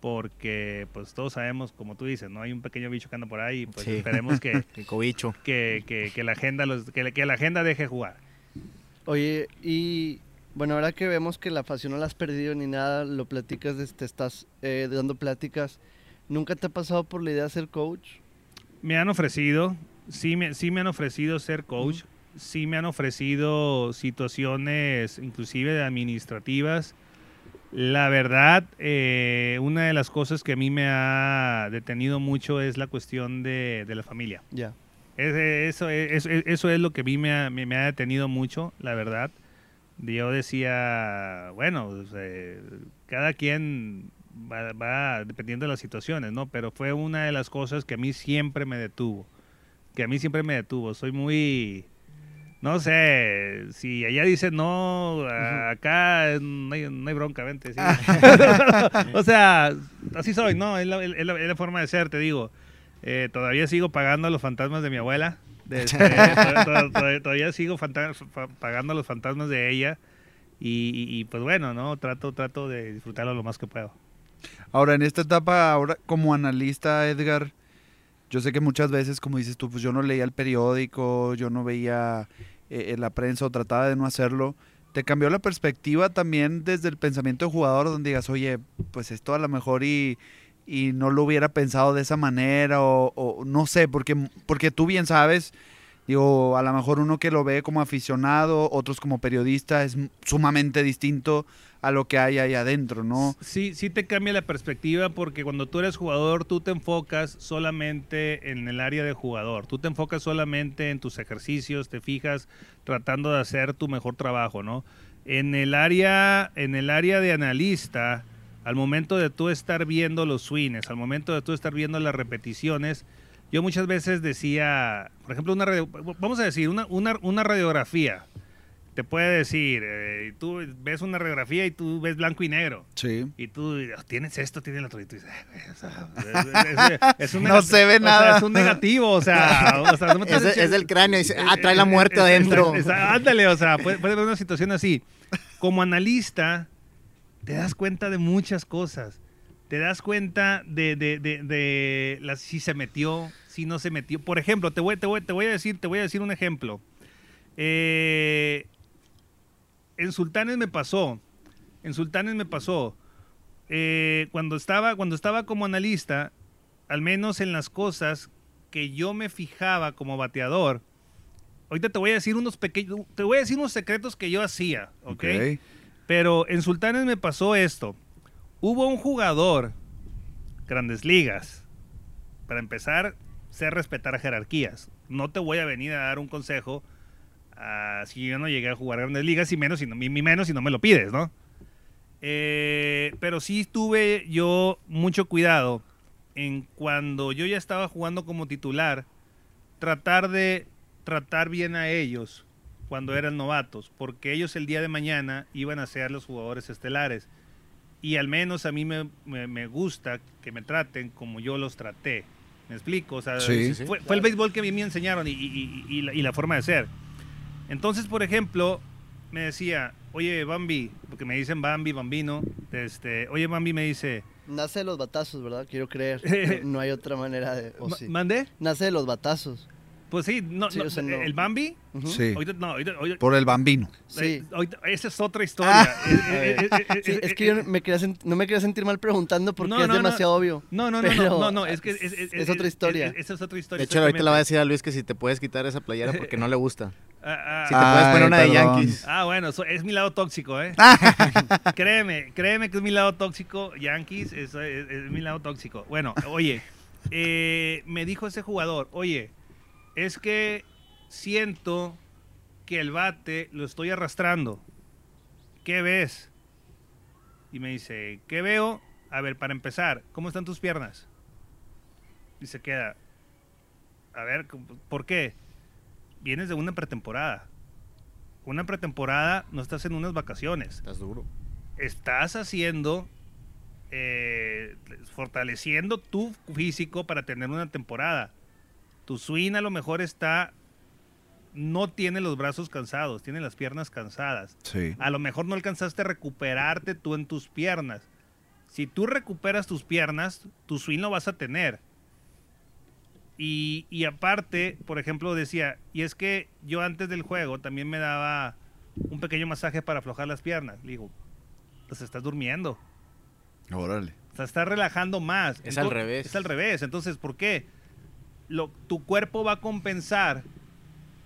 Porque, pues todos sabemos, como tú dices, no hay un pequeño bicho que anda por ahí. Pues Sí. esperemos que, que, que, que la agenda los, que, que la agenda deje jugar. Oye, y bueno, ahora que vemos que la facción no la has perdido ni nada, lo platicas, te estás eh, dando pláticas. ¿Nunca te ha pasado por la idea de ser coach? Me han ofrecido, sí me, sí me han ofrecido ser coach, sí me han ofrecido situaciones inclusive administrativas. La verdad, eh, una de las cosas que a mí me ha detenido mucho es la cuestión de, de la familia. Ya. Es- Eso es, es- eso es lo que a mí me ha, me- me ha detenido mucho, la verdad. Yo decía, bueno, pues, eh, cada quien va, va dependiendo de las situaciones, ¿no? Pero fue una de las cosas que a mí siempre me detuvo. Que a mí siempre me detuvo. Soy muy, no sé, si allá dice no, acá no hay, no hay bronca, vente. sí. o sea, así soy, ¿no? Es la, es la- es la forma de ser, te digo. Eh, todavía sigo pagando a los fantasmas de mi abuela. este, to- to- to- todavía sigo pagando a los fantasmas de ella. Y, y- y, pues bueno, ¿no? Trato, trato de disfrutarlo lo más que puedo. Ahora, en esta etapa, ahora como analista, Edgar, yo sé que muchas veces, como dices tú, pues yo no leía el periódico, yo no veía eh, la prensa o trataba de no hacerlo. ¿Te cambió la perspectiva también desde el pensamiento de jugador donde digas, oye, pues esto a lo mejor y, y no lo hubiera pensado de esa manera o, o no sé, porque, porque tú bien sabes, digo, a lo mejor uno que lo ve como aficionado, otros como periodista, es sumamente distinto a lo que hay ahí adentro, ¿no? Sí, sí te cambia la perspectiva porque cuando tú eres jugador, tú te enfocas solamente en el área de jugador. Tú te enfocas solamente en tus ejercicios, te fijas tratando de hacer tu mejor trabajo, ¿no? En el área, en el área de analista, al momento de tú estar viendo los swings, al momento de tú estar viendo las repeticiones, yo muchas veces decía, por ejemplo, una radio- vamos a decir, una, una, una radiografía. Te puede decir, eh, tú ves una radiografía y tú ves blanco y negro. Sí. Y tú "Ah, tienes esto, tienes lo otro. Y tú dices, "Ay, güey, o sea, es, es- es un No se ve o sea, nada. es un negativo, o sea, o sea, no me Es, es del cráneo. Dice, ah, trae la muerte adentro. ándale, o sea, puede, puede haber una situación así. Como analista, te das cuenta de muchas cosas. Te das cuenta de, de, de, de la- si se metió, si no se metió. Por ejemplo, te voy, te voy, te voy a decir, te voy a decir un ejemplo. Eh, en Sultanes me pasó. En Sultanes me pasó. Eh, cuando, estaba, cuando estaba como analista, al menos en las cosas que yo me fijaba como bateador, ahorita te voy a decir unos pequeños, te voy a decir unos secretos que yo hacía, ¿ok? Pero en Sultanes me pasó esto. Hubo un jugador, grandes ligas, para empezar, sé respetar jerarquías. No te voy a venir a dar un consejo ah, si yo no llegué a jugar grandes ligas, y menos si no, mi, mi menos si no me lo pides, ¿no? Eh, pero sí tuve yo mucho cuidado en cuando yo ya estaba jugando como titular, tratar de tratar bien a ellos cuando eran novatos, porque ellos el día de mañana iban a ser los jugadores estelares. Y al menos a mí me, me- me gusta que me traten como yo los traté. ¿Me explico? O sea, Sí. Sí, sí. fue, el béisbol que a mí me enseñaron y, y- y- y la, y la forma de ser. Entonces, por ejemplo, me decía, oye, Bambi, porque me dicen Bambi, Bambino, este, oye, Bambi me dice, Nace de los batazos, ¿verdad? Quiero creer. No, hay otra manera de... o "Ma- sí. ¿mandé? Nace de los batazos. Pues sí, no, Sí, no, o sea, no. el Bambi. Sí. ahorita, no, ahorita- ahorita- Por el bambino. Sí. eh, ahorita- esa es otra historia. Eh, eh, eh, Sí, es eh, que yo me quería sent- no me quería sentir mal preguntando porque No, es no, no. demasiado obvio. No, no, no, Pero no, no, no, es que es, es- es otra historia. es- esa es otra historia. De hecho, ahorita le voy a decir a Luis que si te puedes quitar esa playera porque no le gusta. Ah, ah, Si te puedes poner una de. Yankees. Ah, bueno, so- es mi lado tóxico, ¿eh? créeme, créeme que es mi lado tóxico. Yankees es, es- es mi lado tóxico. Bueno, oye, eh, me dijo ese jugador, oye, es que siento que el bate lo estoy arrastrando. ¿Qué ves? Y me dice, ¿qué veo? A ver, para empezar, ¿cómo están tus piernas? Y se queda, a ver, ¿por qué? Vienes de una pretemporada. Una pretemporada no estás en unas vacaciones. Estás duro. Estás haciendo, eh, fortaleciendo tu físico para tener una temporada. Tu swing a lo mejor está, no tiene los brazos cansados, tiene las piernas cansadas. Sí. A lo mejor no alcanzaste a recuperarte tú en tus piernas. Si tú recuperas tus piernas, tu swing lo vas a tener. Y, y aparte, por ejemplo, decía, y es que yo antes del juego también me daba un pequeño masaje para aflojar las piernas. Le digo, pues estás durmiendo. Órale. O sea, estás relajando más. Es al revés. Es al revés. Entonces, ¿por qué? Lo, tu cuerpo va a compensar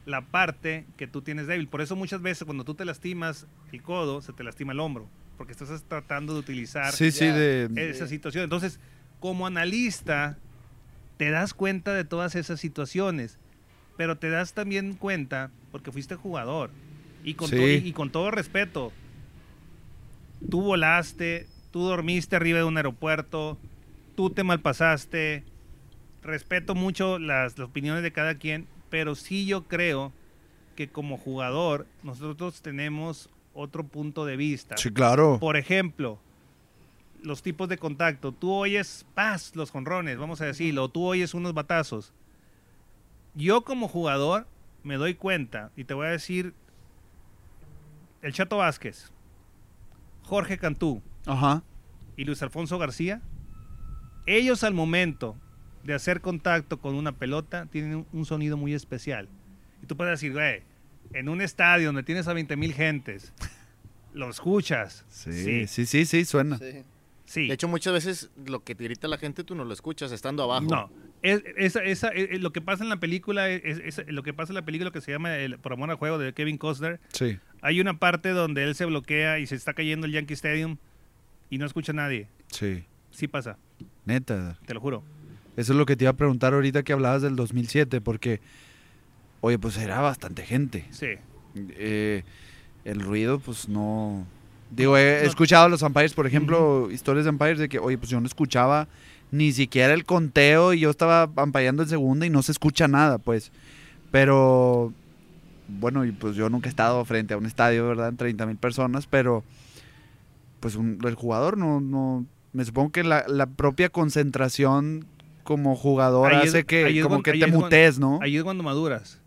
la parte que tú tienes débil. Por eso muchas veces cuando tú te lastimas el codo, se te lastima el hombro. Porque estás tratando de utilizar Sí, sí, de... esa situación. Entonces, como analista, te das cuenta de todas esas situaciones, pero te das también cuenta, porque fuiste jugador, y con, Sí. to- y, y con todo respeto, tú volaste, tú dormiste arriba de un aeropuerto, tú te malpasaste, respeto mucho las, las opiniones de cada quien, pero sí yo creo que como jugador nosotros tenemos otro punto de vista. Sí, claro. Por ejemplo, los tipos de contacto. Tú oyes paz, los jonrones, vamos a decirlo. Tú oyes unos batazos. Yo como jugador me doy cuenta y te voy a decir el Chato Vázquez, Jorge Cantú Ajá. y Luis Alfonso García, ellos al momento de hacer contacto con una pelota tienen un- sonido muy especial. Y tú puedes decir, güey, en un estadio donde tienes a 20 mil gentes, lo escuchas. Sí, sí, sí, sí, suena. Sí. sí. De hecho, muchas veces lo que te grita la gente tú no lo escuchas estando abajo. No, es, esa- esa- eh, eh, lo que pasa en la película, es, es- lo que pasa en la película que se llama el, Por amor al juego de Kevin Costner, Sí. hay una parte donde él se bloquea y se está cayendo el Yankee Stadium y no escucha a nadie. Sí. Sí pasa, Neta. te lo juro. Eso es lo que te iba a preguntar ahorita que hablabas del 2007, porque, oye, pues era bastante gente. Sí. Eh, el ruido, pues no. Digo, he No. escuchado a los umpires, por ejemplo, historias de umpires de que, oye, pues yo no escuchaba ni siquiera el conteo y yo estaba umpireando en segunda y no se escucha nada, pues. Pero, bueno, y pues yo nunca he estado frente a un estadio, ¿verdad? En 30 mil personas, pero, pues un- el jugador no, no. Me supongo que la, la propia concentración como jugador Ahí hace que, como que te es cuan- mutes, ¿no? Ahí es cuando maduras,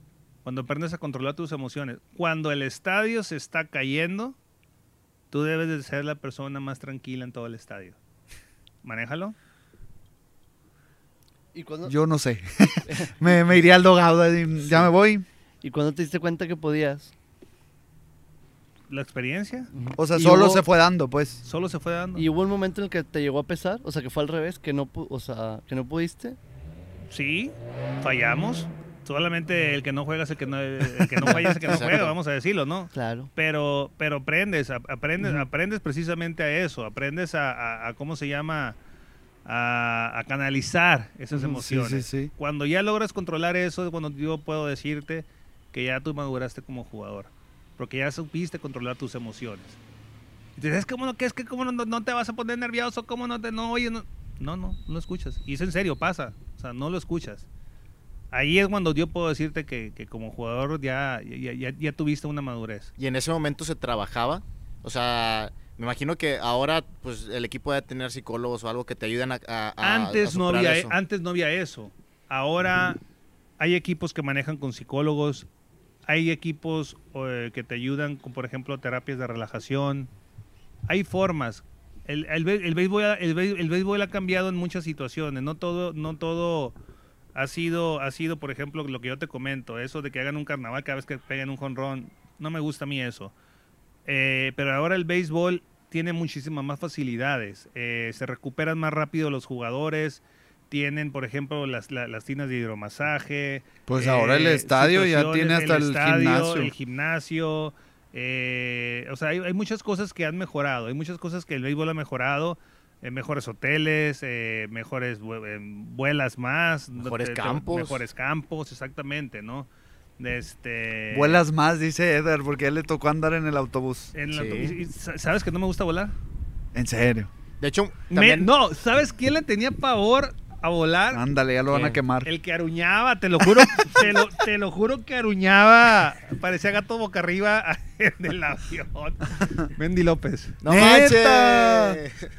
cuando aprendes a controlar tus emociones. Cuando el estadio se está cayendo, tú debes de ser la persona más tranquila en todo el estadio. Manéjalo. ¿Y cuándo, Yo no sé. me, me iría al dogado. y Ya me voy. ¿Y cuándo te diste cuenta que podías? La experiencia O sea, Y solo hubo- se fue dando, pues. solo se fue dando. ¿Y hubo un momento en el que te llegó a pesar? O sea, que fue al revés, que no, pu- o sea, que no pudiste. Sí, fallamos. Solamente el que no juega es el que no, el que no falla es el que no juega, vamos a decirlo, ¿no? Claro. Pero, pero aprendes, ap- aprendes, aprendes precisamente a eso, aprendes a, a- a ¿cómo se llama? A, a canalizar esas emociones. Sí, sí, sí. Cuando ya logras controlar eso, es cuando yo puedo decirte que ya tú maduraste como jugador. Porque ya supiste controlar tus emociones. Te dices, ¿cómo no, qué es que cómo no, no te vas a poner nervioso? ¿Cómo no te, no, oye, no, no, no, no lo escuchas. Y es en serio, pasa. O sea, no lo escuchas. Ahí es cuando yo puedo decirte que, que como jugador ya, ya, ya, ya tuviste una madurez. Y en ese momento se trabajaba. O sea, me imagino que ahora pues el equipo debe tener psicólogos o algo que te ayuden a, a- antes a no había eso. antes no había eso ahora hay equipos que manejan con psicólogos hay equipos eh, que te ayudan con por ejemplo terapias de relajación. Hay formas. El, el, el béisbol, el, el béisbol ha cambiado en muchas situaciones. No todo no todo ha sido ha sido por ejemplo lo que yo te comento eso de que hagan un carnaval cada vez que peguen un jonrón no me gusta a mí eso. Eh, pero ahora el béisbol tiene muchísimas más facilidades. Eh, se recuperan más rápido los jugadores. Tienen, por ejemplo, las, la- las tinas de hidromasaje. Pues eh, ahora el estadio ya tiene hasta el, estadio, gimnasio. El gimnasio. eh, o sea, hay, hay muchas cosas que han mejorado. Hay muchas cosas que el béisbol ha mejorado. eh, mejores hoteles, eh, mejores vue- eh, vuelas más. Mejores te- te- campos. Mejores campos, exactamente, ¿no? Este, Vuelas más, dice Edgar, porque a él le tocó andar en el autobús. en la- Sí. y- y sa- ¿Sabes que no me gusta volar? En serio. De hecho, Me- también no, ¿sabes quién le tenía pavor a volar? Ándale, ya lo van a ¿Quién? quemar. El que aruñaba, te lo juro, te lo, te lo juro que aruñaba, parecía gato boca arriba en el avión. Mendy López. ¡No ¡Neta! manches!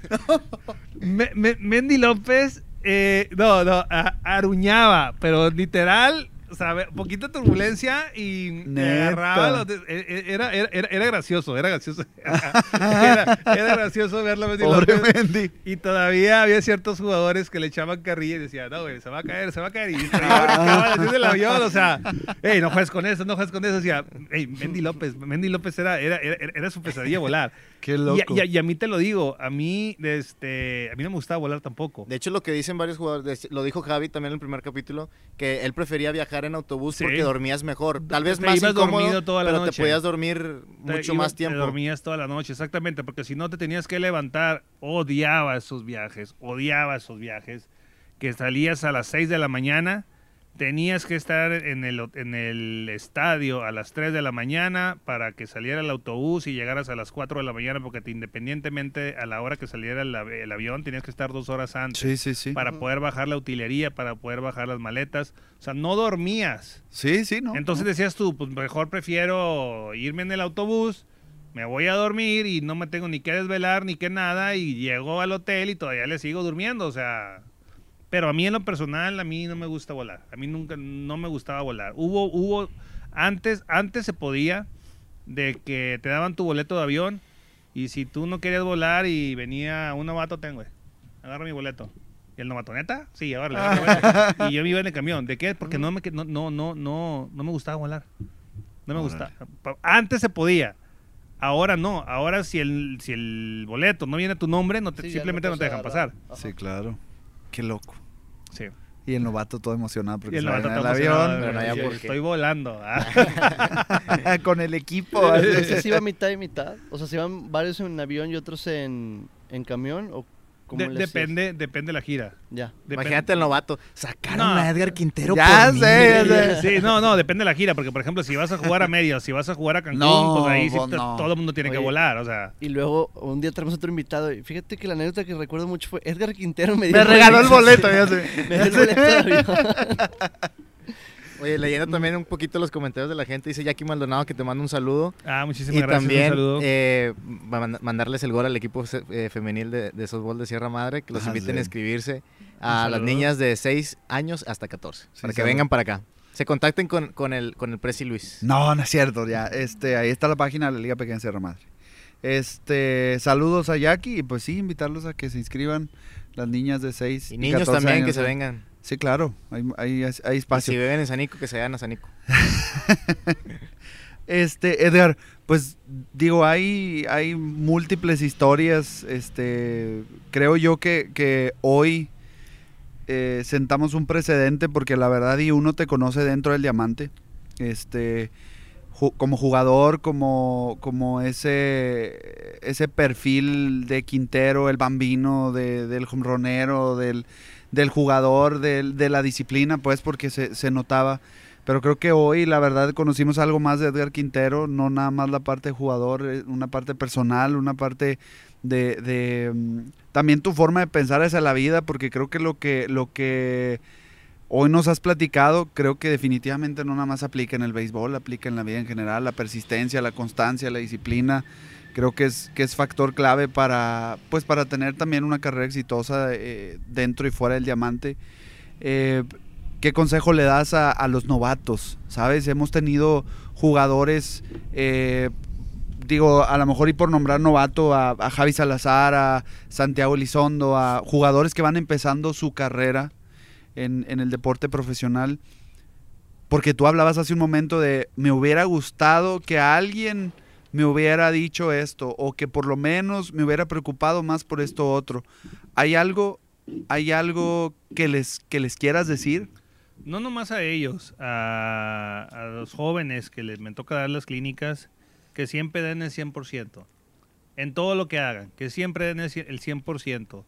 Me- me- Mendy López, eh, no, no, a- aruñaba, pero literal, o sea, poquita turbulencia y Neta. agarraba los de- e- e- era, era, era, era gracioso, era gracioso. Era, era gracioso verlo Mendy Pobre López. Mendy. Y todavía había ciertos jugadores que le echaban carrilla y decían, no, güey, se va a caer, se va a caer. Y brincaba desde el avión, o sea, hey, no juegues con eso, no juegues con eso. Decía, hey, Mendy López, Mendy López era, era, era, era su pesadilla volar. Qué Y, loco. a- y a- y a mí te lo digo, a mí, este, a mí no me gustaba volar tampoco. De hecho, lo que dicen varios jugadores, de- lo dijo Javi también en el primer capítulo, que él prefería viajar en autobús Sí. porque dormías mejor. Tal vez Te más ibas incómodo, dormido toda la pero te podías dormir mucho más tiempo. Te dormías toda la noche, exactamente, porque si no te tenías que levantar, odiaba esos viajes, odiaba esos viajes, que salías a las 6 de la mañana tenías que estar en el, en el estadio a las 3 de la mañana para que saliera el autobús y llegaras a las 4 de la mañana, porque te, independientemente a la hora que saliera el, av- el avión, tenías que estar dos horas antes Sí, sí, sí. para poder bajar la utilería, para poder bajar las maletas. O sea, no dormías. Sí, sí, no. Entonces no. decías tú, pues mejor prefiero irme en el autobús, me voy a dormir y no me tengo ni que desvelar ni que nada y llego al hotel y todavía le sigo durmiendo, o sea, pero a mí en lo personal a mí no me gusta volar, a mí nunca no me gustaba volar. Hubo hubo antes antes se podía de que te daban tu boleto de avión y si tú no querías volar y venía un novato, ten, güey. Agarra mi boleto. ¿Y el novato, neta? Sí, agárralo, güey. Y yo me iba en el camión. ¿De qué? Porque no me, no, no, no, no, no me gustaba volar. No me gustaba. Antes se podía. Ahora no. Ahora si el, si el boleto no viene a tu nombre, no te- Sí, simplemente no te dejan agarrar. pasar. Ajá. Sí, claro. Qué loco. Sí. Y el novato todo emocionado porque Y el se va novato en el avión. pero no. Estoy volando. Ah. con el equipo. así. ¿Ese sí iba mitad y mitad? O sea, ¿se iban varios en avión y otros en, en camión? ¿O De- depende, depende la gira. Ya. Depen- Imagínate el novato. Sacaron No. a Edgar Quintero Ya por mí. sé, ya sé. Sí, no, no, depende de la gira, porque por ejemplo, si vas a jugar a medios, si vas a jugar a Cancún, No, pues ahí sí te- no. todo el mundo tiene que volar, o sea. Y luego un día tenemos otro invitado. Y fíjate que la anécdota que recuerdo mucho fue Edgar Quintero me dio Me regaló el boleto, ya sé. Me dio el boleto de. Oye, leyendo también un poquito los comentarios de la gente, dice Jackie Maldonado que te manda un saludo. Ah, muchísimas Y gracias. un también saludo. eh, man- mandarles el gol al equipo eh, femenil de, de softball de Sierra Madre, que los Ah, inviten a inscribirse Un a las niñas de 6 años hasta 14, Sí, para que saludo. vengan para acá. Se contacten con, con el, con el Presi Luis. No, no es cierto, ya. Este, ahí está la página de la Liga Pequeña Sierra Madre. Este, saludos a Jackie y pues sí, invitarlos a que se inscriban las niñas de 6 Y niños también que se vengan. Sí, claro, hay, hay, hay Y espacio. si beben en Sanico, que se vayan a Sanico. Este, Edgar, pues digo, hay, hay múltiples historias. Este, creo yo que, que hoy eh, sentamos un precedente porque la verdad y uno te conoce dentro del diamante. Este, ju- como jugador, como, como ese, ese perfil de Quintero, el bambino, de- del hombronero, del, del jugador, del- de la disciplina, pues porque se, se notaba. Pero creo que hoy, la verdad, conocimos algo más de Edgar Quintero, no nada más la parte de jugador, eh, una parte personal, una parte de, de, mm, también tu forma de pensar hacia la vida, porque creo que lo que, lo que hoy nos has platicado, creo que definitivamente no nada más aplica en el béisbol, aplica en la vida en general, la persistencia, la constancia, la disciplina. Creo que es, que es factor clave para, pues, para tener también una carrera exitosa eh, dentro y fuera del diamante. Eh, ¿Qué consejo le das a, a los novatos? ¿Sabes? Hemos tenido jugadores, eh, digo, a lo mejor y por nombrar novato a, Javi Salazar, a Santiago Elizondo, a jugadores que van empezando su carrera en, en el deporte profesional. Porque tú hablabas hace un momento de, me hubiera gustado que alguien me hubiera dicho esto, o que por lo menos me hubiera preocupado más por esto otro. ¿Hay algo, hay algo que les, que les quieras decir? No nomás a ellos, a, a los jóvenes que les me toca dar las clínicas, que siempre den el 100%. En todo lo que hagan, que siempre den el cien- el 100%.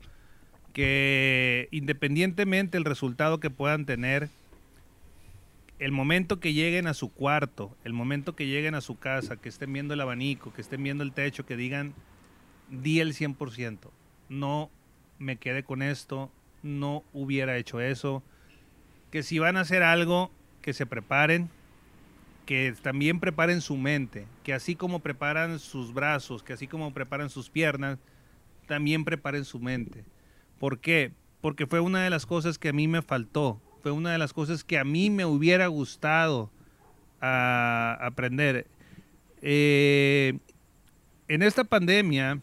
Que independientemente del resultado que puedan tener, el momento que lleguen a su cuarto, el momento que lleguen a su casa, que estén viendo el abanico, que estén viendo el techo, que digan, di el 100%. No me quedé con esto, no hubiera hecho eso que si van a hacer algo, que se preparen, que también preparen su mente, que así como preparan sus brazos, que así como preparan sus piernas, también preparen su mente. ¿Por qué? Porque fue una de las cosas que a mí me faltó, fue una de las cosas que a mí me hubiera gustado ah, aprender. Eh, en esta pandemia,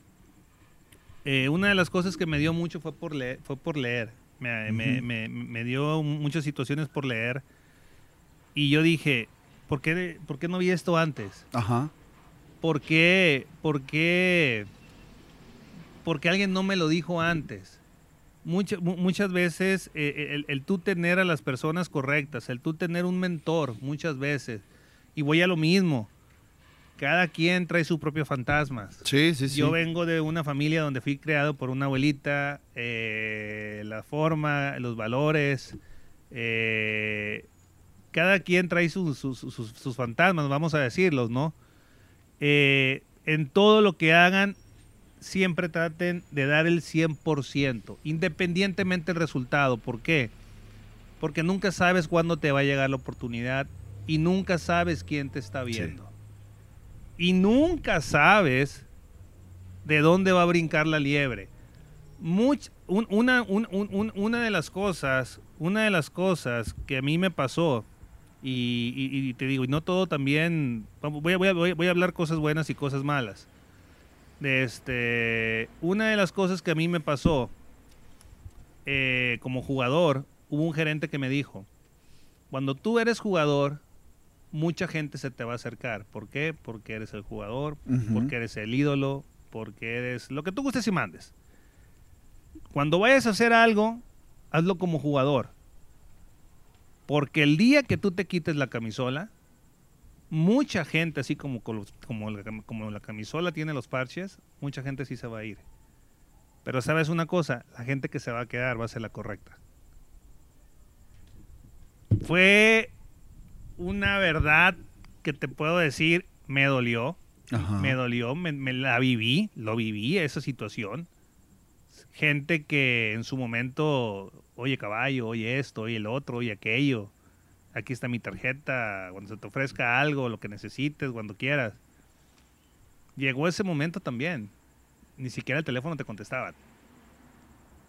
eh, una de las cosas que me dio mucho fue por leer. Fue por leer. Me, dio muchas situaciones por leer. Y yo dije, ¿por qué, ¿por qué no vi esto antes? Ajá. ¿Por qué, por qué, por qué alguien no me lo dijo antes? Mucha- mu- muchas veces eh, el, el tú tener a las personas correctas, el tú tener un mentor, muchas veces, y voy a lo mismo, cada quien trae su propio fantasmas. Sí, sí, sí. Yo vengo de una familia donde fui creado por una abuelita, eh, la forma, los valores, eh, cada quien trae sus, sus, sus, sus fantasmas, vamos a decirlos, ¿no? Eh, en todo lo que hagan, siempre traten de dar el 100%, independientemente del resultado. ¿Por qué? Porque nunca sabes cuándo te va a llegar la oportunidad y nunca sabes quién te está viendo. Y nunca sabes de dónde va a brincar la liebre. Much, un- una, un- un- un- una de las cosas, una de las cosas que a mí me pasó, y, y- y te digo, y no todo también, voy voy a- voy voy a hablar cosas buenas y cosas malas. Este, una de las cosas que a mí me pasó eh, como jugador, hubo un gerente que me dijo, cuando tú eres jugador, mucha gente se te va a acercar. ¿Por qué? Porque eres el jugador, porque eres el ídolo, porque eres lo que tú gustes y mandes. Cuando vayas a hacer algo, hazlo como jugador. Porque el día que tú te quites la camisola, mucha gente, así como, como, la, como la camisola tiene los parches, mucha gente sí se va a ir. Pero sabes una cosa, la gente que se va a quedar va a ser la correcta. Fue una verdad que te puedo decir, me dolió. Ajá. Me dolió, me, me la viví, lo viví, esa situación. Gente que en su momento, oye caballo, oye esto, oye el otro, oye aquello. Aquí está mi tarjeta, cuando se te ofrezca algo, lo que necesites, cuando quieras. Llegó ese momento también. Ni siquiera el teléfono te contestaban.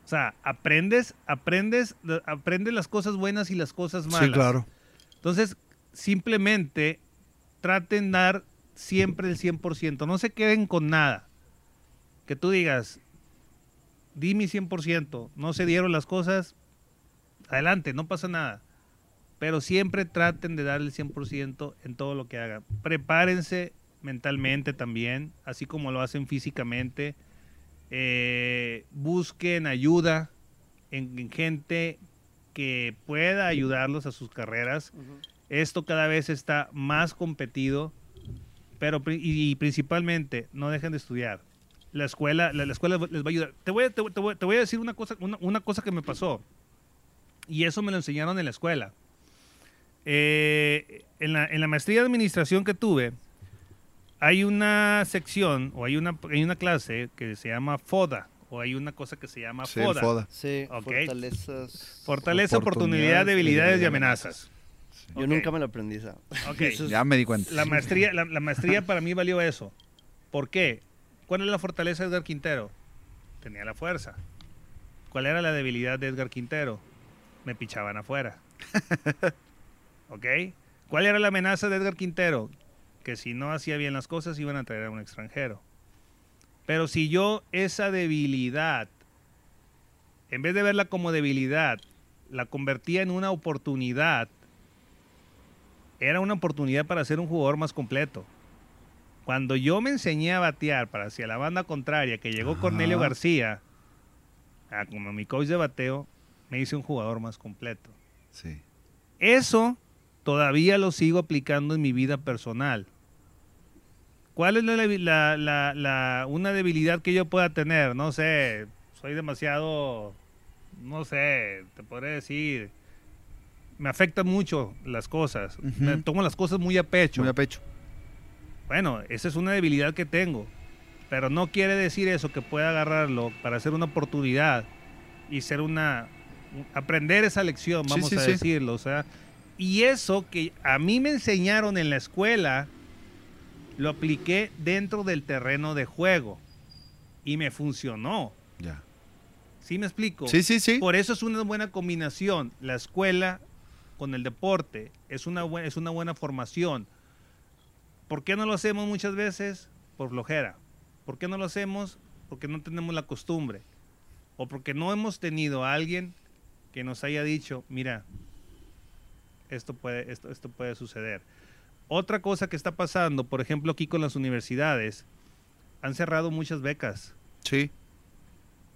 O sea, aprendes, aprendes, aprendes las cosas buenas y las cosas malas. Sí, claro. Entonces, simplemente traten de dar siempre el 100%. No se queden con nada. Que tú digas, di mi 100%. No se dieron las cosas. Adelante, no pasa nada. Pero siempre traten de dar el 100% en todo lo que hagan. Prepárense mentalmente también, así como lo hacen físicamente. Eh, busquen ayuda en, en gente que pueda ayudarlos a sus carreras. Esto cada vez está más competido, pero y, y principalmente no dejen de estudiar. La escuela, la, la escuela les va a ayudar. Te voy, a- te, voy- te voy- te voy a decir una cosa, una, una cosa que me pasó. Y eso me lo enseñaron en la escuela. Eh, en, la, en la maestría de administración que tuve, hay una sección o hay una, hay una clase que se llama FODA, o hay una cosa que se llama Sí, FODA. FODA. Sí, fortalezas. Fortaleza, oportunidad, Oportunidades, debilidades y amenazas. Yo nunca me lo aprendí. esa. Es- Ya me di cuenta. La maestría, la, la maestría para mí valió eso. ¿Por qué? ¿Cuál es la fortaleza de Edgar Quintero? Tenía la fuerza. ¿Cuál era la debilidad de Edgar Quintero? Me pichaban afuera. ¿Ok? ¿Cuál era la amenaza de Edgar Quintero? Que si no hacía bien las cosas iban a traer a un extranjero. Pero si yo esa debilidad, en vez de verla como debilidad, la convertía en una oportunidad, era una oportunidad para ser un jugador más completo. Cuando yo me enseñé a batear para hacia la banda contraria, que llegó Ajá. Cornelio García, como mi coach de bateo, me hice un jugador más completo. Sí. Eso todavía lo sigo aplicando en mi vida personal. ¿Cuál es la, la- la- la- una debilidad que yo pueda tener? No sé, soy demasiado, no sé, te podré decir, me afectan mucho las cosas, me tomo las cosas muy a pecho. Muy a pecho. Bueno, esa es una debilidad que tengo, pero no quiere decir eso que pueda agarrarlo para hacer una oportunidad y ser una aprender esa lección, vamos sí, a sí. decirlo, o sea, y eso que a mí me enseñaron en la escuela lo apliqué dentro del terreno de juego y me funcionó. Ya. ¿Sí me explico? Sí, sí, sí. Por eso es una buena combinación. La escuela con el deporte es una, es una buena formación. ¿Por qué no lo hacemos muchas veces? Por flojera. ¿Por qué no lo hacemos? Porque no tenemos la costumbre. O porque no hemos tenido a alguien que nos haya dicho, mira, esto puede, esto, esto puede suceder. Otra cosa que está pasando, por ejemplo, aquí con las universidades, han cerrado muchas becas. Sí.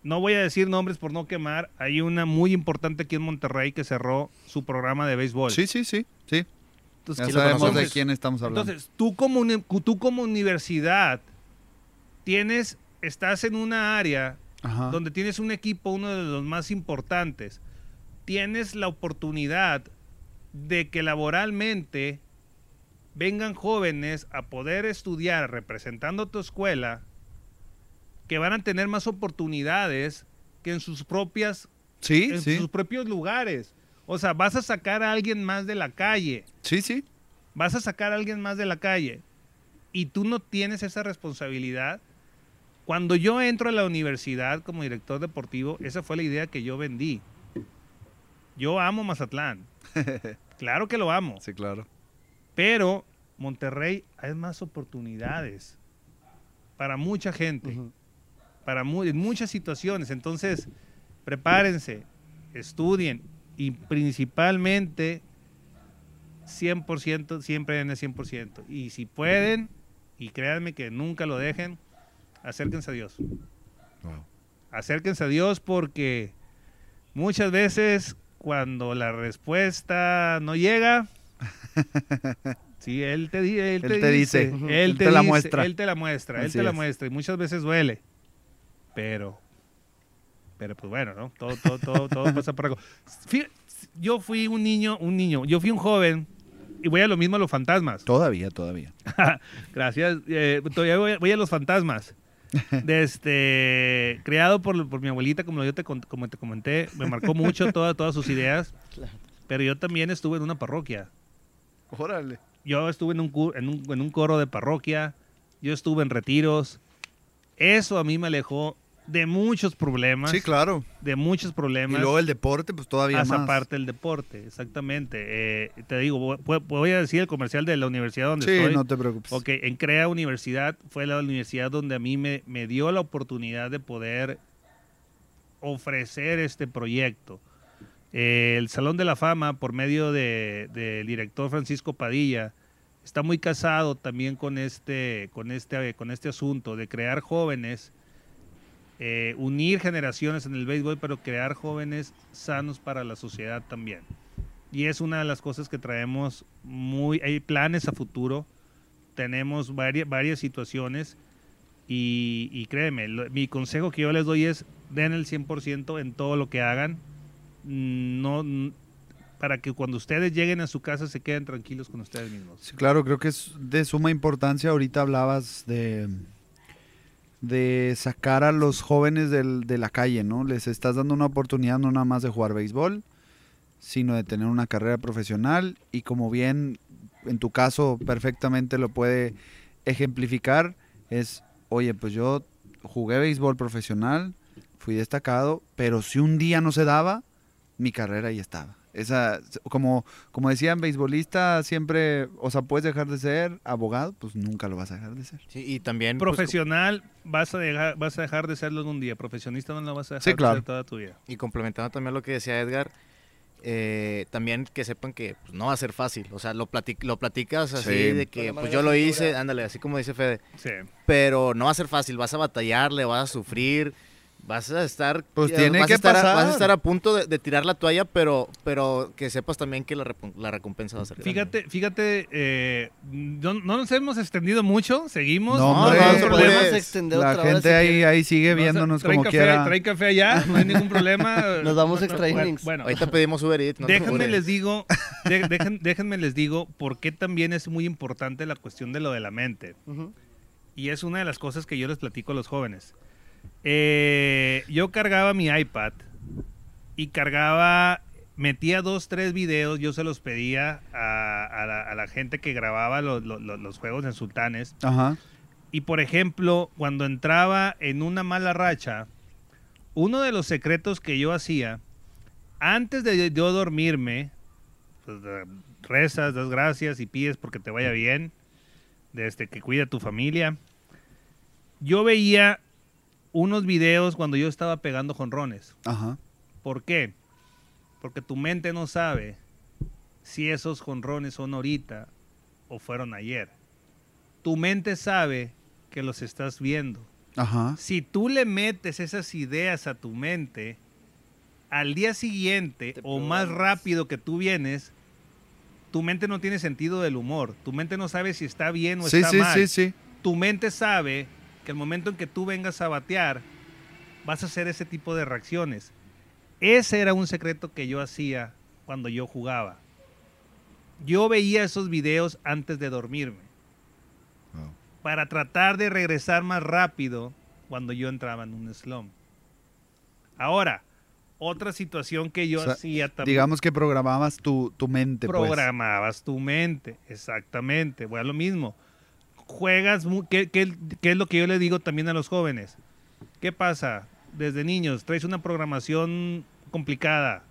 No voy a decir nombres por no quemar. Hay una muy importante aquí en Monterrey que cerró su programa de béisbol. Sí, sí, sí. Sí. Entonces, Ya sabemos de quién estamos hablando. entonces, tú como, uni- tú como universidad tienes, estás en una área Ajá. donde tienes un equipo, uno de los más importantes. Tienes la oportunidad de que laboralmente vengan jóvenes a poder estudiar representando tu escuela, que van a tener más oportunidades que en sus propias, Sí, en sí. sus propios lugares. O sea, vas a sacar a alguien más de la calle, Sí, sí. vas a sacar a alguien más de la calle y tú no tienes esa responsabilidad. Cuando yo entro a la universidad como director deportivo, esa fue la idea que yo vendí. Yo amo Mazatlán. Claro que lo amo. Sí, claro. Pero Monterrey hay más oportunidades para mucha gente, Ujú. para mu- muchas situaciones. Entonces, prepárense, estudien y principalmente 100%, siempre en el 100%. Y si pueden, y créanme que nunca lo dejen, acérquense a Dios. Wow. Acérquense a Dios porque muchas veces cuando la respuesta no llega, sí, Él te, él Él te te dice, dice, Él Él te, te la dice, muestra. Él te la muestra, Él te la es. muestra y muchas veces duele, pero, pero pues bueno, ¿no? Todo, todo, todo, todo pasa por algo. Yo fui un niño, un niño, yo fui un joven y voy a lo mismo a los fantasmas. Todavía, todavía. Gracias. eh, todavía voy, voy a los fantasmas. De este, creado por, por mi abuelita, como yo te, como te comenté, me marcó mucho toda- todas sus ideas. Claro. Pero yo también estuve en una parroquia. Órale. Yo estuve en un, en un, en un coro de parroquia. Yo estuve en retiros. Eso a mí me alejó de muchos problemas. Sí, claro. De muchos Y problemas. luego el deporte, pues todavía más. parte del deporte, exactamente. Eh, te digo, voy, voy a decir el comercial de la universidad donde Sí, estoy. no te preocupes. Ok, en CREA Universidad fue la universidad donde a mí me, me dio la oportunidad de poder ofrecer este proyecto. Eh, el Salón de la Fama, por medio de- del director Francisco Padilla, está muy casado también con este, con este, con este asunto de crear jóvenes, eh, unir generaciones en el béisbol, pero crear jóvenes sanos para la sociedad también. Y es una de las cosas que traemos muy, hay planes a futuro, tenemos varias, varias situaciones y, créeme, mi consejo que yo les doy es den el 100% en todo lo que hagan, Mm, no, para que cuando ustedes lleguen a su casa se queden tranquilos con ustedes mismos. Sí, claro, creo que es de suma importancia. Ahorita hablabas de, de sacar a los jóvenes del- de la calle, ¿no? Les estás dando una oportunidad no nada más de jugar béisbol, sino de tener una carrera profesional y como bien en tu caso perfectamente lo puede ejemplificar, es, oye, pues yo jugué béisbol profesional, fui destacado, pero si un día no se daba, mi carrera ya estaba. Esa, como, como decían, beisbolista siempre, o sea, puedes dejar de ser abogado, pues nunca lo vas a dejar de ser. Sí, y también... pues, Profesional vas a dejar, vas a dejar de serlo en un día, profesionista no lo vas a dejar Sí, de claro. ser toda tu vida. Y complementando también lo que decía Edgar, eh, también que sepan que pues, no va a ser fácil. O sea, lo, platic- lo platicas así Sí. de que pues yo lo hice, ándale, así como dice Fede. Sí. Pero no va a ser fácil, vas a batallarle, vas a sufrir, vas a estar... Pues tiene vas que a estar a- pasar. vas a estar a punto de, de tirar la toalla, pero, pero que sepas también que la, recompensa va a ser grande. Fíjate, fíjate, eh, no, no nos hemos extendido mucho, seguimos. No, No, hombre, no, no, podemos pues, extender la otra gente ahí, ahí sigue No, viéndonos traen como café, quiera. Traen café allá, no hay ningún problema. Nos damos extra bueno, innings. Bueno, Ahorita pedimos Uber Eats, déjenme les digo, de- dejen- déjenme les digo por qué también es muy importante la cuestión de lo de la mente. Y es una de las cosas que yo les platico a los jóvenes. Eh, yo cargaba mi iPad y cargaba, metía dos, tres videos, yo se los pedía a, a la, a la gente que grababa lo- lo- lo- los juegos en Sultanes. Ajá. Y por ejemplo, cuando entraba en una mala racha, uno de los secretos que yo hacía, antes de yo dormirme, pues, rezas, das gracias y pides porque te vaya bien, desde que cuida a tu familia. Yo veía unos videos cuando yo estaba pegando jonrones. Ajá. ¿Por qué? Porque tu mente no sabe si esos jonrones son ahorita o fueron ayer. Tu mente sabe que los estás viendo. Ajá. Si tú le metes esas ideas a tu mente, al día siguiente Te o más rápido que tú vienes, tu mente no tiene sentido del humor. Tu mente no sabe si está bien o Sí, está sí, mal. sí, sí. Tu mente sabe que el momento en que tú vengas a batear, vas a hacer ese tipo de reacciones. Ese era un secreto que yo hacía cuando yo jugaba. Yo veía esos videos antes de dormirme Wow. para tratar de regresar más rápido cuando yo entraba en un slum. Ahora, otra situación que yo O sea, hacía también. Digamos que programabas tu, tu mente. pues. programabas tu mente, exactamente. Voy a lo mismo. Juegas, ¿qué, qué, qué es lo que yo le digo también a los jóvenes? ¿Qué pasa? Desde niños, traes una programación complicada,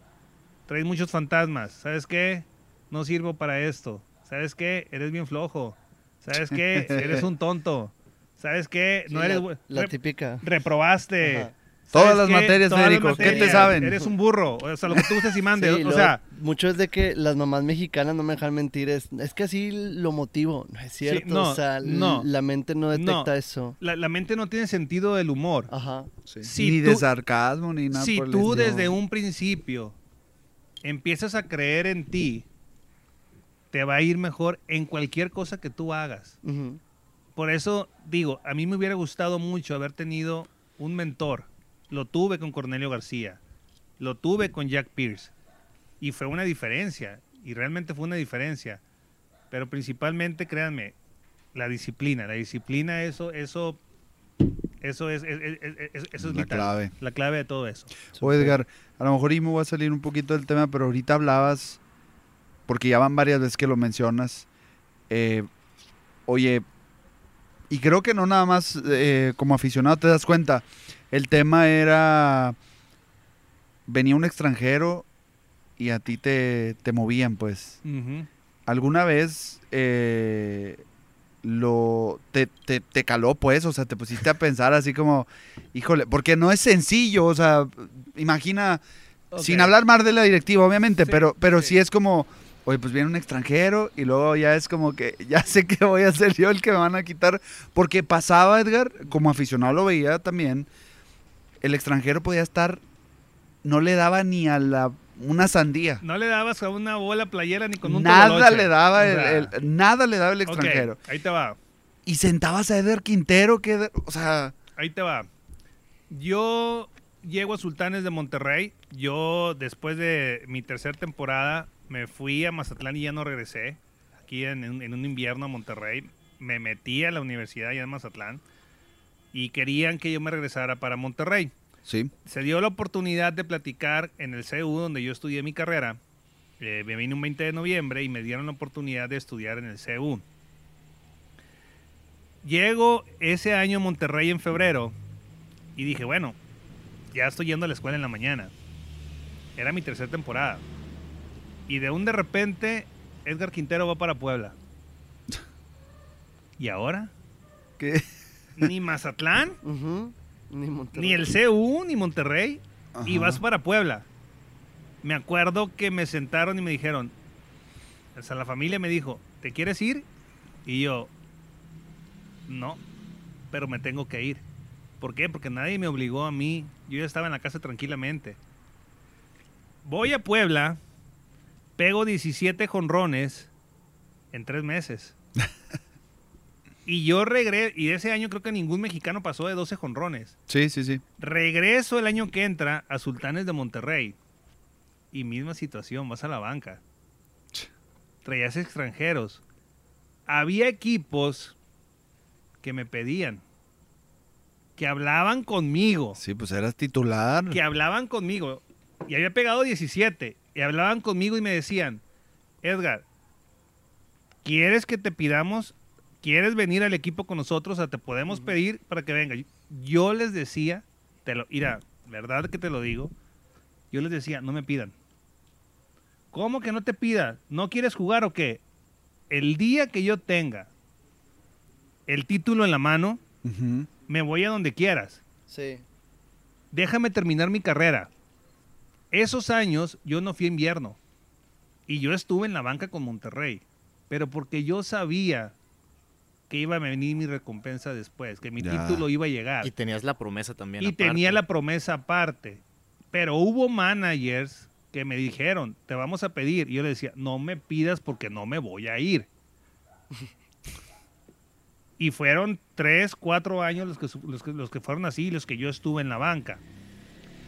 traes muchos fantasmas. ¿Sabes qué? No sirvo para esto. ¿Sabes qué? Eres bien flojo. ¿Sabes qué? Eres un tonto. ¿Sabes qué? Sí, No eres la, típica. reprobaste. Ajá. Todas ¿Sabes las qué? materias, Todas las Federico, ¿qué te saben? Eres un burro. O sea, lo que tú gustes y mandes. Sí, o sea, mucho es de que las mamás mexicanas no me dejan mentir, es, es que así lo motivo, no es cierto, no, o sea, no. la mente no detecta No. eso. la, la mente no tiene sentido del humor. Ajá. Sí. Si ni tú- de sarcasmo, ni nada. si por tú desde un principio empiezas a creer en ti, te va a ir mejor en cualquier cosa que tú hagas. Por eso digo, a mí me hubiera gustado mucho haber tenido un mentor. Lo tuve con Cornelio García, lo tuve con Jack Pierce. Y fue una diferencia, y realmente fue una diferencia. Pero principalmente, créanme, la disciplina. La disciplina, eso, eso, eso es, es- es- es- es- eso es La vital. clave. La clave de todo eso. O Edgar, a lo mejor y me voy a salir un poquito del tema, pero ahorita hablabas, porque ya van varias veces que lo mencionas, eh, oye, y creo que no nada más eh, como aficionado te das cuenta, el tema era, venía un extranjero y a ti te, te movían, pues. ¿Alguna vez eh, lo te, te, te caló, pues? O sea, te pusiste a pensar así como, híjole, porque no es sencillo, o sea, imagina, sin hablar más de la directiva, obviamente, Sí, pero, pero sí. sí. es como, oye, pues viene un extranjero y luego ya es como que, ya sé que voy a ser yo el que me van a quitar, porque pasaba, Edgar, como aficionado lo veía también, el extranjero podía estar, no le daba ni a la, una sandía. No le dabas a una bola playera ni con un Nada le daba el, nada le daba el extranjero. ahí te va. Y sentabas a Eder Quintero, que, o sea, Ahí te va. Yo llego a Sultanes de Monterrey. Yo, después de mi tercera temporada, me fui a Mazatlán y ya no regresé. Aquí en, en un invierno a Monterrey. Me metí a la universidad allá en Mazatlán. Y querían que yo me regresara para Monterrey. sí, Se dio la oportunidad de platicar en el CU, donde yo estudié mi carrera. Eh, me vine un 20 de noviembre y me dieron la oportunidad de estudiar en el CU. Llego ese año a Monterrey en febrero y dije, bueno, ya estoy yendo a la escuela en la mañana. Era mi tercera temporada. Y de un de repente, Edgar Quintero va para Puebla. ¿Y ahora? que, Ni Mazatlán. Ni, Monterrey. ni el CU, ni Monterrey. y vas para Puebla. Me acuerdo que me sentaron y me dijeron, o sea, la familia me dijo, ¿te quieres ir? Y yo, no, pero me tengo que ir. ¿Por qué? Porque nadie me obligó a mí. Yo ya estaba en la casa tranquilamente. Voy a Puebla, pego 17 jonrones en tres meses. y yo regreso, y ese año creo que ningún mexicano pasó de 12 jonrones. Sí, sí, sí. Regreso el año que entra a Sultanes de Monterrey. Y misma situación, vas a la banca. Traías extranjeros. Había equipos que me pedían. Que hablaban conmigo. Sí, pues eras titular. Que hablaban conmigo. Y había pegado 17. Y hablaban conmigo y me decían, Edgar, ¿quieres que te pidamos? ¿Quieres venir al equipo con nosotros? O sea, te podemos pedir para que venga. Yo les decía, te lo, mira, verdad que te lo digo, yo les decía, no me pidan. ¿Cómo que no te pida? ¿No quieres jugar o qué? El día que yo tenga el título en la mano, me voy a donde quieras. Sí. Déjame terminar mi carrera. Esos años yo no fui a invierno. Y yo estuve en la banca con Monterrey. Pero porque yo sabía que iba a venir mi recompensa después, que mi Ya. título iba a llegar. Y tenías la promesa también. Y tenía la promesa aparte. Pero hubo managers que me dijeron, te vamos a pedir. Y yo le decía, no me pidas porque no me voy a ir. y fueron tres, cuatro años los que, su- los, que, los que fueron así, los que yo estuve en la banca.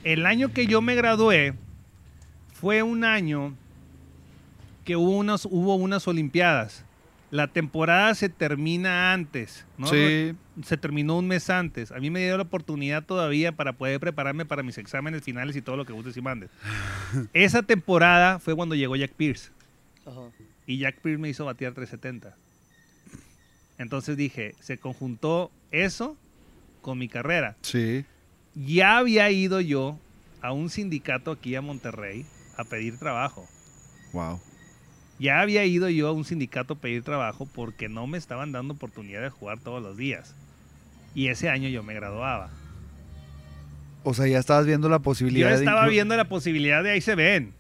El año que yo me gradué fue un año que hubo unas, hubo unas Olimpiadas. La temporada se termina antes, ¿no? Sí. Se terminó un mes antes. A mí me dio la oportunidad todavía para poder prepararme para mis exámenes finales y todo lo que gustes y mandes. Esa temporada fue cuando llegó Jack Pierce. Ajá. Y Jack Pierce me hizo batear 370. Entonces dije, se conjuntó eso con mi carrera. Sí. Ya había ido yo a un sindicato aquí a Monterrey a pedir trabajo. Wow. Ya había ido yo a un sindicato a pedir trabajo porque no me estaban dando oportunidad de jugar todos los días. Y ese año yo me graduaba. O sea, ya estabas viendo la Yo posibilidad de estaba inclu- viendo la posibilidad de ahí se ven.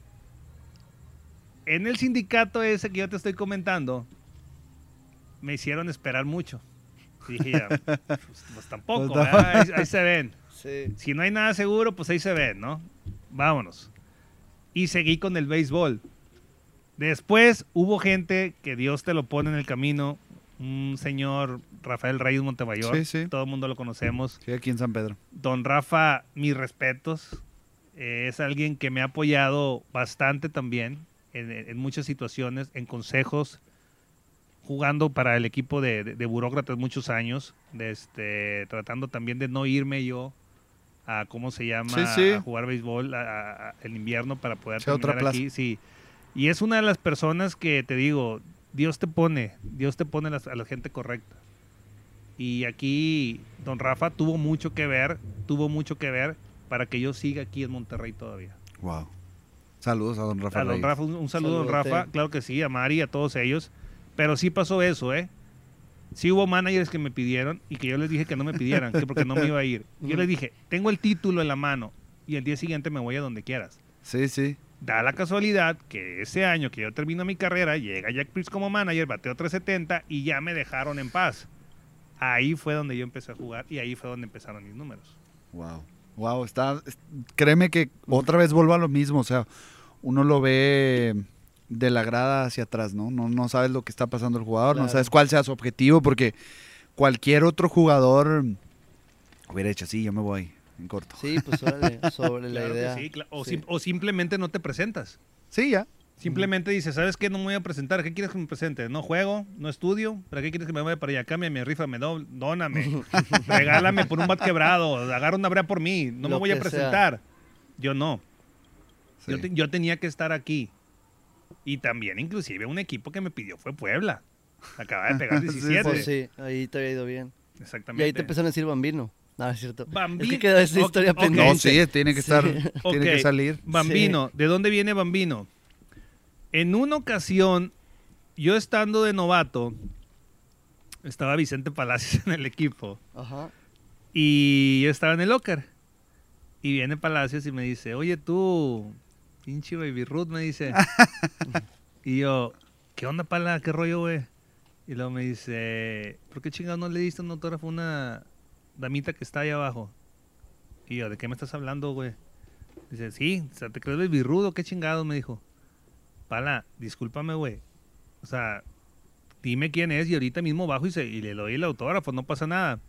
En el sindicato ese que yo te estoy comentando, me hicieron esperar mucho. Y dije, ya, pues, pues tampoco, Pues, ¿verdad? ahí, ahí se ven. Sí. Si no hay nada seguro, pues ahí se ven, ¿no? Vámonos. Y seguí con el béisbol. Después hubo gente que Dios te lo pone en el camino. Un señor Rafael Reyes Montemayor. Sí, sí. Todo el mundo lo conocemos. Sí, aquí en San Pedro. Don Rafa, mis respetos. Eh, es alguien que me ha apoyado bastante también en, en muchas situaciones, en consejos, jugando para el equipo de, de- de burócratas muchos años, de este, tratando también de no irme yo a, ¿cómo se llama?, Sí, sí. a jugar béisbol a- a- a- el invierno para poder Sí, otra aquí. Sí. Y es una de las personas que te digo, Dios te pone, Dios te pone a la gente correcta. Y aquí don Rafa tuvo mucho que ver, tuvo mucho que ver para que yo siga aquí en Monterrey todavía. Wow. Saludos a don Rafa. A don. Rafa, un, un saludo a don. Rafa, claro que sí, a Mari, a todos ellos. Pero sí pasó eso, ¿eh? Sí hubo managers que me pidieron y que yo les dije que no me pidieran, que porque no me iba a ir. Yo les dije, tengo el título en la mano y el día siguiente me voy a donde quieras. Sí, sí. Da la casualidad que ese año que yo termino mi carrera, llega Jack Pierce como manager, bateó 370 y ya me dejaron en paz. Ahí fue donde yo empecé a jugar y ahí fue donde empezaron mis números. Wow. Wow, está. es- Créeme que otra vez vuelvo a lo mismo. O sea, uno lo ve de la grada hacia atrás, ¿no? No, no sabes lo que está pasando el jugador, no sabes cuál sea su objetivo, porque cualquier otro jugador hubiera hecho así, yo me voy en corto. Sí, pues órale, sobre la Claro idea. sí, o, Sí. sim- o simplemente no te presentas. Sí, ya. Simplemente dices, ¿sabes qué? No me voy a presentar. ¿Qué quieres que me presente? No juego, no estudio. ¿Para qué quieres que me vaya para allá? Cámbiame, rífame, do- dóname. regálame por un bat quebrado. Agarra una brea por mí. No me voy a sea. presentar. Yo no. Sí. Yo, te- yo tenía que estar aquí. Y también, inclusive, un equipo que me pidió fue Puebla. Acaba de pegar Sí, 17. Pues sí, ahí te había ido bien. Y Exactamente. ahí te empezaron a decir bambino. No, es cierto. Bambino. Es que quedó esa historia pendiente. No, sí, tiene que estar, Sí. tiene que salir. Bambino, ¿de dónde viene Bambino? En una ocasión, yo estando de novato, estaba Vicente Palacios en el equipo Ajá. y yo estaba en el locker. Y viene Palacios y me dice, oye tú, pinche baby Ruth, me dice. y yo, ¿qué onda, Pala? ¿Qué rollo, güey? Y luego me dice, ¿por qué chingado no le diste un autógrafo a una damita que está ahí abajo? Y yo, ¿de qué me estás hablando, güey? Dice, sí, o sea, ¿te crees baby Ruth o qué chingado? Me dijo. Pala, discúlpame, güey. O sea, dime quién es y ahorita mismo bajo y, se, y le doy el autógrafo, no pasa nada.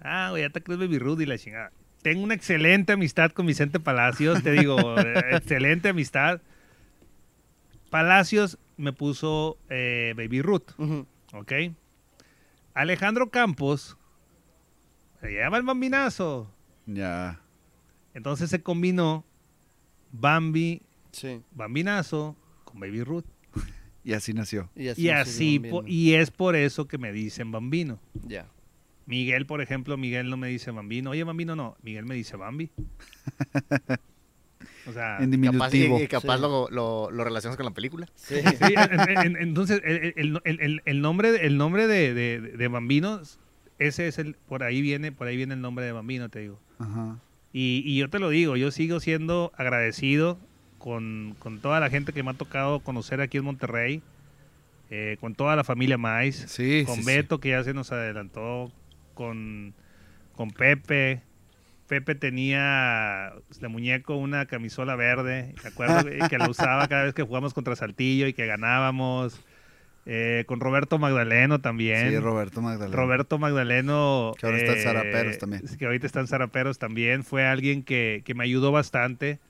Ah, güey, ya te crees Baby Rudy y la chingada. Tengo una excelente amistad con Vicente Palacios, te digo, excelente amistad. Palacios me puso eh, Baby Ruth. ¿ok? Alejandro Campos se llama el bambinazo. Ya. Entonces se combinó Bambi, Sí. bambinazo con Baby Ruth. Y así nació. Y así, Y así, po- es por eso que me dicen bambino. Ya. Miguel, por ejemplo, Miguel no me dice bambino. Oye, bambino no. Miguel me dice Bambi. O sea, En Capaz, y, diminutivo. y capaz Sí. lo, lo, lo relacionas con la película. Sí. sí, en- en- entonces el, el- el- el- el nombre, el nombre de, de, de bambino, ese es el, por ahí viene, por ahí viene el nombre de bambino, te digo. Ajá. Y, y yo te lo digo, yo sigo siendo agradecido con, con toda la gente que me ha tocado conocer aquí en Monterrey, eh, con toda la familia Mais. Sí, con sí, sí. Beto, que ya se nos adelantó, con, con Pepe. Pepe tenía de muñeco una camisola verde, ¿te acuerdas? que la usaba cada vez que jugamos contra Saltillo y que ganábamos. Eh, con Roberto Magdaleno también. Sí, Roberto Magdalena. Roberto Magdaleno. Que ahora está en eh, Zaraperos también. Que ahorita está en Zaraperos también. Fue alguien que, que me ayudó bastante.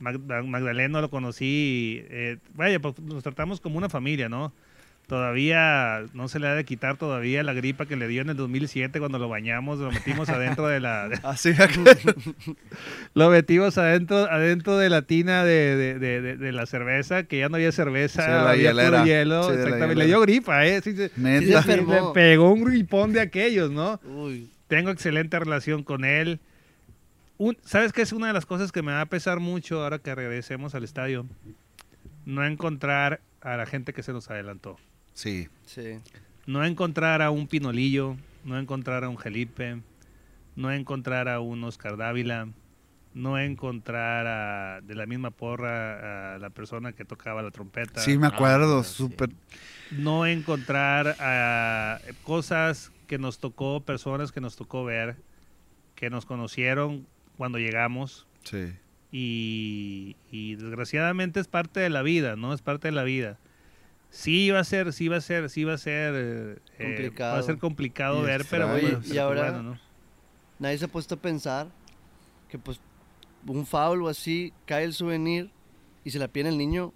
Mag- Mag- Magdaleno lo conocí, eh, vaya, pues nos tratamos como una familia, ¿no? Todavía no se le ha de quitar todavía la gripa que le dio en el 2007 cuando lo bañamos, lo metimos adentro de la... Así, Lo metimos adentro, adentro de la tina de, de- de- de- de la cerveza, que ya no había cerveza, Sí, la había puro hielo. Sí, de la exactamente. Le dio gripa, ¿eh? Sí, se- neta. Le pegó un gripón de aquellos, ¿no? Uy. Tengo excelente relación con él. Un- ¿Sabes qué es una de las cosas que me va a pesar mucho ahora que regresemos al estadio? No encontrar a la gente que se nos adelantó. Sí. Sí. No encontrar a un Pinolillo, no encontrar a un Felipe, no encontrar a un Oscar Dávila, no encontrar a, de la misma porra a la persona que tocaba la trompeta. Sí, me acuerdo, Ah, sí. súper. no encontrar a cosas que nos tocó, personas que nos tocó ver, que nos conocieron cuando llegamos Sí. y, y desgraciadamente es parte de la vida, ¿no? Es parte de la vida. Sí iba a ser, sí iba a ser, sí iba a ser eh, eh, Complicado. va a ser complicado Y ver, pero bueno, y ahora- bueno, ¿no? Nadie se ha puesto a pensar que pues un foul o así, cae el souvenir y se la pide el niño,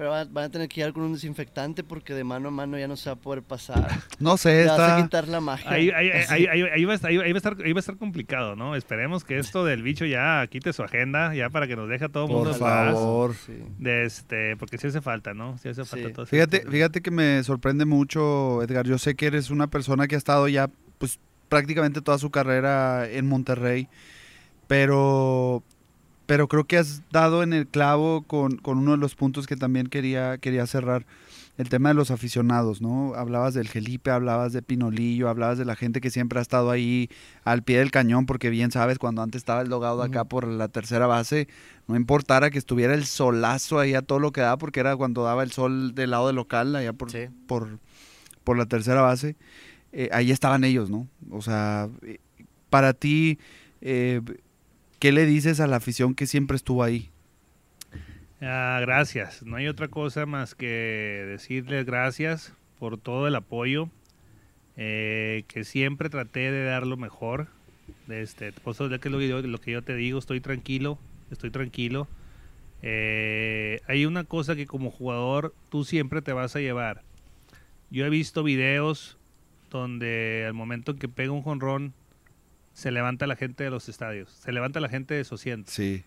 pero van, van a tener que llegar con un desinfectante porque de mano a mano ya no se va a poder pasar. No sé, Le vas a está. quitar la magia. Ahí, ahí- ahí- ahí- ahí va a estar, ahí va a estar- ahí va a estar complicado, ¿no? Esperemos que esto del bicho ya quite su agenda, ya para que nos deje a todo el mundo Por favor. Sí. De este, porque sí hace falta, ¿no? Sí hace falta Sí. todo Fíjate, fíjate que me sorprende mucho, Edgar. Yo sé que eres una persona que ha estado ya, pues, prácticamente toda su carrera en Monterrey, pero, pero creo que has dado en el clavo con, con uno de los puntos que también quería, quería cerrar. El tema de los aficionados, ¿no? Hablabas del Felipe, hablabas de Pinolillo, hablabas de la gente que siempre ha estado ahí al pie del cañón, porque bien sabes, cuando antes estaba el dogado acá por la tercera base, no importara que estuviera el solazo ahí a todo lo que daba, porque era cuando daba el sol del lado del local, allá por, Sí. por, por la tercera base, eh, ahí estaban ellos, ¿no? O sea, eh, para ti, eh, ¿qué le dices a la afición que siempre estuvo ahí? Ah, gracias. No hay otra cosa más que decirles gracias por todo el apoyo. eh, que siempre traté de dar lo mejor. De este, por eso es que lo, lo que yo te digo, estoy tranquilo, estoy tranquilo. Eh, hay una cosa que como jugador tú siempre te vas a llevar. Yo he visto videos donde al momento en que pega un jonrón se levanta la gente de los estadios, se levanta la gente de su asiento Sí,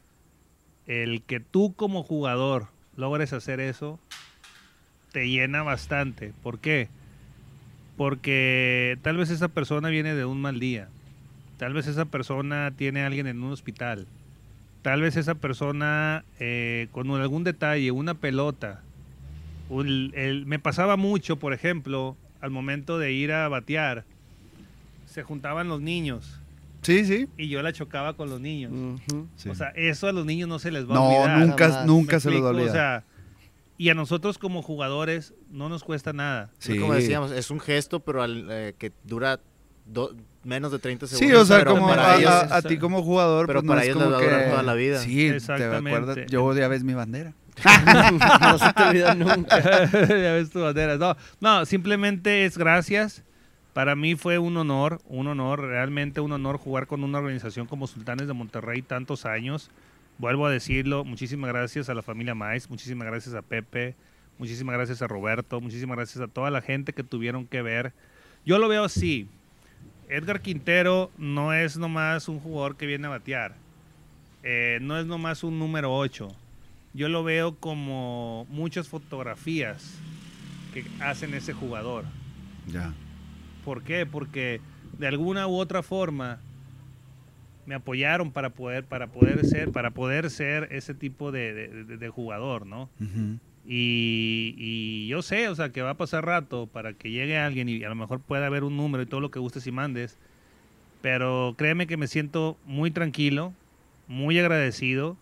el que tú como jugador logres hacer eso te llena bastante. ¿Por qué? Porque tal vez esa persona viene de un mal día. Tal vez esa persona tiene a alguien en un hospital. Tal vez esa persona eh, con algún detalle, una pelota. un- el- me pasaba mucho, por ejemplo, al momento de ir a batear, se juntaban los niños sí, sí. y yo la chocaba con los niños. Sí. O sea, eso a los niños no se les va a no, olvidar. nunca, Jamás. nunca ¿Me se lo explico? olvida. O sea, y a nosotros como jugadores no nos cuesta nada. Sí, Como decíamos, es un gesto, pero al, eh, que dura do- menos de 30 segundos. Sí, o sea, pero como para a, ellos, a- a ti como jugador, pero pues, no para es ellos les como va a durar que- toda la vida. Sí, te Exactamente. acuerdas, yo ya ves mi bandera. no se te olvida nunca. ya ves tu bandera. No, no, simplemente es gracias. Para mí fue un honor, un honor, realmente un honor jugar con una organización como Sultanes de Monterrey tantos años. Vuelvo a decirlo, muchísimas gracias a la familia Mais, muchísimas gracias a Pepe, muchísimas gracias a Roberto, muchísimas gracias a toda la gente que tuvieron que ver. Yo lo veo así. Edgar Quintero no es nomás un jugador que viene a batear. Eh, no es nomás un número 8. Yo lo veo como muchas fotografías que hacen ese jugador. Ya. ¿Por qué? Porque de alguna u otra forma me apoyaron para poder, para poder ser, para poder ser ese tipo de, de- de- de jugador, ¿no? Y, y yo sé, o sea, que va a pasar rato para que llegue alguien y a lo mejor pueda haber un número y todo lo que gustes y mandes. Pero créeme que me siento muy tranquilo, muy agradecido.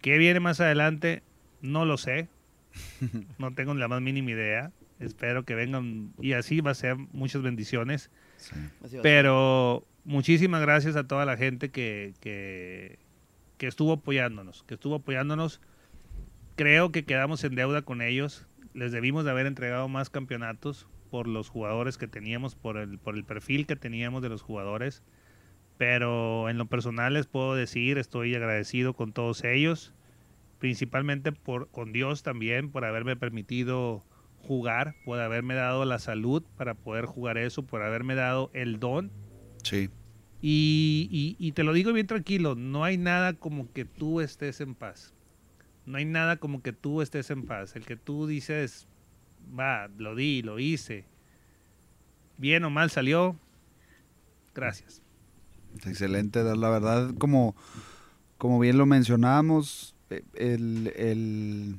¿Qué viene más adelante? No lo sé. No tengo ni la más mínima idea. Espero que vengan y así va a ser muchas bendiciones. Sí. Pero muchísimas gracias a toda la gente que, que, que estuvo apoyándonos, que estuvo apoyándonos. Creo que quedamos en deuda con ellos. Les debimos de haber entregado más campeonatos por los jugadores que teníamos, por el, por el perfil que teníamos de los jugadores. Pero en lo personal les puedo decir, estoy agradecido con todos ellos. principalmente por, con Dios también, por haberme permitido jugar, por haberme dado la salud para poder jugar eso, por haberme dado el don. Sí. Y, y- y te lo digo bien tranquilo, no hay nada como que tú estés en paz. No hay nada como que tú estés en paz. El que tú dices, va, lo di, lo hice, bien o mal salió, gracias. Excelente, la verdad, como, como bien lo mencionamos, eh, el, el-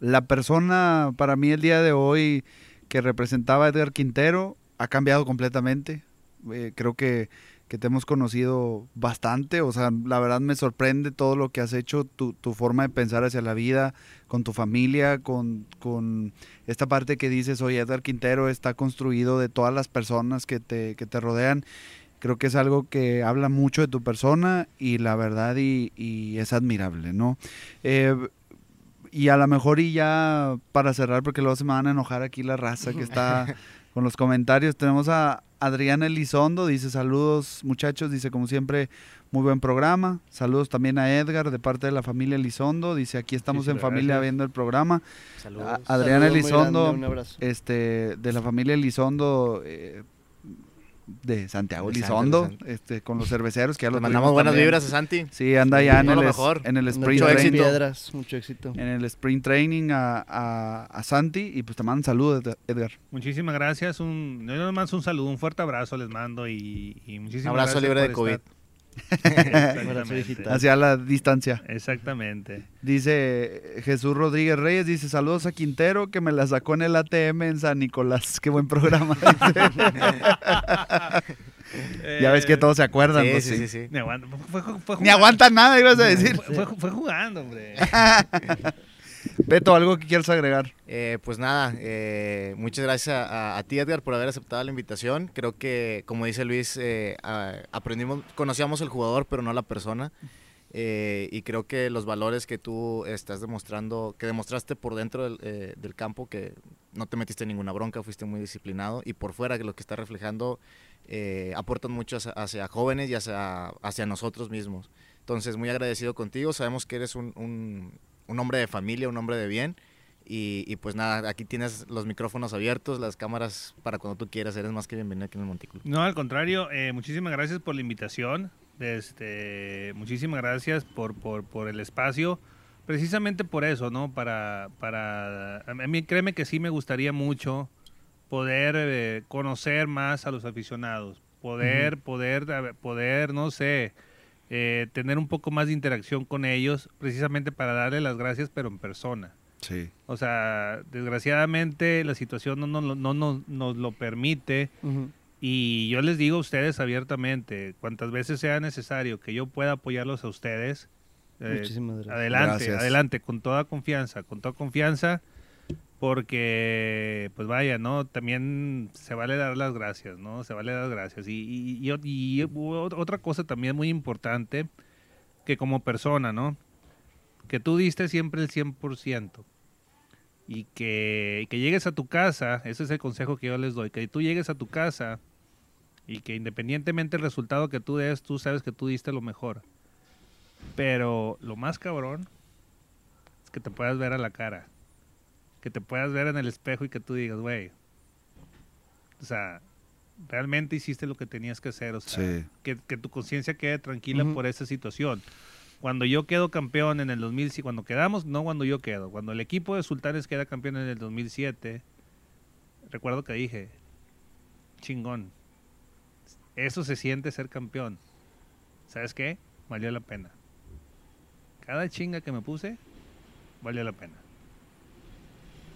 la persona para mí el día de hoy que representaba a Edgar Quintero ha cambiado completamente. Eh, creo que, que te hemos conocido bastante, o sea, la verdad me sorprende todo lo que has hecho, tu, tu forma de pensar hacia la vida, con tu familia, con, con esta parte que dices, oye, Edgar Quintero está construido de todas las personas que te, que te rodean creo que es algo que habla mucho de tu persona y la verdad y, y es admirable, ¿no? Eh, y a lo mejor y ya para cerrar, porque luego se me van a enojar aquí la raza que está con los comentarios, tenemos a Adriana Elizondo, dice saludos muchachos, dice como siempre, muy buen programa, saludos también a Edgar de parte de la familia Elizondo, dice aquí estamos en familia gracias. viendo el programa, Saludos. A- Adriana Saludo muy Elizondo, grande, Un abrazo. este, de la familia Elizondo, eh, de Santiago Santi. este, con los cerveceros que ya los mandamos buenas también. vibras a Santi. Sí, anda ya en el, mejor. en el sprint Mucho training, éxito. piedras, mucho éxito. en el sprint training a, a- a Santi y pues te mando saludos Ed- Edgar. Muchísimas gracias. Un, yo nada más un saludo, un fuerte abrazo les mando y, y muchísimas Abrazo gracias libre de COVID. estar-. Hacia la distancia. Exactamente. Dice Jesús Rodríguez Reyes, dice saludos a Quintero que me la sacó en el ATM en San Nicolás. Qué buen programa. ya ves que todos se acuerdan. Sí, ¿no? sí, sí, sí. Ni aguanta, fue- fue- Ni nada, ibas a decir. Fue, fue- fue jugando, hombre. Beto, algo que quieras agregar. Eh, pues nada, eh, muchas gracias a, a- ti Edgar por haber aceptado la invitación. Creo que, como dice Luis, eh, aprendimos, conocíamos el jugador, pero no la persona. Eh, y creo que los valores que tú estás demostrando, que demostraste por dentro del, eh, del campo, que no te metiste en ninguna bronca, fuiste muy disciplinado, y por fuera, que lo que está reflejando, eh, aportan mucho hacia, hacia jóvenes y hacia, hacia nosotros mismos. Entonces, muy agradecido contigo. Sabemos que eres un, un- un hombre de familia, un hombre de bien. Y, y pues nada, aquí tienes los micrófonos abiertos, las cámaras para cuando tú quieras. Eres más que bienvenido aquí en el Montículo. No, al contrario, eh, muchísimas gracias por la invitación. Este, muchísimas gracias por, por, por el espacio. Precisamente por eso, ¿no? Para, para, a mí créeme que sí me gustaría mucho poder eh, conocer más a los aficionados, poder, poder, a ver, poder, no sé, eh, tener un poco más de interacción con ellos, precisamente para darle las gracias, pero en persona. Sí. O sea, desgraciadamente la situación no, no, no, no nos lo permite. Y yo les digo a ustedes abiertamente, cuantas veces sea necesario que yo pueda apoyarlos a ustedes, eh, Muchísimas gracias. adelante, Gracias. adelante, con toda confianza, con toda confianza, porque, pues vaya, ¿no? También se vale dar las gracias, ¿no? Se vale dar las gracias. Y, y, y- y ot- otra cosa también muy importante, que como persona, ¿no? Que tú diste siempre el 100%. Y que, y que llegues a tu casa, ese es el consejo que yo les doy, que tú llegues a tu casa y que independientemente del resultado que tú des, tú sabes que tú diste lo mejor. Pero lo más cabrón es que te puedas ver a la cara. Que te puedas ver en el espejo y que tú digas, güey. O sea, realmente hiciste lo que tenías que hacer. O sea, Sí. que, que tu conciencia quede tranquila por esa situación. Cuando yo quedo campeón en el 2007, cuando quedamos, no cuando yo quedo, cuando el equipo de Sultanes queda campeón en el 2007, recuerdo que dije, chingón, eso se siente ser campeón. ¿Sabes qué? Valió la pena. Cada chinga que me puse, valió la pena.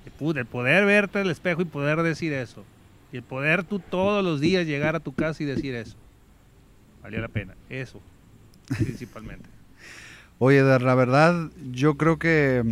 El poder verte al espejo y poder decir eso. Y el poder tú todos los días llegar a tu casa y decir eso. Valió la pena. Eso, principalmente. Oye, la verdad, yo creo que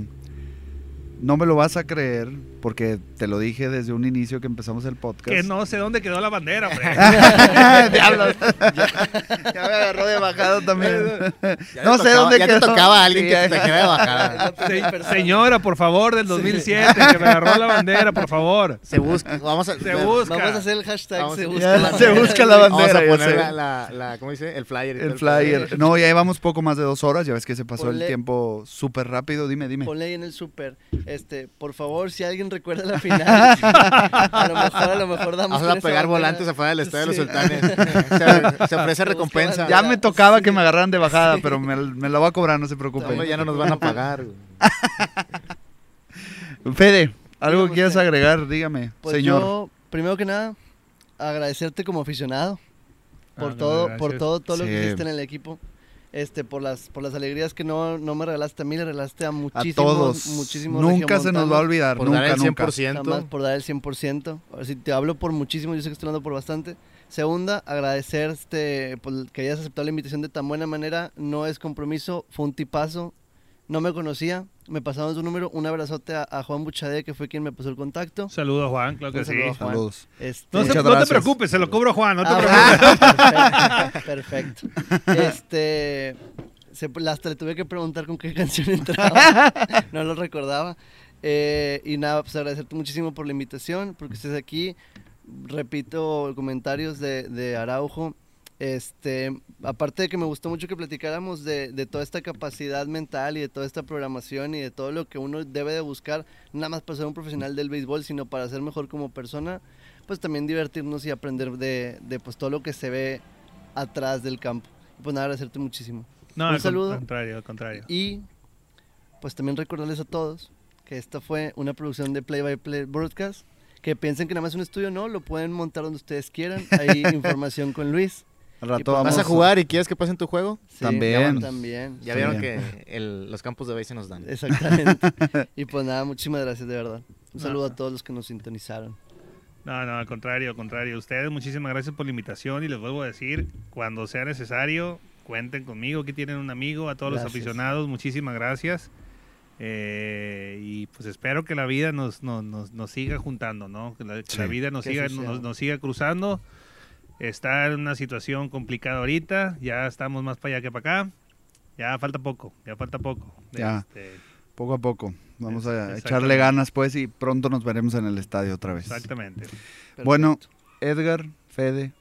no me lo vas a creer porque te lo dije desde un inicio que empezamos el podcast. Que no sé dónde quedó la bandera, hombre. Diablos. ya me agarró de bajado también. Ya no sé tocaba- dónde ya quedó. te tocaba a alguien Sí, que te trajera de bajada. Se- señora, por favor, del 2007, que me agarró la bandera, por favor. Se busca, vamos a, Se busca. Vamos a hacer el hashtag Vamos se busca Ya, la se bandera. busca la Vamos a bandera, poner la, la, la- ¿cómo dice? El flyer. El flyer. No, ya llevamos poco más de dos horas. Ya ves que se pasó el tiempo súper rápido. Dime, dime. Ponle ahí en el súper. Este, por favor, si alguien recuerda la final, a lo mejor, a lo mejor damos Vamos a pegar volantes afuera del estadio de los sultanes. Se, se ofrece recompensa. Ya me tocaba Sí. que me agarraran de bajada, pero me, me la voy a cobrar, no se preocupen. Ya no nos van a pagar. Fede, ¿algo que quieras agregar? Dígame, Pues señor. yo, primero que nada, agradecerte como aficionado por Ah, todo, por todo, todo lo que hiciste en el equipo. Este, por las, por las alegrías que no, no me regalaste a mí, le regalaste a A muchísimos, todos. muchísimos nunca se nos va a olvidar. Por nunca, dar el nunca. 100%. Jamás por dar el 100%. Ahora sí, te hablo por muchísimo, yo sé que estoy hablando por bastante. Segunda, agradecer este, por que hayas aceptado la invitación de tan buena manera. No es compromiso, fue un tipazo. No me conocía, me pasaron su número. Un abrazote a, a Juan Buchade, que fue quien me pasó el contacto. Saludos, Juan, claro que sí. saludo a Juan. Saludos. Este, No, se- no te preocupes, se lo cobro a Juan, no te Ah, preocupes. perfecto. perfecto. Este, se- hasta le tuve que preguntar con qué canción entraba. no lo recordaba. Eh, y nada, pues agradecerte muchísimo por la invitación, porque estés aquí. Repito comentarios de, de Araujo. Este, aparte de que me gustó mucho que platicáramos de, de toda esta capacidad mental y de toda esta programación y de todo lo que uno debe de buscar, nada más para ser un profesional del béisbol, sino para ser mejor como persona, pues también divertirnos y aprender de, de pues todo lo que se ve atrás del campo. Pues nada, agradecerte muchísimo. No, Un al saludo. contrario, al contrario. Y pues también recordarles a todos que esta fue una producción de Play by Play Broadcast. Que piensen que nada más es un estudio, no, lo pueden montar donde ustedes quieran. Hay información con Luis. Al Y rato pues vamos ¿Vas a jugar y quieres que pase en tu juego? Sí, También. También. Ya vieron que el- los campos de base se nos dan. Exactamente. y pues nada, muchísimas gracias de verdad. Un No. saludo a todos los que nos sintonizaron. No, no, al contrario, al contrario. Ustedes, muchísimas gracias por la invitación y les vuelvo a decir, cuando sea necesario, cuenten conmigo, aquí tienen un amigo, a todos los aficionados, muchísimas gracias. Eh, y pues espero que la vida nos, nos, nos, nos siga juntando, ¿no? Que la, que la vida nos Que siga, nos, nos siga cruzando. Está en una situación complicada ahorita, ya estamos más para allá que para acá. Ya falta poco, ya falta poco. Ya. Este, Poco a poco. Vamos a echarle ganas, pues, y pronto nos veremos en el estadio otra vez. exactamente. Bueno. Edgar, Fede,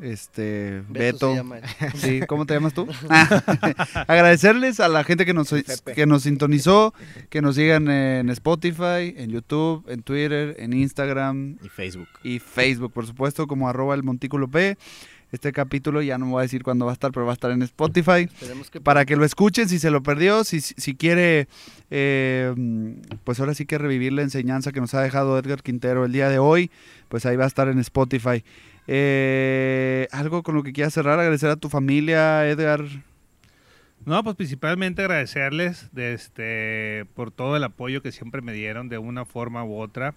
este, Beto Beto. se llama él. Sí, ¿cómo te llamas tú? Agradecerles a la gente que nos, Pepe. que nos sintonizó, que nos sigan en Spotify, en YouTube, en Twitter, en Instagram Y Facebook. y Facebook, por supuesto, como arroba el Montículo P. Este capítulo ya no me voy a decir cuándo va a estar, pero va a estar en Spotify. Que Para que lo escuchen si se lo perdió, si, si quiere, eh, pues ahora sí que revivir la enseñanza que nos ha dejado Edgar Quintero el día de hoy, pues ahí va a estar en Spotify. Eh, algo con lo que quieras cerrar, agradecer a tu familia, Edgar. No, pues principalmente agradecerles de este, por todo el apoyo que siempre me dieron de una forma u otra.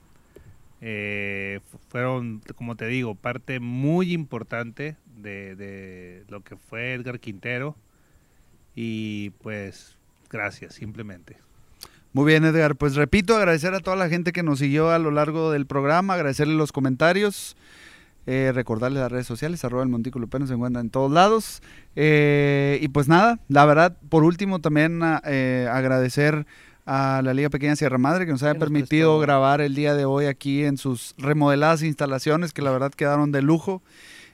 Eh, fu- fueron, como te digo, parte muy importante de, de lo que fue Edgar Quintero. Y pues, gracias, simplemente. Muy bien, Edgar. Pues repito, agradecer a toda la gente que nos siguió a lo largo del programa, agradecerle los comentarios, eh, recordarles las redes sociales, arroba el Montículo P, nos encuentran en todos lados. Eh, y pues nada, la verdad, por último también a- eh, agradecer a la Liga Pequeña Sierra Madre que nos haya permitido grabar el día de hoy aquí en sus remodeladas instalaciones que la verdad quedaron de lujo.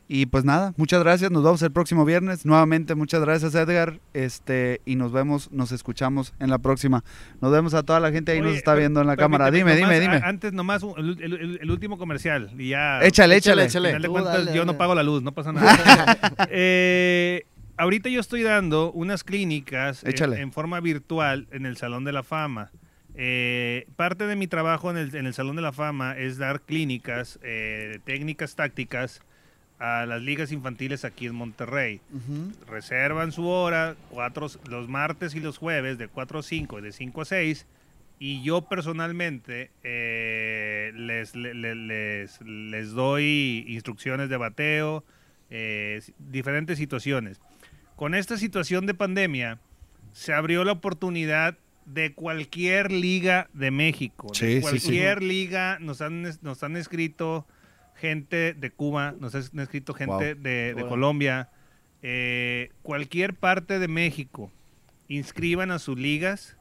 Y pues nada, muchas gracias, nos vemos el próximo viernes. Nuevamente, muchas gracias Edgar. Este, y nos vemos, nos escuchamos en la próxima. Nos vemos a toda la gente ahí nos Oye, está per- viendo en la cámara. Dime, dime, nomás, dime. Antes nomás el, el- el- el último comercial y ya... Échale, échale, échale. cuentas, dale, yo no pago la luz, no pasa nada. Eh, ahorita yo estoy dando unas clínicas en- Échale. En, forma virtual en el Salón de la Fama. Eh, parte de mi trabajo en el, en el Salón de la Fama es dar clínicas, eh, técnicas tácticas a las ligas infantiles aquí en Monterrey. Ujú. Reservan su hora cuatro, los martes y los jueves de 4 a 5 y de 5 a 6. Y yo personalmente eh, les, le- le- les, les doy instrucciones de bateo, eh, diferentes situaciones. Con esta situación de pandemia, se abrió la oportunidad de cualquier liga de México. Sí, de sí, sí. cualquier liga nos han, nos han escrito gente de Cuba, nos han escrito gente Wow. de. Colombia, eh, cualquier parte de México. Inscriban a sus ligas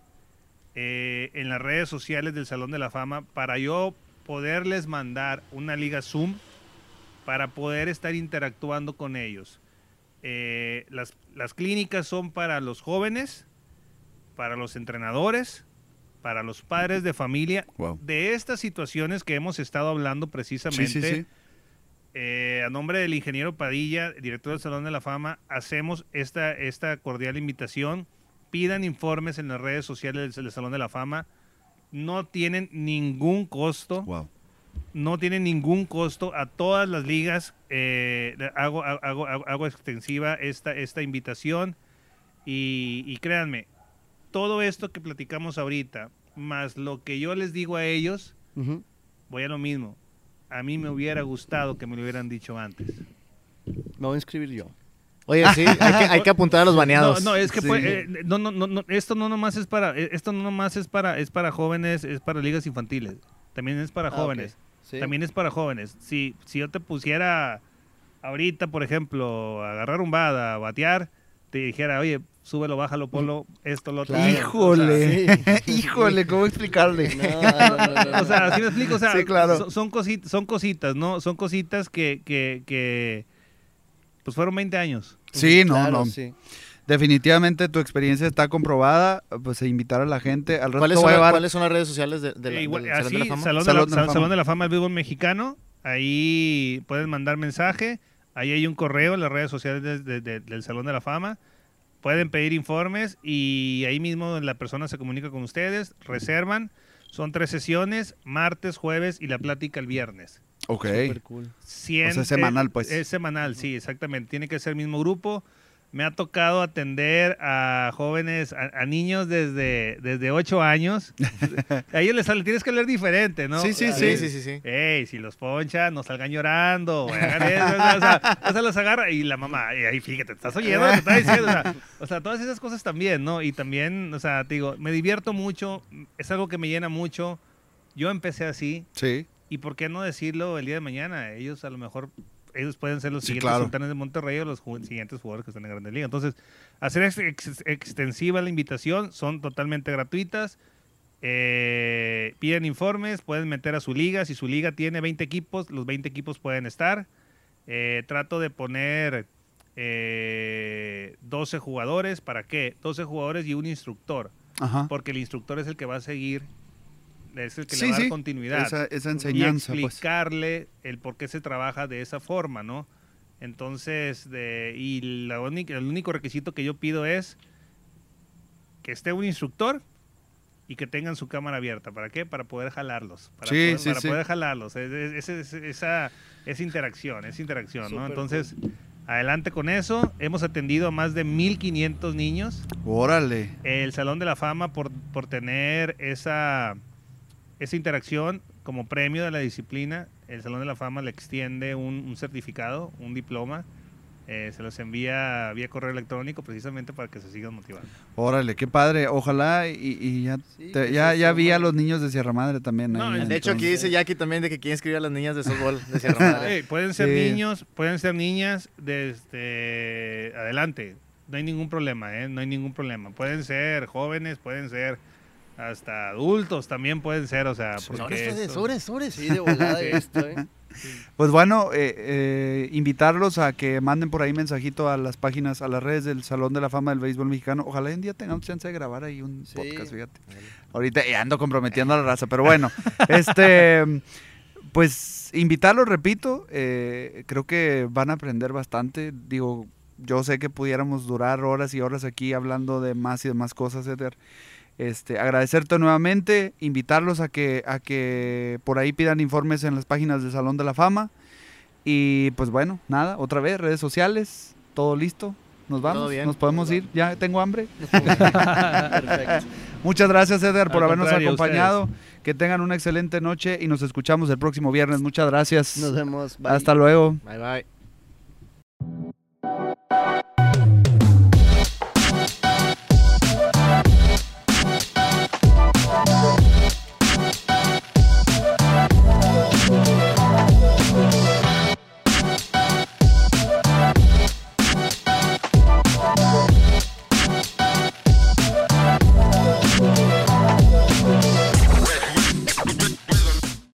eh, en las redes sociales del Salón de la Fama para yo poderles mandar una liga Zoom para poder estar interactuando con ellos. Eh, las, las clínicas son para los jóvenes, para los entrenadores, para los padres de familia. Wow. De estas situaciones que hemos estado hablando precisamente, sí, sí. eh, a nombre del ingeniero Padilla, director del Salón de la Fama, hacemos esta, esta cordial invitación. Pidan informes en las redes sociales del Salón de la Fama. No tienen ningún costo Wow. no tiene ningún costo a todas las ligas. eh, hago, hago, hago, hago extensiva esta, esta invitación y, y créanme, todo esto que platicamos ahorita, más lo que yo les digo a ellos, voy a lo mismo. A mí me hubiera gustado que me lo hubieran dicho antes. Me voy a inscribir yo. Oye, sí, hay que, hay que apuntar a los baneados. No, no, es que Sí. eh, no, no, no, no, esto no nomás es para, eh, esto no nomás es para, es para jóvenes, es para ligas infantiles. También es para Ah, jóvenes. Sí. También es para jóvenes. Si, si yo te pusiera ahorita, por ejemplo, a agarrar un bada, a batear, te dijera, oye, súbelo, bájalo, ponlo, esto, lo otro. Claro. Híjole. O sea, sí. Híjole, ¿cómo explicarle? No, no, no, no, O sea, así me explico, o sea, Sí, claro. son, son, cosit- son cositas, ¿no? Son cositas que, que, que, pues fueron 20 años. Sí, no, Claro, no. sí. Definitivamente tu experiencia está comprobada. Pues a invitar a la gente. Al ¿Cuáles son, llevar- cuáles son las redes sociales de, de la- Eh, igual, del Salón así, de la Fama? Salón, de Salón la, de la Sal- Fama. Salón de la Fama del Béisbol Mexicano. Ahí pueden mandar mensaje. Ahí hay un correo en las redes sociales de- de- de- del Salón de la Fama. Pueden pedir informes y ahí mismo la persona se comunica con ustedes, reservan. Son tres sesiones, martes, jueves y la plática el viernes. Ok. Súper cool. Cien- O sea, es semanal, pues. Es semanal, sí, exactamente. Tiene que ser el mismo grupo. Me ha tocado atender a jóvenes, a, a niños desde, desde 8 años. a ellos les tienes que leer diferente, ¿no? Sí, sí, Sí, sí, sí, sí. Ey, si los ponchan, no salgan llorando, hagan eso, o sea, o sea, los agarra y la mamá, ahí fíjate, estás oyendo lo que está diciendo, o sea, o sea, todas esas cosas también, ¿no? Y también, o sea, te digo, me divierto mucho, es algo que me llena mucho. Yo empecé así, Sí. ¿Y por qué no decirlo el día de mañana? Ellos a lo mejor, ellos pueden ser los Sí, siguientes claro. sultanes de Monterrey o los siguientes jugadores que están en Grandes Ligas. Entonces, hacer ex- ex- extensiva la invitación, son totalmente gratuitas. Eh, piden informes, pueden meter a su liga. Si su liga tiene 20 equipos, los 20 equipos pueden estar. Eh, trato de poner eh, 12 jugadores. ¿Para qué? 12 jugadores y un instructor. Ajá. Porque el instructor es el que va a seguir, es el que Sí, le va a dar sí. continuidad Esa, esa y enseñanza, pues. explicarle el por qué se trabaja de esa forma, ¿no? Entonces, de, y la única- el único requisito que yo pido es que esté un instructor y que tengan su cámara abierta. ¿Para qué? Para poder jalarlos. Para, Sí, poder, sí, para sí. poder jalarlos. Es- es- es- es- esa, esa interacción, esa interacción, ¿no? Entonces, adelante con eso. Hemos atendido a más de 1.500 niños Órale. el Salón de la Fama por, por tener esa, esa interacción como premio de la disciplina. El Salón de la Fama le extiende un, un certificado, un diploma. eh, se los envía vía correo electrónico precisamente para que se sigan motivando. Órale, qué padre. Ojalá y, y ya, Sí, te- que ya, ya vi a los niños de Sierra Madre también. No, ahí, De hecho, aquí dice Jackie también de que quiere inscribir a las niñas de softball de Sierra Madre. Pueden ser Sí. niños, pueden ser niñas, desde adelante. No hay ningún problema, ¿eh? No hay ningún problema. Pueden ser jóvenes, pueden ser hasta adultos, también pueden ser, o sea, porque esto- sobres, sobres. Sí, de volada esto, ¿eh? Pues bueno, eh, eh, invitarlos a que manden por ahí mensajito a las páginas, a las redes del Salón de la Fama del Béisbol Mexicano. Ojalá un día tengamos chance de grabar ahí un Sí. podcast, fíjate. Ahorita ya ando comprometiendo a la raza, pero bueno, este, pues invitarlos, repito, eh, creo que van a aprender bastante. Digo, yo sé que pudiéramos durar horas y horas aquí hablando de más y de más cosas, Eder. Este, agradecerte nuevamente, invitarlos a que, a que por ahí pidan informes en las páginas del Salón de la Fama. Y pues bueno, nada, otra vez, redes sociales, todo listo. Nos vamos, nos podemos ir, ya tengo hambre. Muchas gracias, Edgar, por habernos acompañado. Que tengan una excelente noche y nos escuchamos el próximo viernes. Muchas gracias. Nos vemos. Hasta luego. Bye bye.